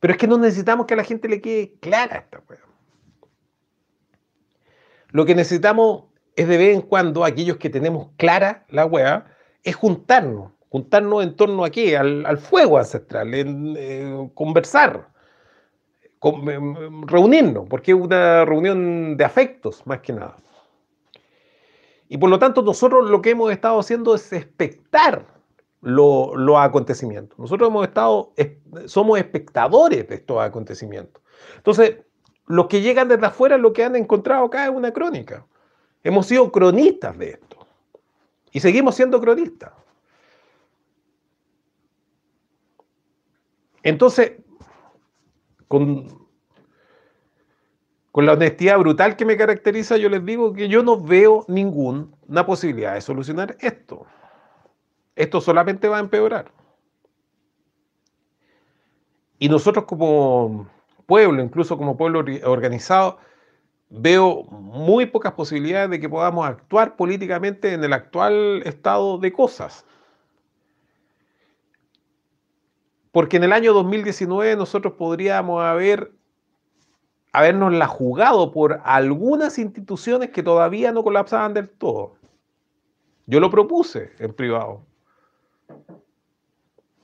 Pero es que no necesitamos que a la gente le quede clara esta weá. Lo que necesitamos es de vez en cuando, aquellos que tenemos clara la weá, es juntarnos. Juntarnos en torno a qué? Al, fuego ancestral, eh, conversar, em, reunirnos, porque es una reunión de afectos más que nada. Y por lo tanto nosotros lo que hemos estado haciendo es expectar los acontecimientos. Nosotros hemos estado, somos espectadores de estos acontecimientos. Entonces, los que llegan desde afuera lo que han encontrado acá es una crónica. Hemos sido cronistas de esto. Y seguimos siendo cronistas. Entonces, con, con la honestidad brutal que me caracteriza, yo les digo que yo no veo ninguna posibilidad de solucionar esto. Esto solamente va a empeorar. Y nosotros como pueblo, incluso como pueblo organizado, veo muy pocas posibilidades de que podamos actuar políticamente en el actual estado de cosas. Porque en el año 2019 nosotros podríamos haber habernos la jugado por algunas instituciones que todavía no colapsaban del todo. Yo lo propuse en privado.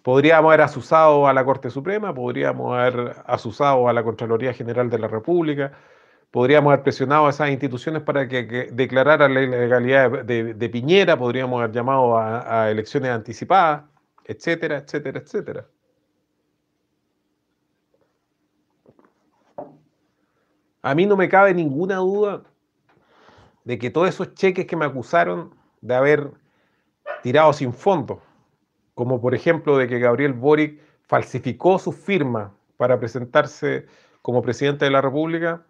Podríamos haber asusado a la Corte Suprema, podríamos haber asusado a la Contraloría General de la República, podríamos haber presionado a esas instituciones para que, declararan la ilegalidad de, Piñera, podríamos haber llamado a elecciones anticipadas, etcétera, etcétera, etcétera. A mí no me cabe ninguna duda de que todos esos cheques que me acusaron de haber tirado sin fondo, como por ejemplo de que Gabriel Boric falsificó su firma para presentarse como presidente de la República,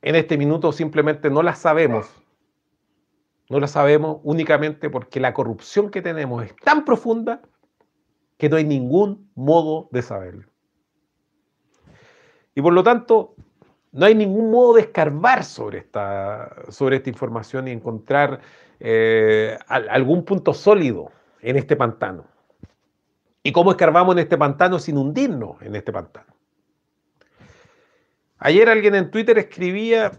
en este minuto simplemente no la sabemos. No la sabemos únicamente porque la corrupción que tenemos es tan profunda que no hay ningún modo de saberlo. Y por lo tanto, no hay ningún modo de escarbar sobre esta, sobre esta información y encontrar eh, algún punto sólido en este pantano. ¿Y cómo escarbamos en este pantano sin hundirnos en este pantano? Ayer alguien en Twitter escribía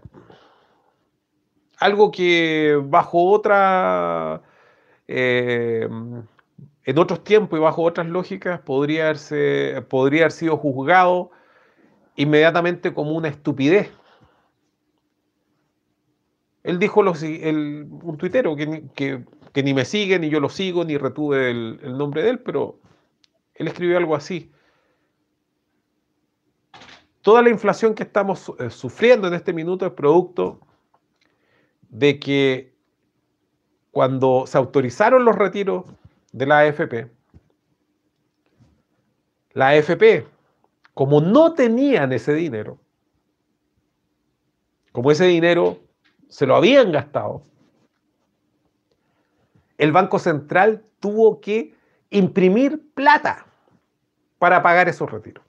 algo que bajo otra, eh, en otros tiempos y bajo otras lógicas podría, haberse, podría haber sido juzgado inmediatamente como una estupidez. Él dijo un tuitero que, que ni me sigue, ni yo lo sigo, ni retuve el, nombre de él, pero él escribió algo así. Toda la inflación que estamos eh, sufriendo en este minuto es producto de que cuando se autorizaron los retiros de la AFP, la AFP, como no tenían ese dinero, como ese dinero se lo habían gastado, el Banco Central tuvo que imprimir plata para pagar esos retiros.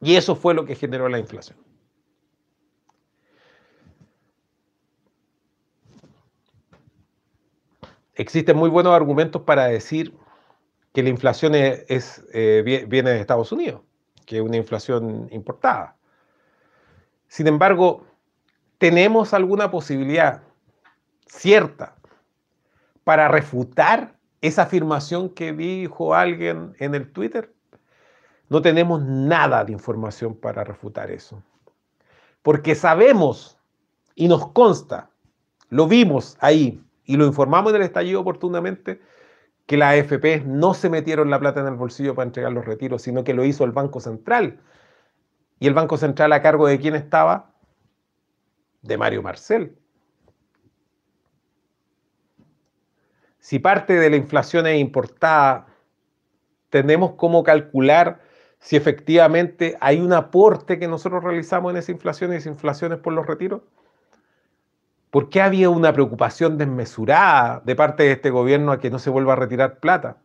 Y eso fue lo que generó la inflación. Existen muy buenos argumentos para decir que la inflación es, eh, viene de Estados Unidos, que es una inflación importada. Sin embargo, tenemos alguna posibilidad cierta para refutar esa afirmación que dijo alguien en el Twitter? No tenemos nada de información para refutar eso. Porque sabemos y nos consta, lo vimos ahí y lo informamos en el estallido oportunamente, que la AFP no se metieron la plata en el bolsillo para entregar los retiros, sino que lo hizo el Banco Central. ¿Y el Banco Central a cargo de quién estaba? De Mario Marcel. si parte de la inflación es importada, tenemos cómo calcular si efectivamente hay un aporte que nosotros realizamos en esa inflación y esa inflación es por los retiros. ¿Por qué había una preocupación desmesurada de parte de este gobierno a que no se vuelva a retirar plata?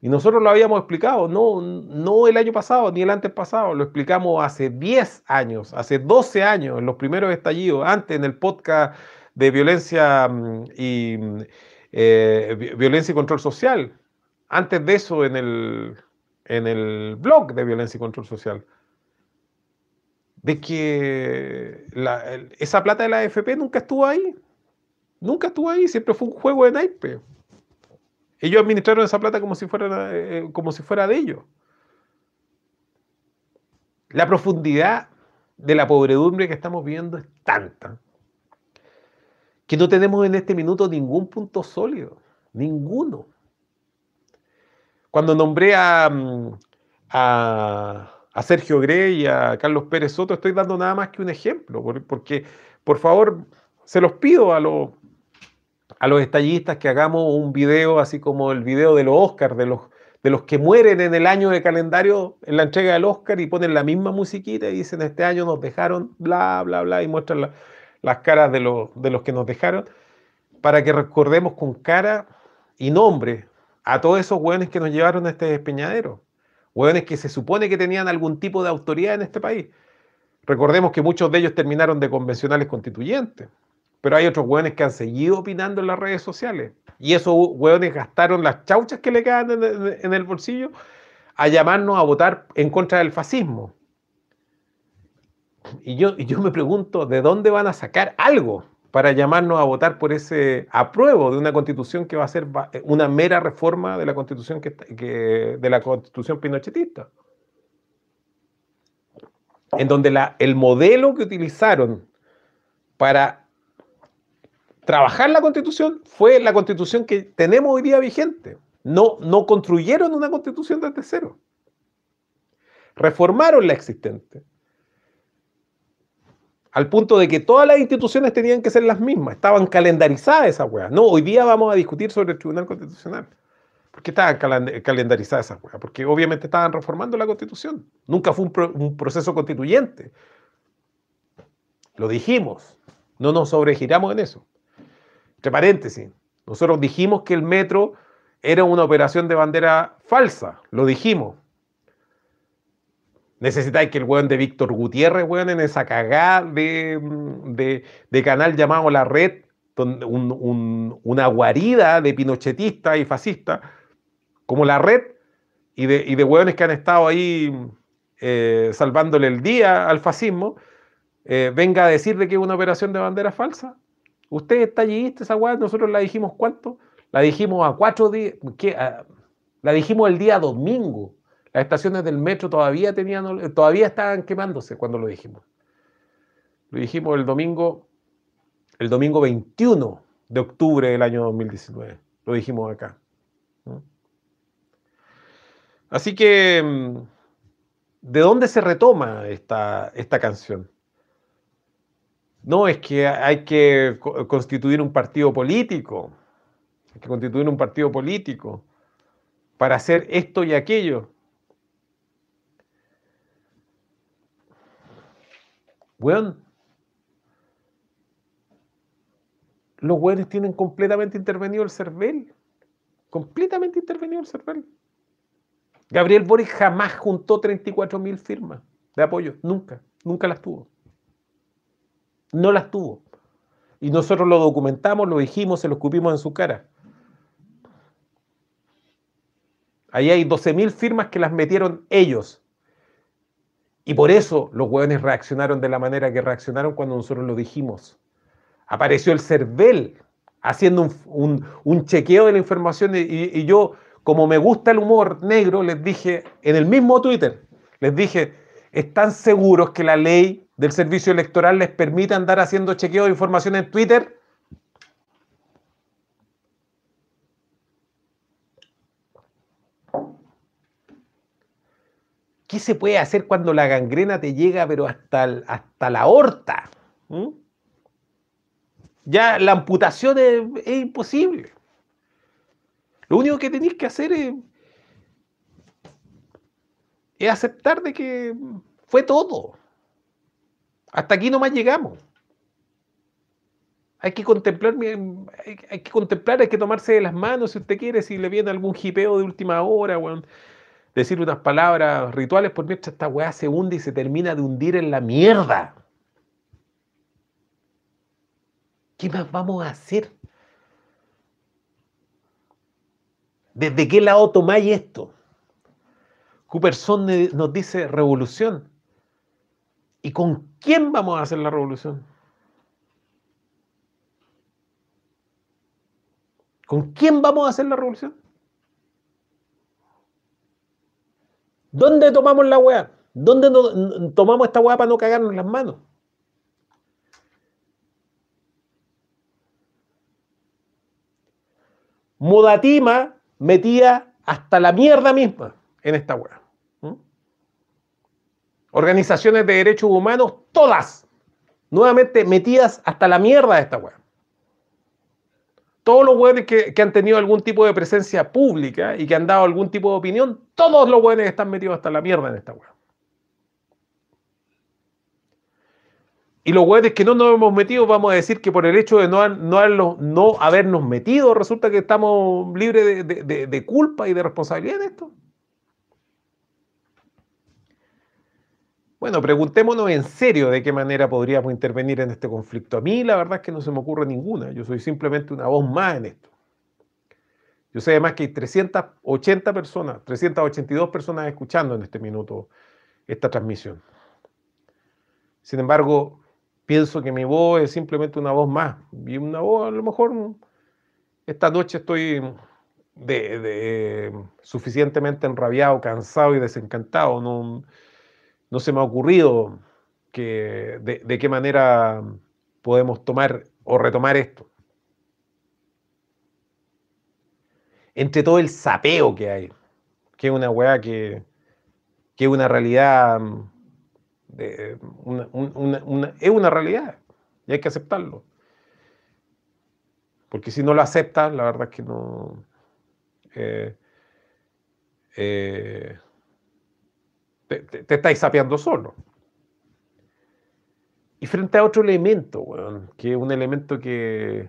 Y nosotros lo habíamos explicado, no, no el año pasado ni el antes pasado, lo explicamos hace 10 años, hace 12 años, en los primeros estallidos, antes en el podcast de violencia mm, y eh, violencia y control social. Antes de eso, en el, en el blog de violencia y control social. De que esa plata de la AFP nunca estuvo ahí. Nunca estuvo ahí, siempre fue un juego de naipe. Ellos administraron esa plata como si fuera, eh, como si fuera de ellos. La profundidad de la pobredumbre que estamos viendo es tanta que no tenemos en este minuto ningún punto sólido, ninguno. Cuando nombré a, mm, a, Sergio Grey y a Carlos Pérez Soto, estoy dando nada más que un ejemplo, porque por favor se los pido a los a los estallistas que hagamos un video así como el video de los Oscars, de los, de los que mueren en el año de calendario en la entrega del Oscar y ponen la misma musiquita y dicen este año nos dejaron, bla, bla, bla, y muestran las caras de los, de los que nos dejaron, para que recordemos con cara y nombre a todos esos hueones que nos llevaron a este despeñadero, hueones que se supone que tenían algún tipo de autoridad en este país. Recordemos que muchos de ellos terminaron de convencionales constituyentes. Pero hay otros hueones que han seguido opinando en las redes sociales. Y esos hueones gastaron las chauchas que le quedan en el bolsillo a llamarnos a votar en contra del fascismo. Y yo, y yo me pregunto, ¿de dónde van a sacar algo para llamarnos a votar por ese apruebo de una constitución que va a ser una mera reforma de la constitución, que, de la constitución pinochetista? En donde la, el modelo que utilizaron para trabajar la constitución fue la constitución que tenemos hoy día vigente. No, no construyeron una constitución desde cero. Reformaron la existente. Al punto de que todas las instituciones tenían que ser las mismas. Estaban calendarizadas esas weas. No, hoy día vamos a discutir sobre el Tribunal Constitucional. ¿Por qué estaban calendarizadas esas weas? Porque obviamente estaban reformando la constitución. Nunca fue un proceso constituyente. Lo dijimos. No nos sobregiramos en eso. Entre paréntesis, nosotros dijimos que el metro era una operación de bandera falsa, lo dijimos. Necesitáis que el weón de Víctor Gutiérrez, weón, en esa cagada de, canal llamado La Red, una guarida de pinochetistas y fascistas, como La Red, y de, y weones que han estado ahí eh, salvándole el día al fascismo, eh, venga a decir de que es una operación de bandera falsa. Usted está allí, esa weá, nosotros la dijimos cuánto? La dijimos a cuatro días, la dijimos el día domingo. Las estaciones del metro todavía tenían, todavía estaban quemándose cuando lo dijimos. Lo dijimos el domingo, el domingo 21 de octubre del año 2019. Lo dijimos acá. Así que, mm, ¿de dónde se retoma esta, esta canción? No, es que hay que constituir un partido político. Hay que constituir un partido político para hacer esto y aquello. Bueno, los buenos tienen completamente intervenido el CERVEL. Completamente intervenido el CERVEL. Gabriel Boric jamás juntó 34 mil firmas de apoyo. Nunca, nunca las tuvo no las tuvo. Y nosotros lo documentamos, lo dijimos, se lo escupimos en su cara. Ahí hay 12.000 firmas que las metieron ellos. Y por eso los hueones reaccionaron de la manera que reaccionaron cuando nosotros lo dijimos. Apareció el CERVEL haciendo un, chequeo de la información y, y yo, como me gusta el humor negro, les dije en el mismo Twitter, les dije, ¿están seguros que la ley del servicio electoral les permite andar haciendo chequeo de información en Twitter? ¿Qué se puede hacer cuando la gangrena te llega pero hasta, hasta la aorta? ¿Mm? Ya la amputación es, imposible. Lo único que tenéis que hacer es, aceptar de que fue todo. Hasta aquí nomás llegamos. Hay que contemplar, hay, que contemplar, hay que tomarse de las manos si usted quiere, si le viene algún jipeo de última hora. Decir unas palabras rituales por mientras esta weá se hunde y se termina de hundir en la mierda. ¿Qué más vamos a hacer? ¿Desde qué lado tomáis esto? Cooperson nos dice revolución. ¿Y con quién vamos a hacer la revolución? ¿Con quién vamos a hacer la revolución? ¿Dónde tomamos la weá? ¿Dónde tomamos esta weá para no cagarnos las manos? Modatima metía hasta la mierda misma en esta weá. Organizaciones de derechos humanos, todas, nuevamente metidas hasta la mierda de esta weá. Todos los weones que, han tenido algún tipo de presencia pública y que han dado algún tipo de opinión, todos los weones están metidos hasta la mierda en esta weá. Y los hueones que no nos hemos metido, vamos a decir que por el hecho de no, no, no habernos metido, resulta que estamos libres de, culpa y de responsabilidad en esto. Bueno, preguntémonos en serio de qué manera podríamos intervenir en este conflicto. A mí la verdad es que no se me ocurre ninguna. Yo soy simplemente una voz más en esto. Yo sé además que hay 380 personas, 382 personas escuchando en este minuto esta transmisión. Sin embargo, pienso que mi voz es simplemente una voz más. Y una voz, a lo mejor, esta noche estoy suficientemente enrabiado, cansado y desencantado. No se me ha ocurrido que, de, qué manera podemos tomar o retomar esto. Entre todo el sapeo que hay, que es una weá que, que es una realidad es una realidad y hay que aceptarlo. Porque si no lo aceptas, la verdad es que no... Eh, eh, te, te, estáis sapeando solo. Y frente a otro elemento, que es un elemento que,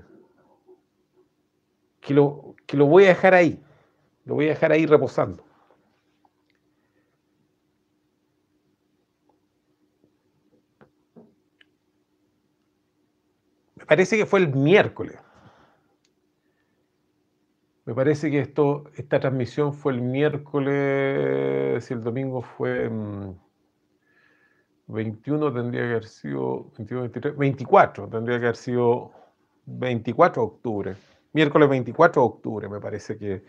que, lo, que lo voy a dejar ahí, lo voy a dejar ahí reposando. parece que fue el miércoles. Me parece que esto, esta transmisión fue el miércoles, si el domingo fue 21, mm, tendría que haber sido 24, tendría que haber sido 24 de octubre. Miércoles 24 de octubre, me parece que,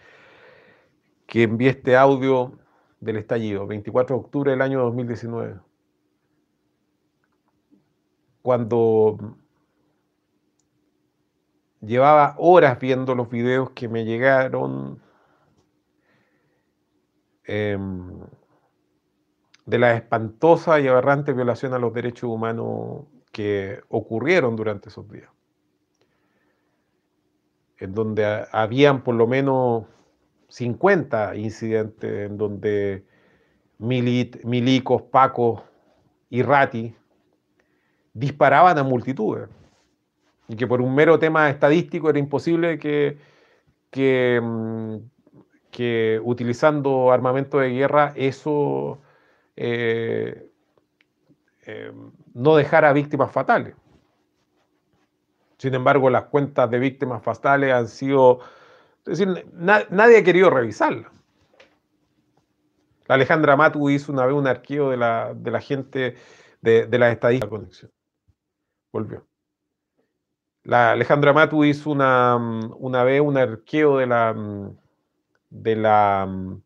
que envié este audio del estallido, 24 de octubre del año 2019. Cuando llevaba horas viendo los videos que me llegaron em, de la espantosa y aberrante violación a los derechos humanos que ocurrieron durante esos días. En donde habían por lo menos 50 incidentes en donde milicos, pacos y rati disparaban a multitudes y que por un mero tema estadístico era imposible que, que, mm, utilizando armamento de guerra eso eh, eh, no dejara víctimas fatales. Sin embargo, las cuentas de víctimas fatales han sido, es decir, nadie ha querido revisarlas. La Alejandra Matu hizo una vez un arqueo de la, de la gente de, de las estadísticas de conexión. Volvió. La Alejandra Matu hizo una, mm, una vez un arqueo de la, mm, de la, mm,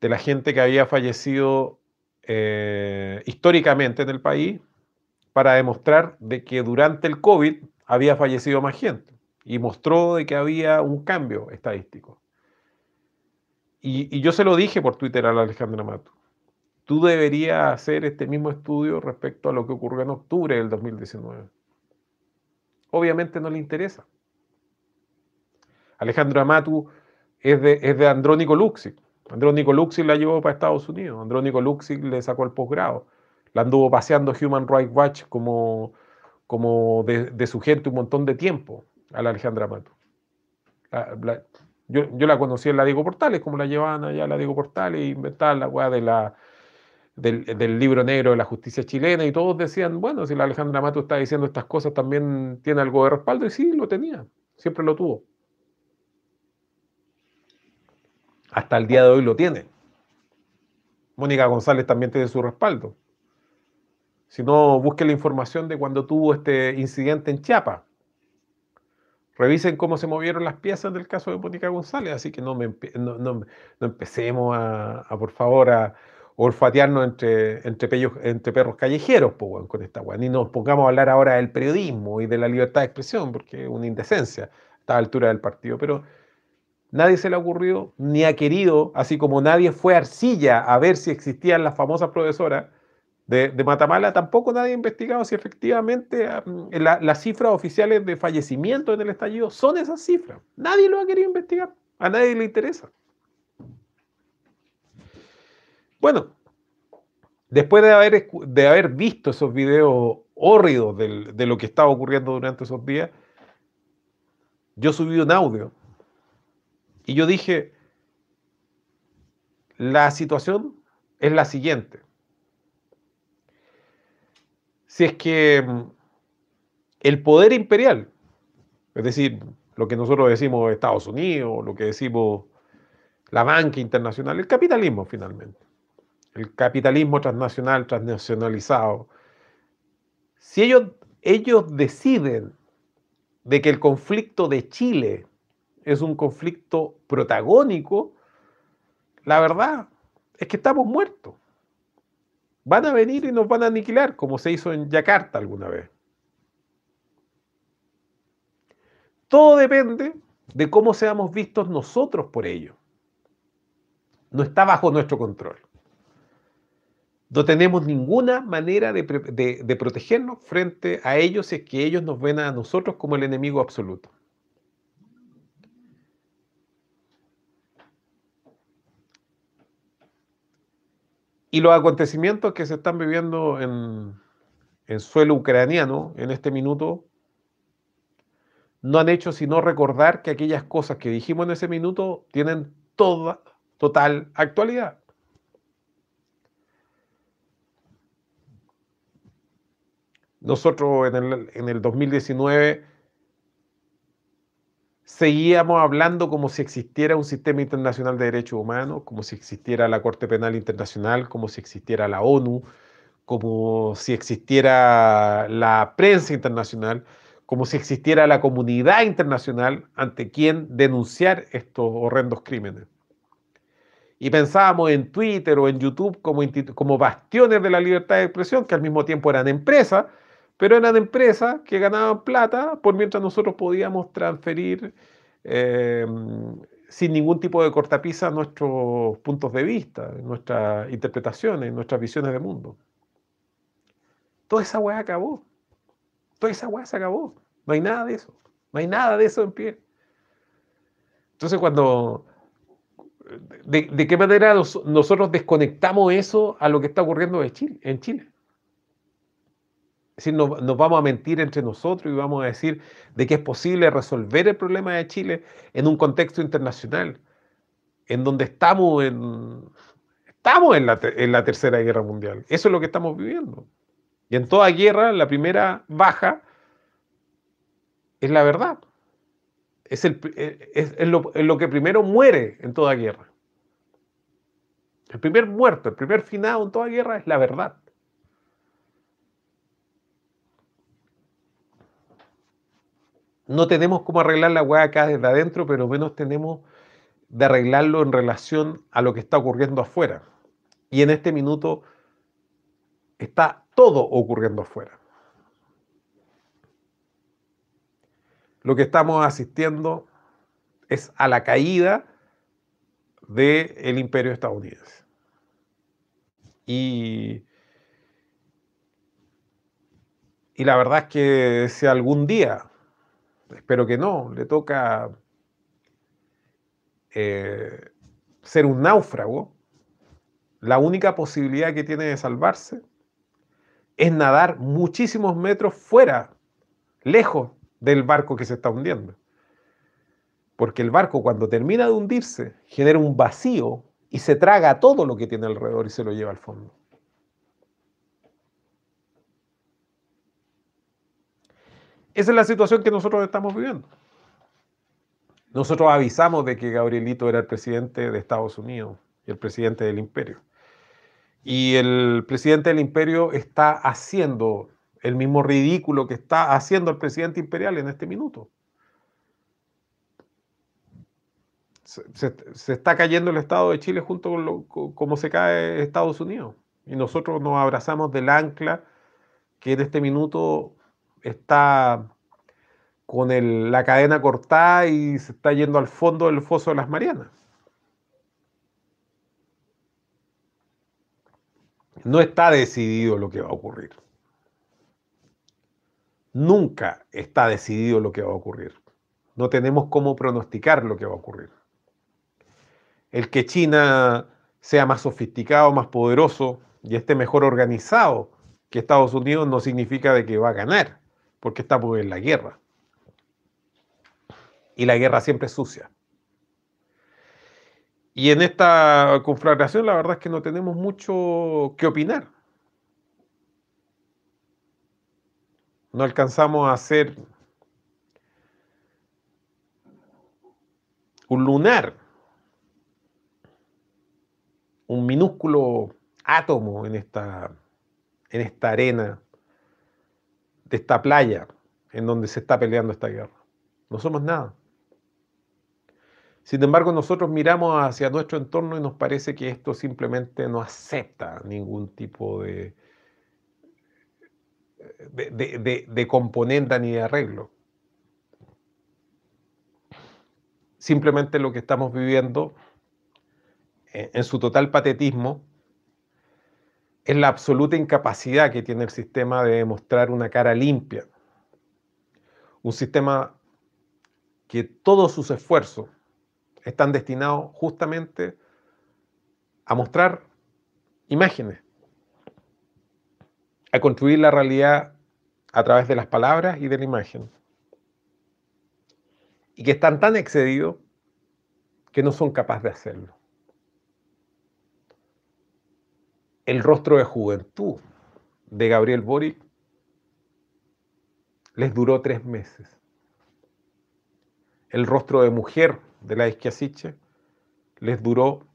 de la gente que había fallecido eh, históricamente en el país para demostrar de que durante el COVID había fallecido más gente y mostró de que había un cambio estadístico. Y, y yo se lo dije por Twitter a la Alejandra Matu. Tú deberías hacer este mismo estudio respecto a lo que ocurrió en octubre del 2019 obviamente no le interesa. Alejandro Amatu es de, es de Andrónico Luxic. Andrónico Luxic la llevó para Estados Unidos. Andrónico Luxic le sacó el posgrado. La anduvo paseando Human Rights Watch como, como de, su gente un montón de tiempo a la Alejandra Mato. yo, la conocí en la Diego Portales, como la llevaban allá a la Diego Portales, y inventaban la weá de la, del, libro negro de la justicia chilena, y todos decían, bueno, si la Alejandra Mato está diciendo estas cosas, también tiene algo de respaldo, y sí, lo tenía, siempre lo tuvo. Hasta el día de hoy lo tiene. Mónica González también tiene su respaldo. Si no, busque la información de cuando tuvo este incidente en Chiapas. Revisen cómo se movieron las piezas del caso de Mónica González, así que no, no, empecemos a, por favor, a olfatearnos entre, entre, entre perros callejeros con esta weá. Ni nos pongamos a hablar ahora del periodismo y de la libertad de expresión, porque es una indecencia a esta altura del partido. Pero nadie se le ha ocurrido ni ha querido, así como nadie fue a Arcilla a ver si existían las famosas profesoras de, Matamala, tampoco nadie ha investigado si efectivamente mm, las cifras oficiales de fallecimiento en el estallido son esas cifras. Nadie lo ha querido investigar, a nadie le interesa. Bueno, después de haber, de haber visto esos videos hórridos de lo que estaba ocurriendo durante esos días, yo subí un audio y yo dije, la situación es la siguiente. Si es que mm, el poder imperial, es decir, lo que nosotros decimos Estados Unidos, lo que decimos la banca internacional, el capitalismo finalmente, el capitalismo transnacional, transnacionalizado, si ellos, ellos deciden de que el conflicto de Chile es un conflicto protagónico, la verdad es que estamos muertos van a venir y nos van a aniquilar, como se hizo en Yakarta alguna vez. Todo depende de cómo seamos vistos nosotros por ello. No está bajo nuestro control. No tenemos ninguna manera de, protegernos frente a ellos si es que ellos nos ven a nosotros como el enemigo absoluto. Y los acontecimientos que se están viviendo en, suelo ucraniano en este minuto no han hecho sino recordar que aquellas cosas que dijimos en ese minuto tienen toda, total actualidad. Nosotros en el, en el 2019 seguíamos hablando como si existiera un sistema internacional de derechos humanos, como si existiera la Corte Penal Internacional, como si existiera la ONU, como si existiera la prensa internacional, como si existiera la comunidad internacional ante quien denunciar estos horrendos crímenes. Y pensábamos en Twitter o en YouTube como, como bastiones de la libertad de expresión, que al mismo tiempo eran empresas, pero eran empresas que ganaban plata por mientras nosotros podíamos transferir em, sin ningún tipo de cortapisa nuestros puntos de vista, nuestras interpretaciones, nuestras visiones de mundo. Toda esa weá acabó. Toda esa weá se acabó. No hay nada de eso. No hay nada de eso en pie. Entonces cuando... ¿De, qué manera nosotros desconectamos eso a lo que está ocurriendo en Chile? Es decir, nos, vamos a mentir entre nosotros y vamos a decir de que es posible resolver el problema de Chile en un contexto internacional, en donde estamos en, estamos en la, en la Tercera Guerra Mundial. Eso es lo que estamos viviendo. Y en toda guerra, la primera baja es la verdad. Es, el, es, lo, es, lo, que primero muere en toda guerra. El primer muerto, el primer finado en toda guerra es la verdad. No tenemos cómo arreglar la hueá acá desde adentro, pero menos tenemos de arreglarlo en relación a lo que está ocurriendo afuera. Y en este minuto está todo ocurriendo afuera. Lo que estamos asistiendo es a la caída del imperio estadounidense. Y, y la verdad es que si algún día espero que no, le toca eh, ser un náufrago, la única posibilidad que tiene de salvarse es nadar muchísimos metros fuera lejos del barco que se está hundiendo. Porque el barco cuando termina de hundirse genera un vacío y se traga todo lo que tiene alrededor y se lo lleva al fondo. Esa es la situación que nosotros estamos viviendo. Nosotros avisamos de que Gabrielito era el presidente de Estados Unidos y el presidente del imperio. Y el presidente del imperio está haciendo el mismo ridículo que está haciendo el presidente imperial en este minuto. Se, está cayendo el Estado de Chile junto con lo, se cae Estados Unidos. Y nosotros nos abrazamos del ancla que en este minuto está con la cadena cortada y se está yendo al fondo del foso de las Marianas. No está decidido lo que va a ocurrir. Nunca está decidido lo que va a ocurrir. No tenemos cómo pronosticar lo que va a ocurrir. El que China sea más sofisticado, más poderoso y esté mejor organizado que Estados Unidos no significa de que va a ganar, porque estamos en la guerra. Y la guerra siempre es sucia. Y en esta conflagración la verdad es que no tenemos mucho que opinar. No alcanzamos a hacer un lunar, un minúsculo átomo en esta, en esta arena de esta playa en donde se está peleando esta guerra. No somos nada. Sin embargo, nosotros miramos hacia nuestro entorno y nos parece que esto simplemente no acepta ningún tipo de, de, componente ni de arreglo. Simplemente lo que estamos viviendo en su total patetismo es la absoluta incapacidad que tiene el sistema de mostrar una cara limpia. Un sistema que todos sus esfuerzos están destinados justamente a mostrar imágenes, a construir la realidad a través de las palabras y de la imagen. Y que están tan excedidos que no son capaces de hacerlo. El rostro de juventud de Gabriel Boric les duró tres meses. El rostro de mujer de la Esquiasiche les duró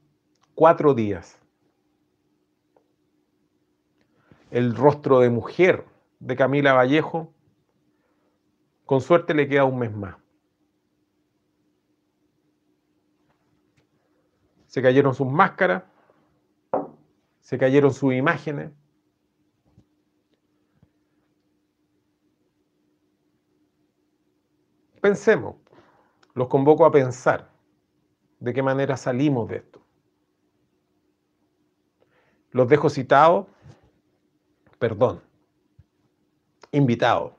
cuatro días. El rostro de mujer de Camila Vallejo, con suerte le queda un mes más. Se cayeron sus máscaras, se cayeron sus imágenes. Pensemos, los convoco a pensar de qué manera salimos de esto. Los dejo citados, perdón, invitados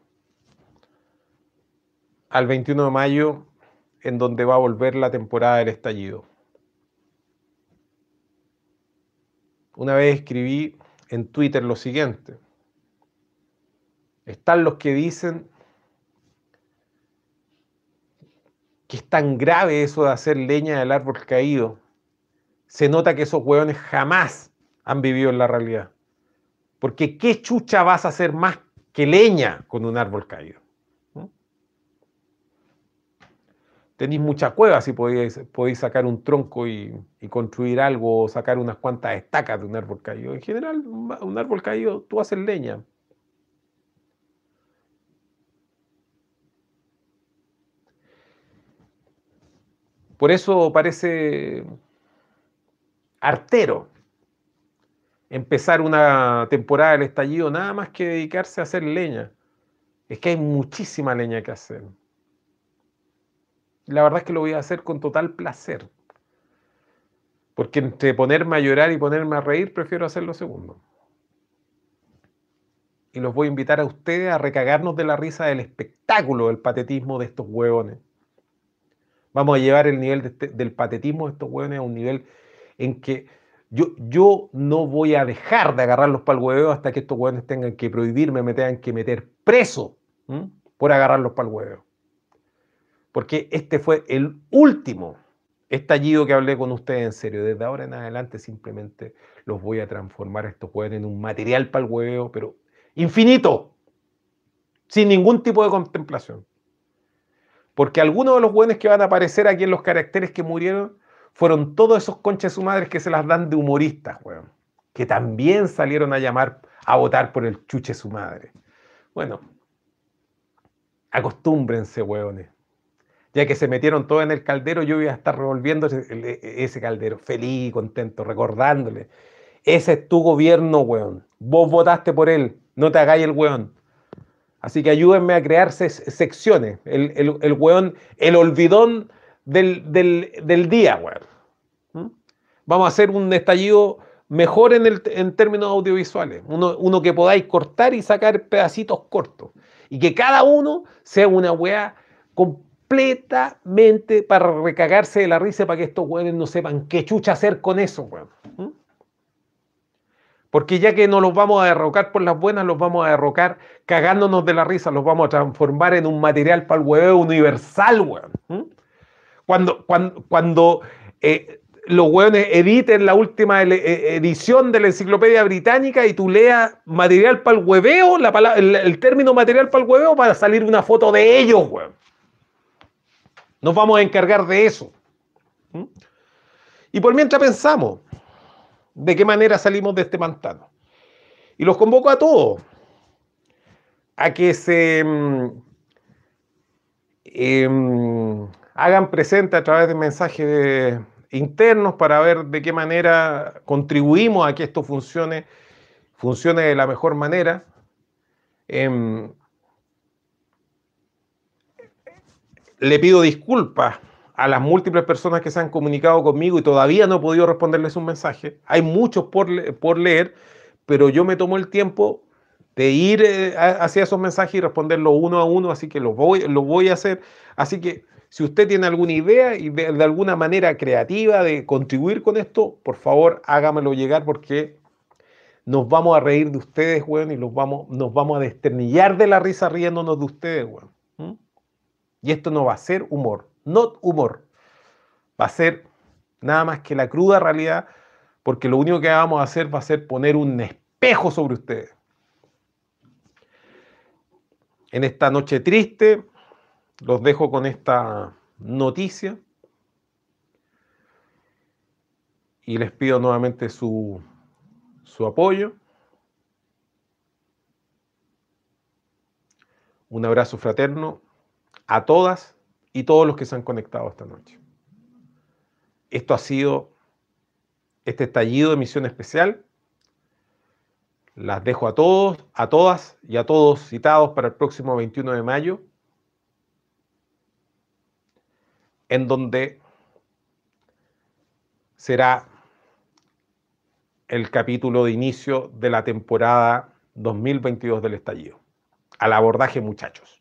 al 21 de mayo, en donde va a volver la temporada del estallido. Una vez escribí en Twitter lo siguiente. Están los que dicen que es tan grave eso de hacer leña del árbol caído. Se nota que esos hueones jamás han vivido en la realidad. Porque ¿qué chucha vas a hacer más que leña con un árbol caído? Tenéis muchas cuevas y podéis, podéis sacar un tronco y, y, construir algo o sacar unas cuantas estacas de un árbol caído. En general, un árbol caído tú haces leña. Por eso parece artero empezar una temporada del estallido nada más que dedicarse a hacer leña. Es que hay muchísima leña que hacer. La verdad es que lo voy a hacer con total placer. Porque entre ponerme a llorar y ponerme a reír, prefiero hacer lo segundo. Y los voy a invitar a ustedes a recagarnos de la risa del espectáculo, del patetismo de estos hueones. Vamos a llevar el nivel este, del patetismo de estos hueones a un nivel en que yo, yo no voy a dejar de agarrarlos para el hueveo hasta que estos hueones tengan que prohibirme, me tengan que meter preso por agarrarlos para el huevo. Porque este fue el último estallido que hablé con ustedes en serio. Desde ahora en adelante simplemente los voy a transformar estos huevos en un material para el huevo, pero infinito, sin ningún tipo de contemplación. Porque algunos de los hueones que van a aparecer aquí en los caracteres que murieron fueron todos esos conches su madre que se las dan de humoristas, weón. Que también salieron a llamar a votar por el chuche su madre. Bueno, acostúmbrense, weones. Ya que se metieron todos en el caldero, yo voy a estar revolviendo ese, caldero, feliz, contento, recordándole. Ese es tu gobierno, weón. Vos votaste por él, no te hagáis el weón. Así que ayúdenme a crear secciones. El, el, el weón, el olvidón del, día, weón. ¿Mm? Vamos a hacer un estallido mejor en, el, en términos audiovisuales. Uno, que podáis cortar y sacar pedacitos cortos. Y que cada uno sea una weá completamente para recagarse de la risa para que estos weones no sepan qué chucha hacer con eso, weón. Porque ya que no los vamos a derrocar por las buenas, los vamos a derrocar cagándonos de la risa, los vamos a transformar en un material para el huevo universal, weón. Cuando, cuando, cuando eh, los hueones editen la última eh, edición de la enciclopedia británica y tú leas material para el hueveo, el, término material para el hueveo, para salir una foto de ellos, weón. Nos vamos a encargar de eso. ¿Mm? Y por mientras pensamos, ¿de qué manera salimos de este pantano? Y los convoco a todos a que se mm, em, hagan presente a través de mensajes internos para ver de qué manera contribuimos a que esto funcione, funcione de la mejor manera. Em, le pido disculpas a las múltiples personas que se han comunicado conmigo y todavía no he podido responderles un mensaje. Hay muchos por, leer, pero yo me tomo el tiempo de ir eh, hacia esos mensajes y responderlo uno a uno, así que lo voy, lo voy a hacer. Así que si usted tiene alguna idea y de, alguna manera creativa de contribuir con esto, por favor hágamelo llegar porque nos vamos a reír de ustedes, weón, y los vamos, nos vamos a desternillar de la risa riéndonos de ustedes, weón. Y esto no va a ser humor, no humor. Va a ser nada más que la cruda realidad, porque lo único que vamos a hacer va a ser poner un espejo sobre ustedes. En esta noche triste, los dejo con esta noticia y les pido nuevamente su, su apoyo. Un abrazo fraterno a todas y todos los que se han conectado esta noche. Esto ha sido este estallido de misión especial. Las dejo a todos, a todas y a todos citados para el próximo 21 de mayo en donde será el capítulo de inicio de la temporada 2022 del estallido. Al abordaje, muchachos.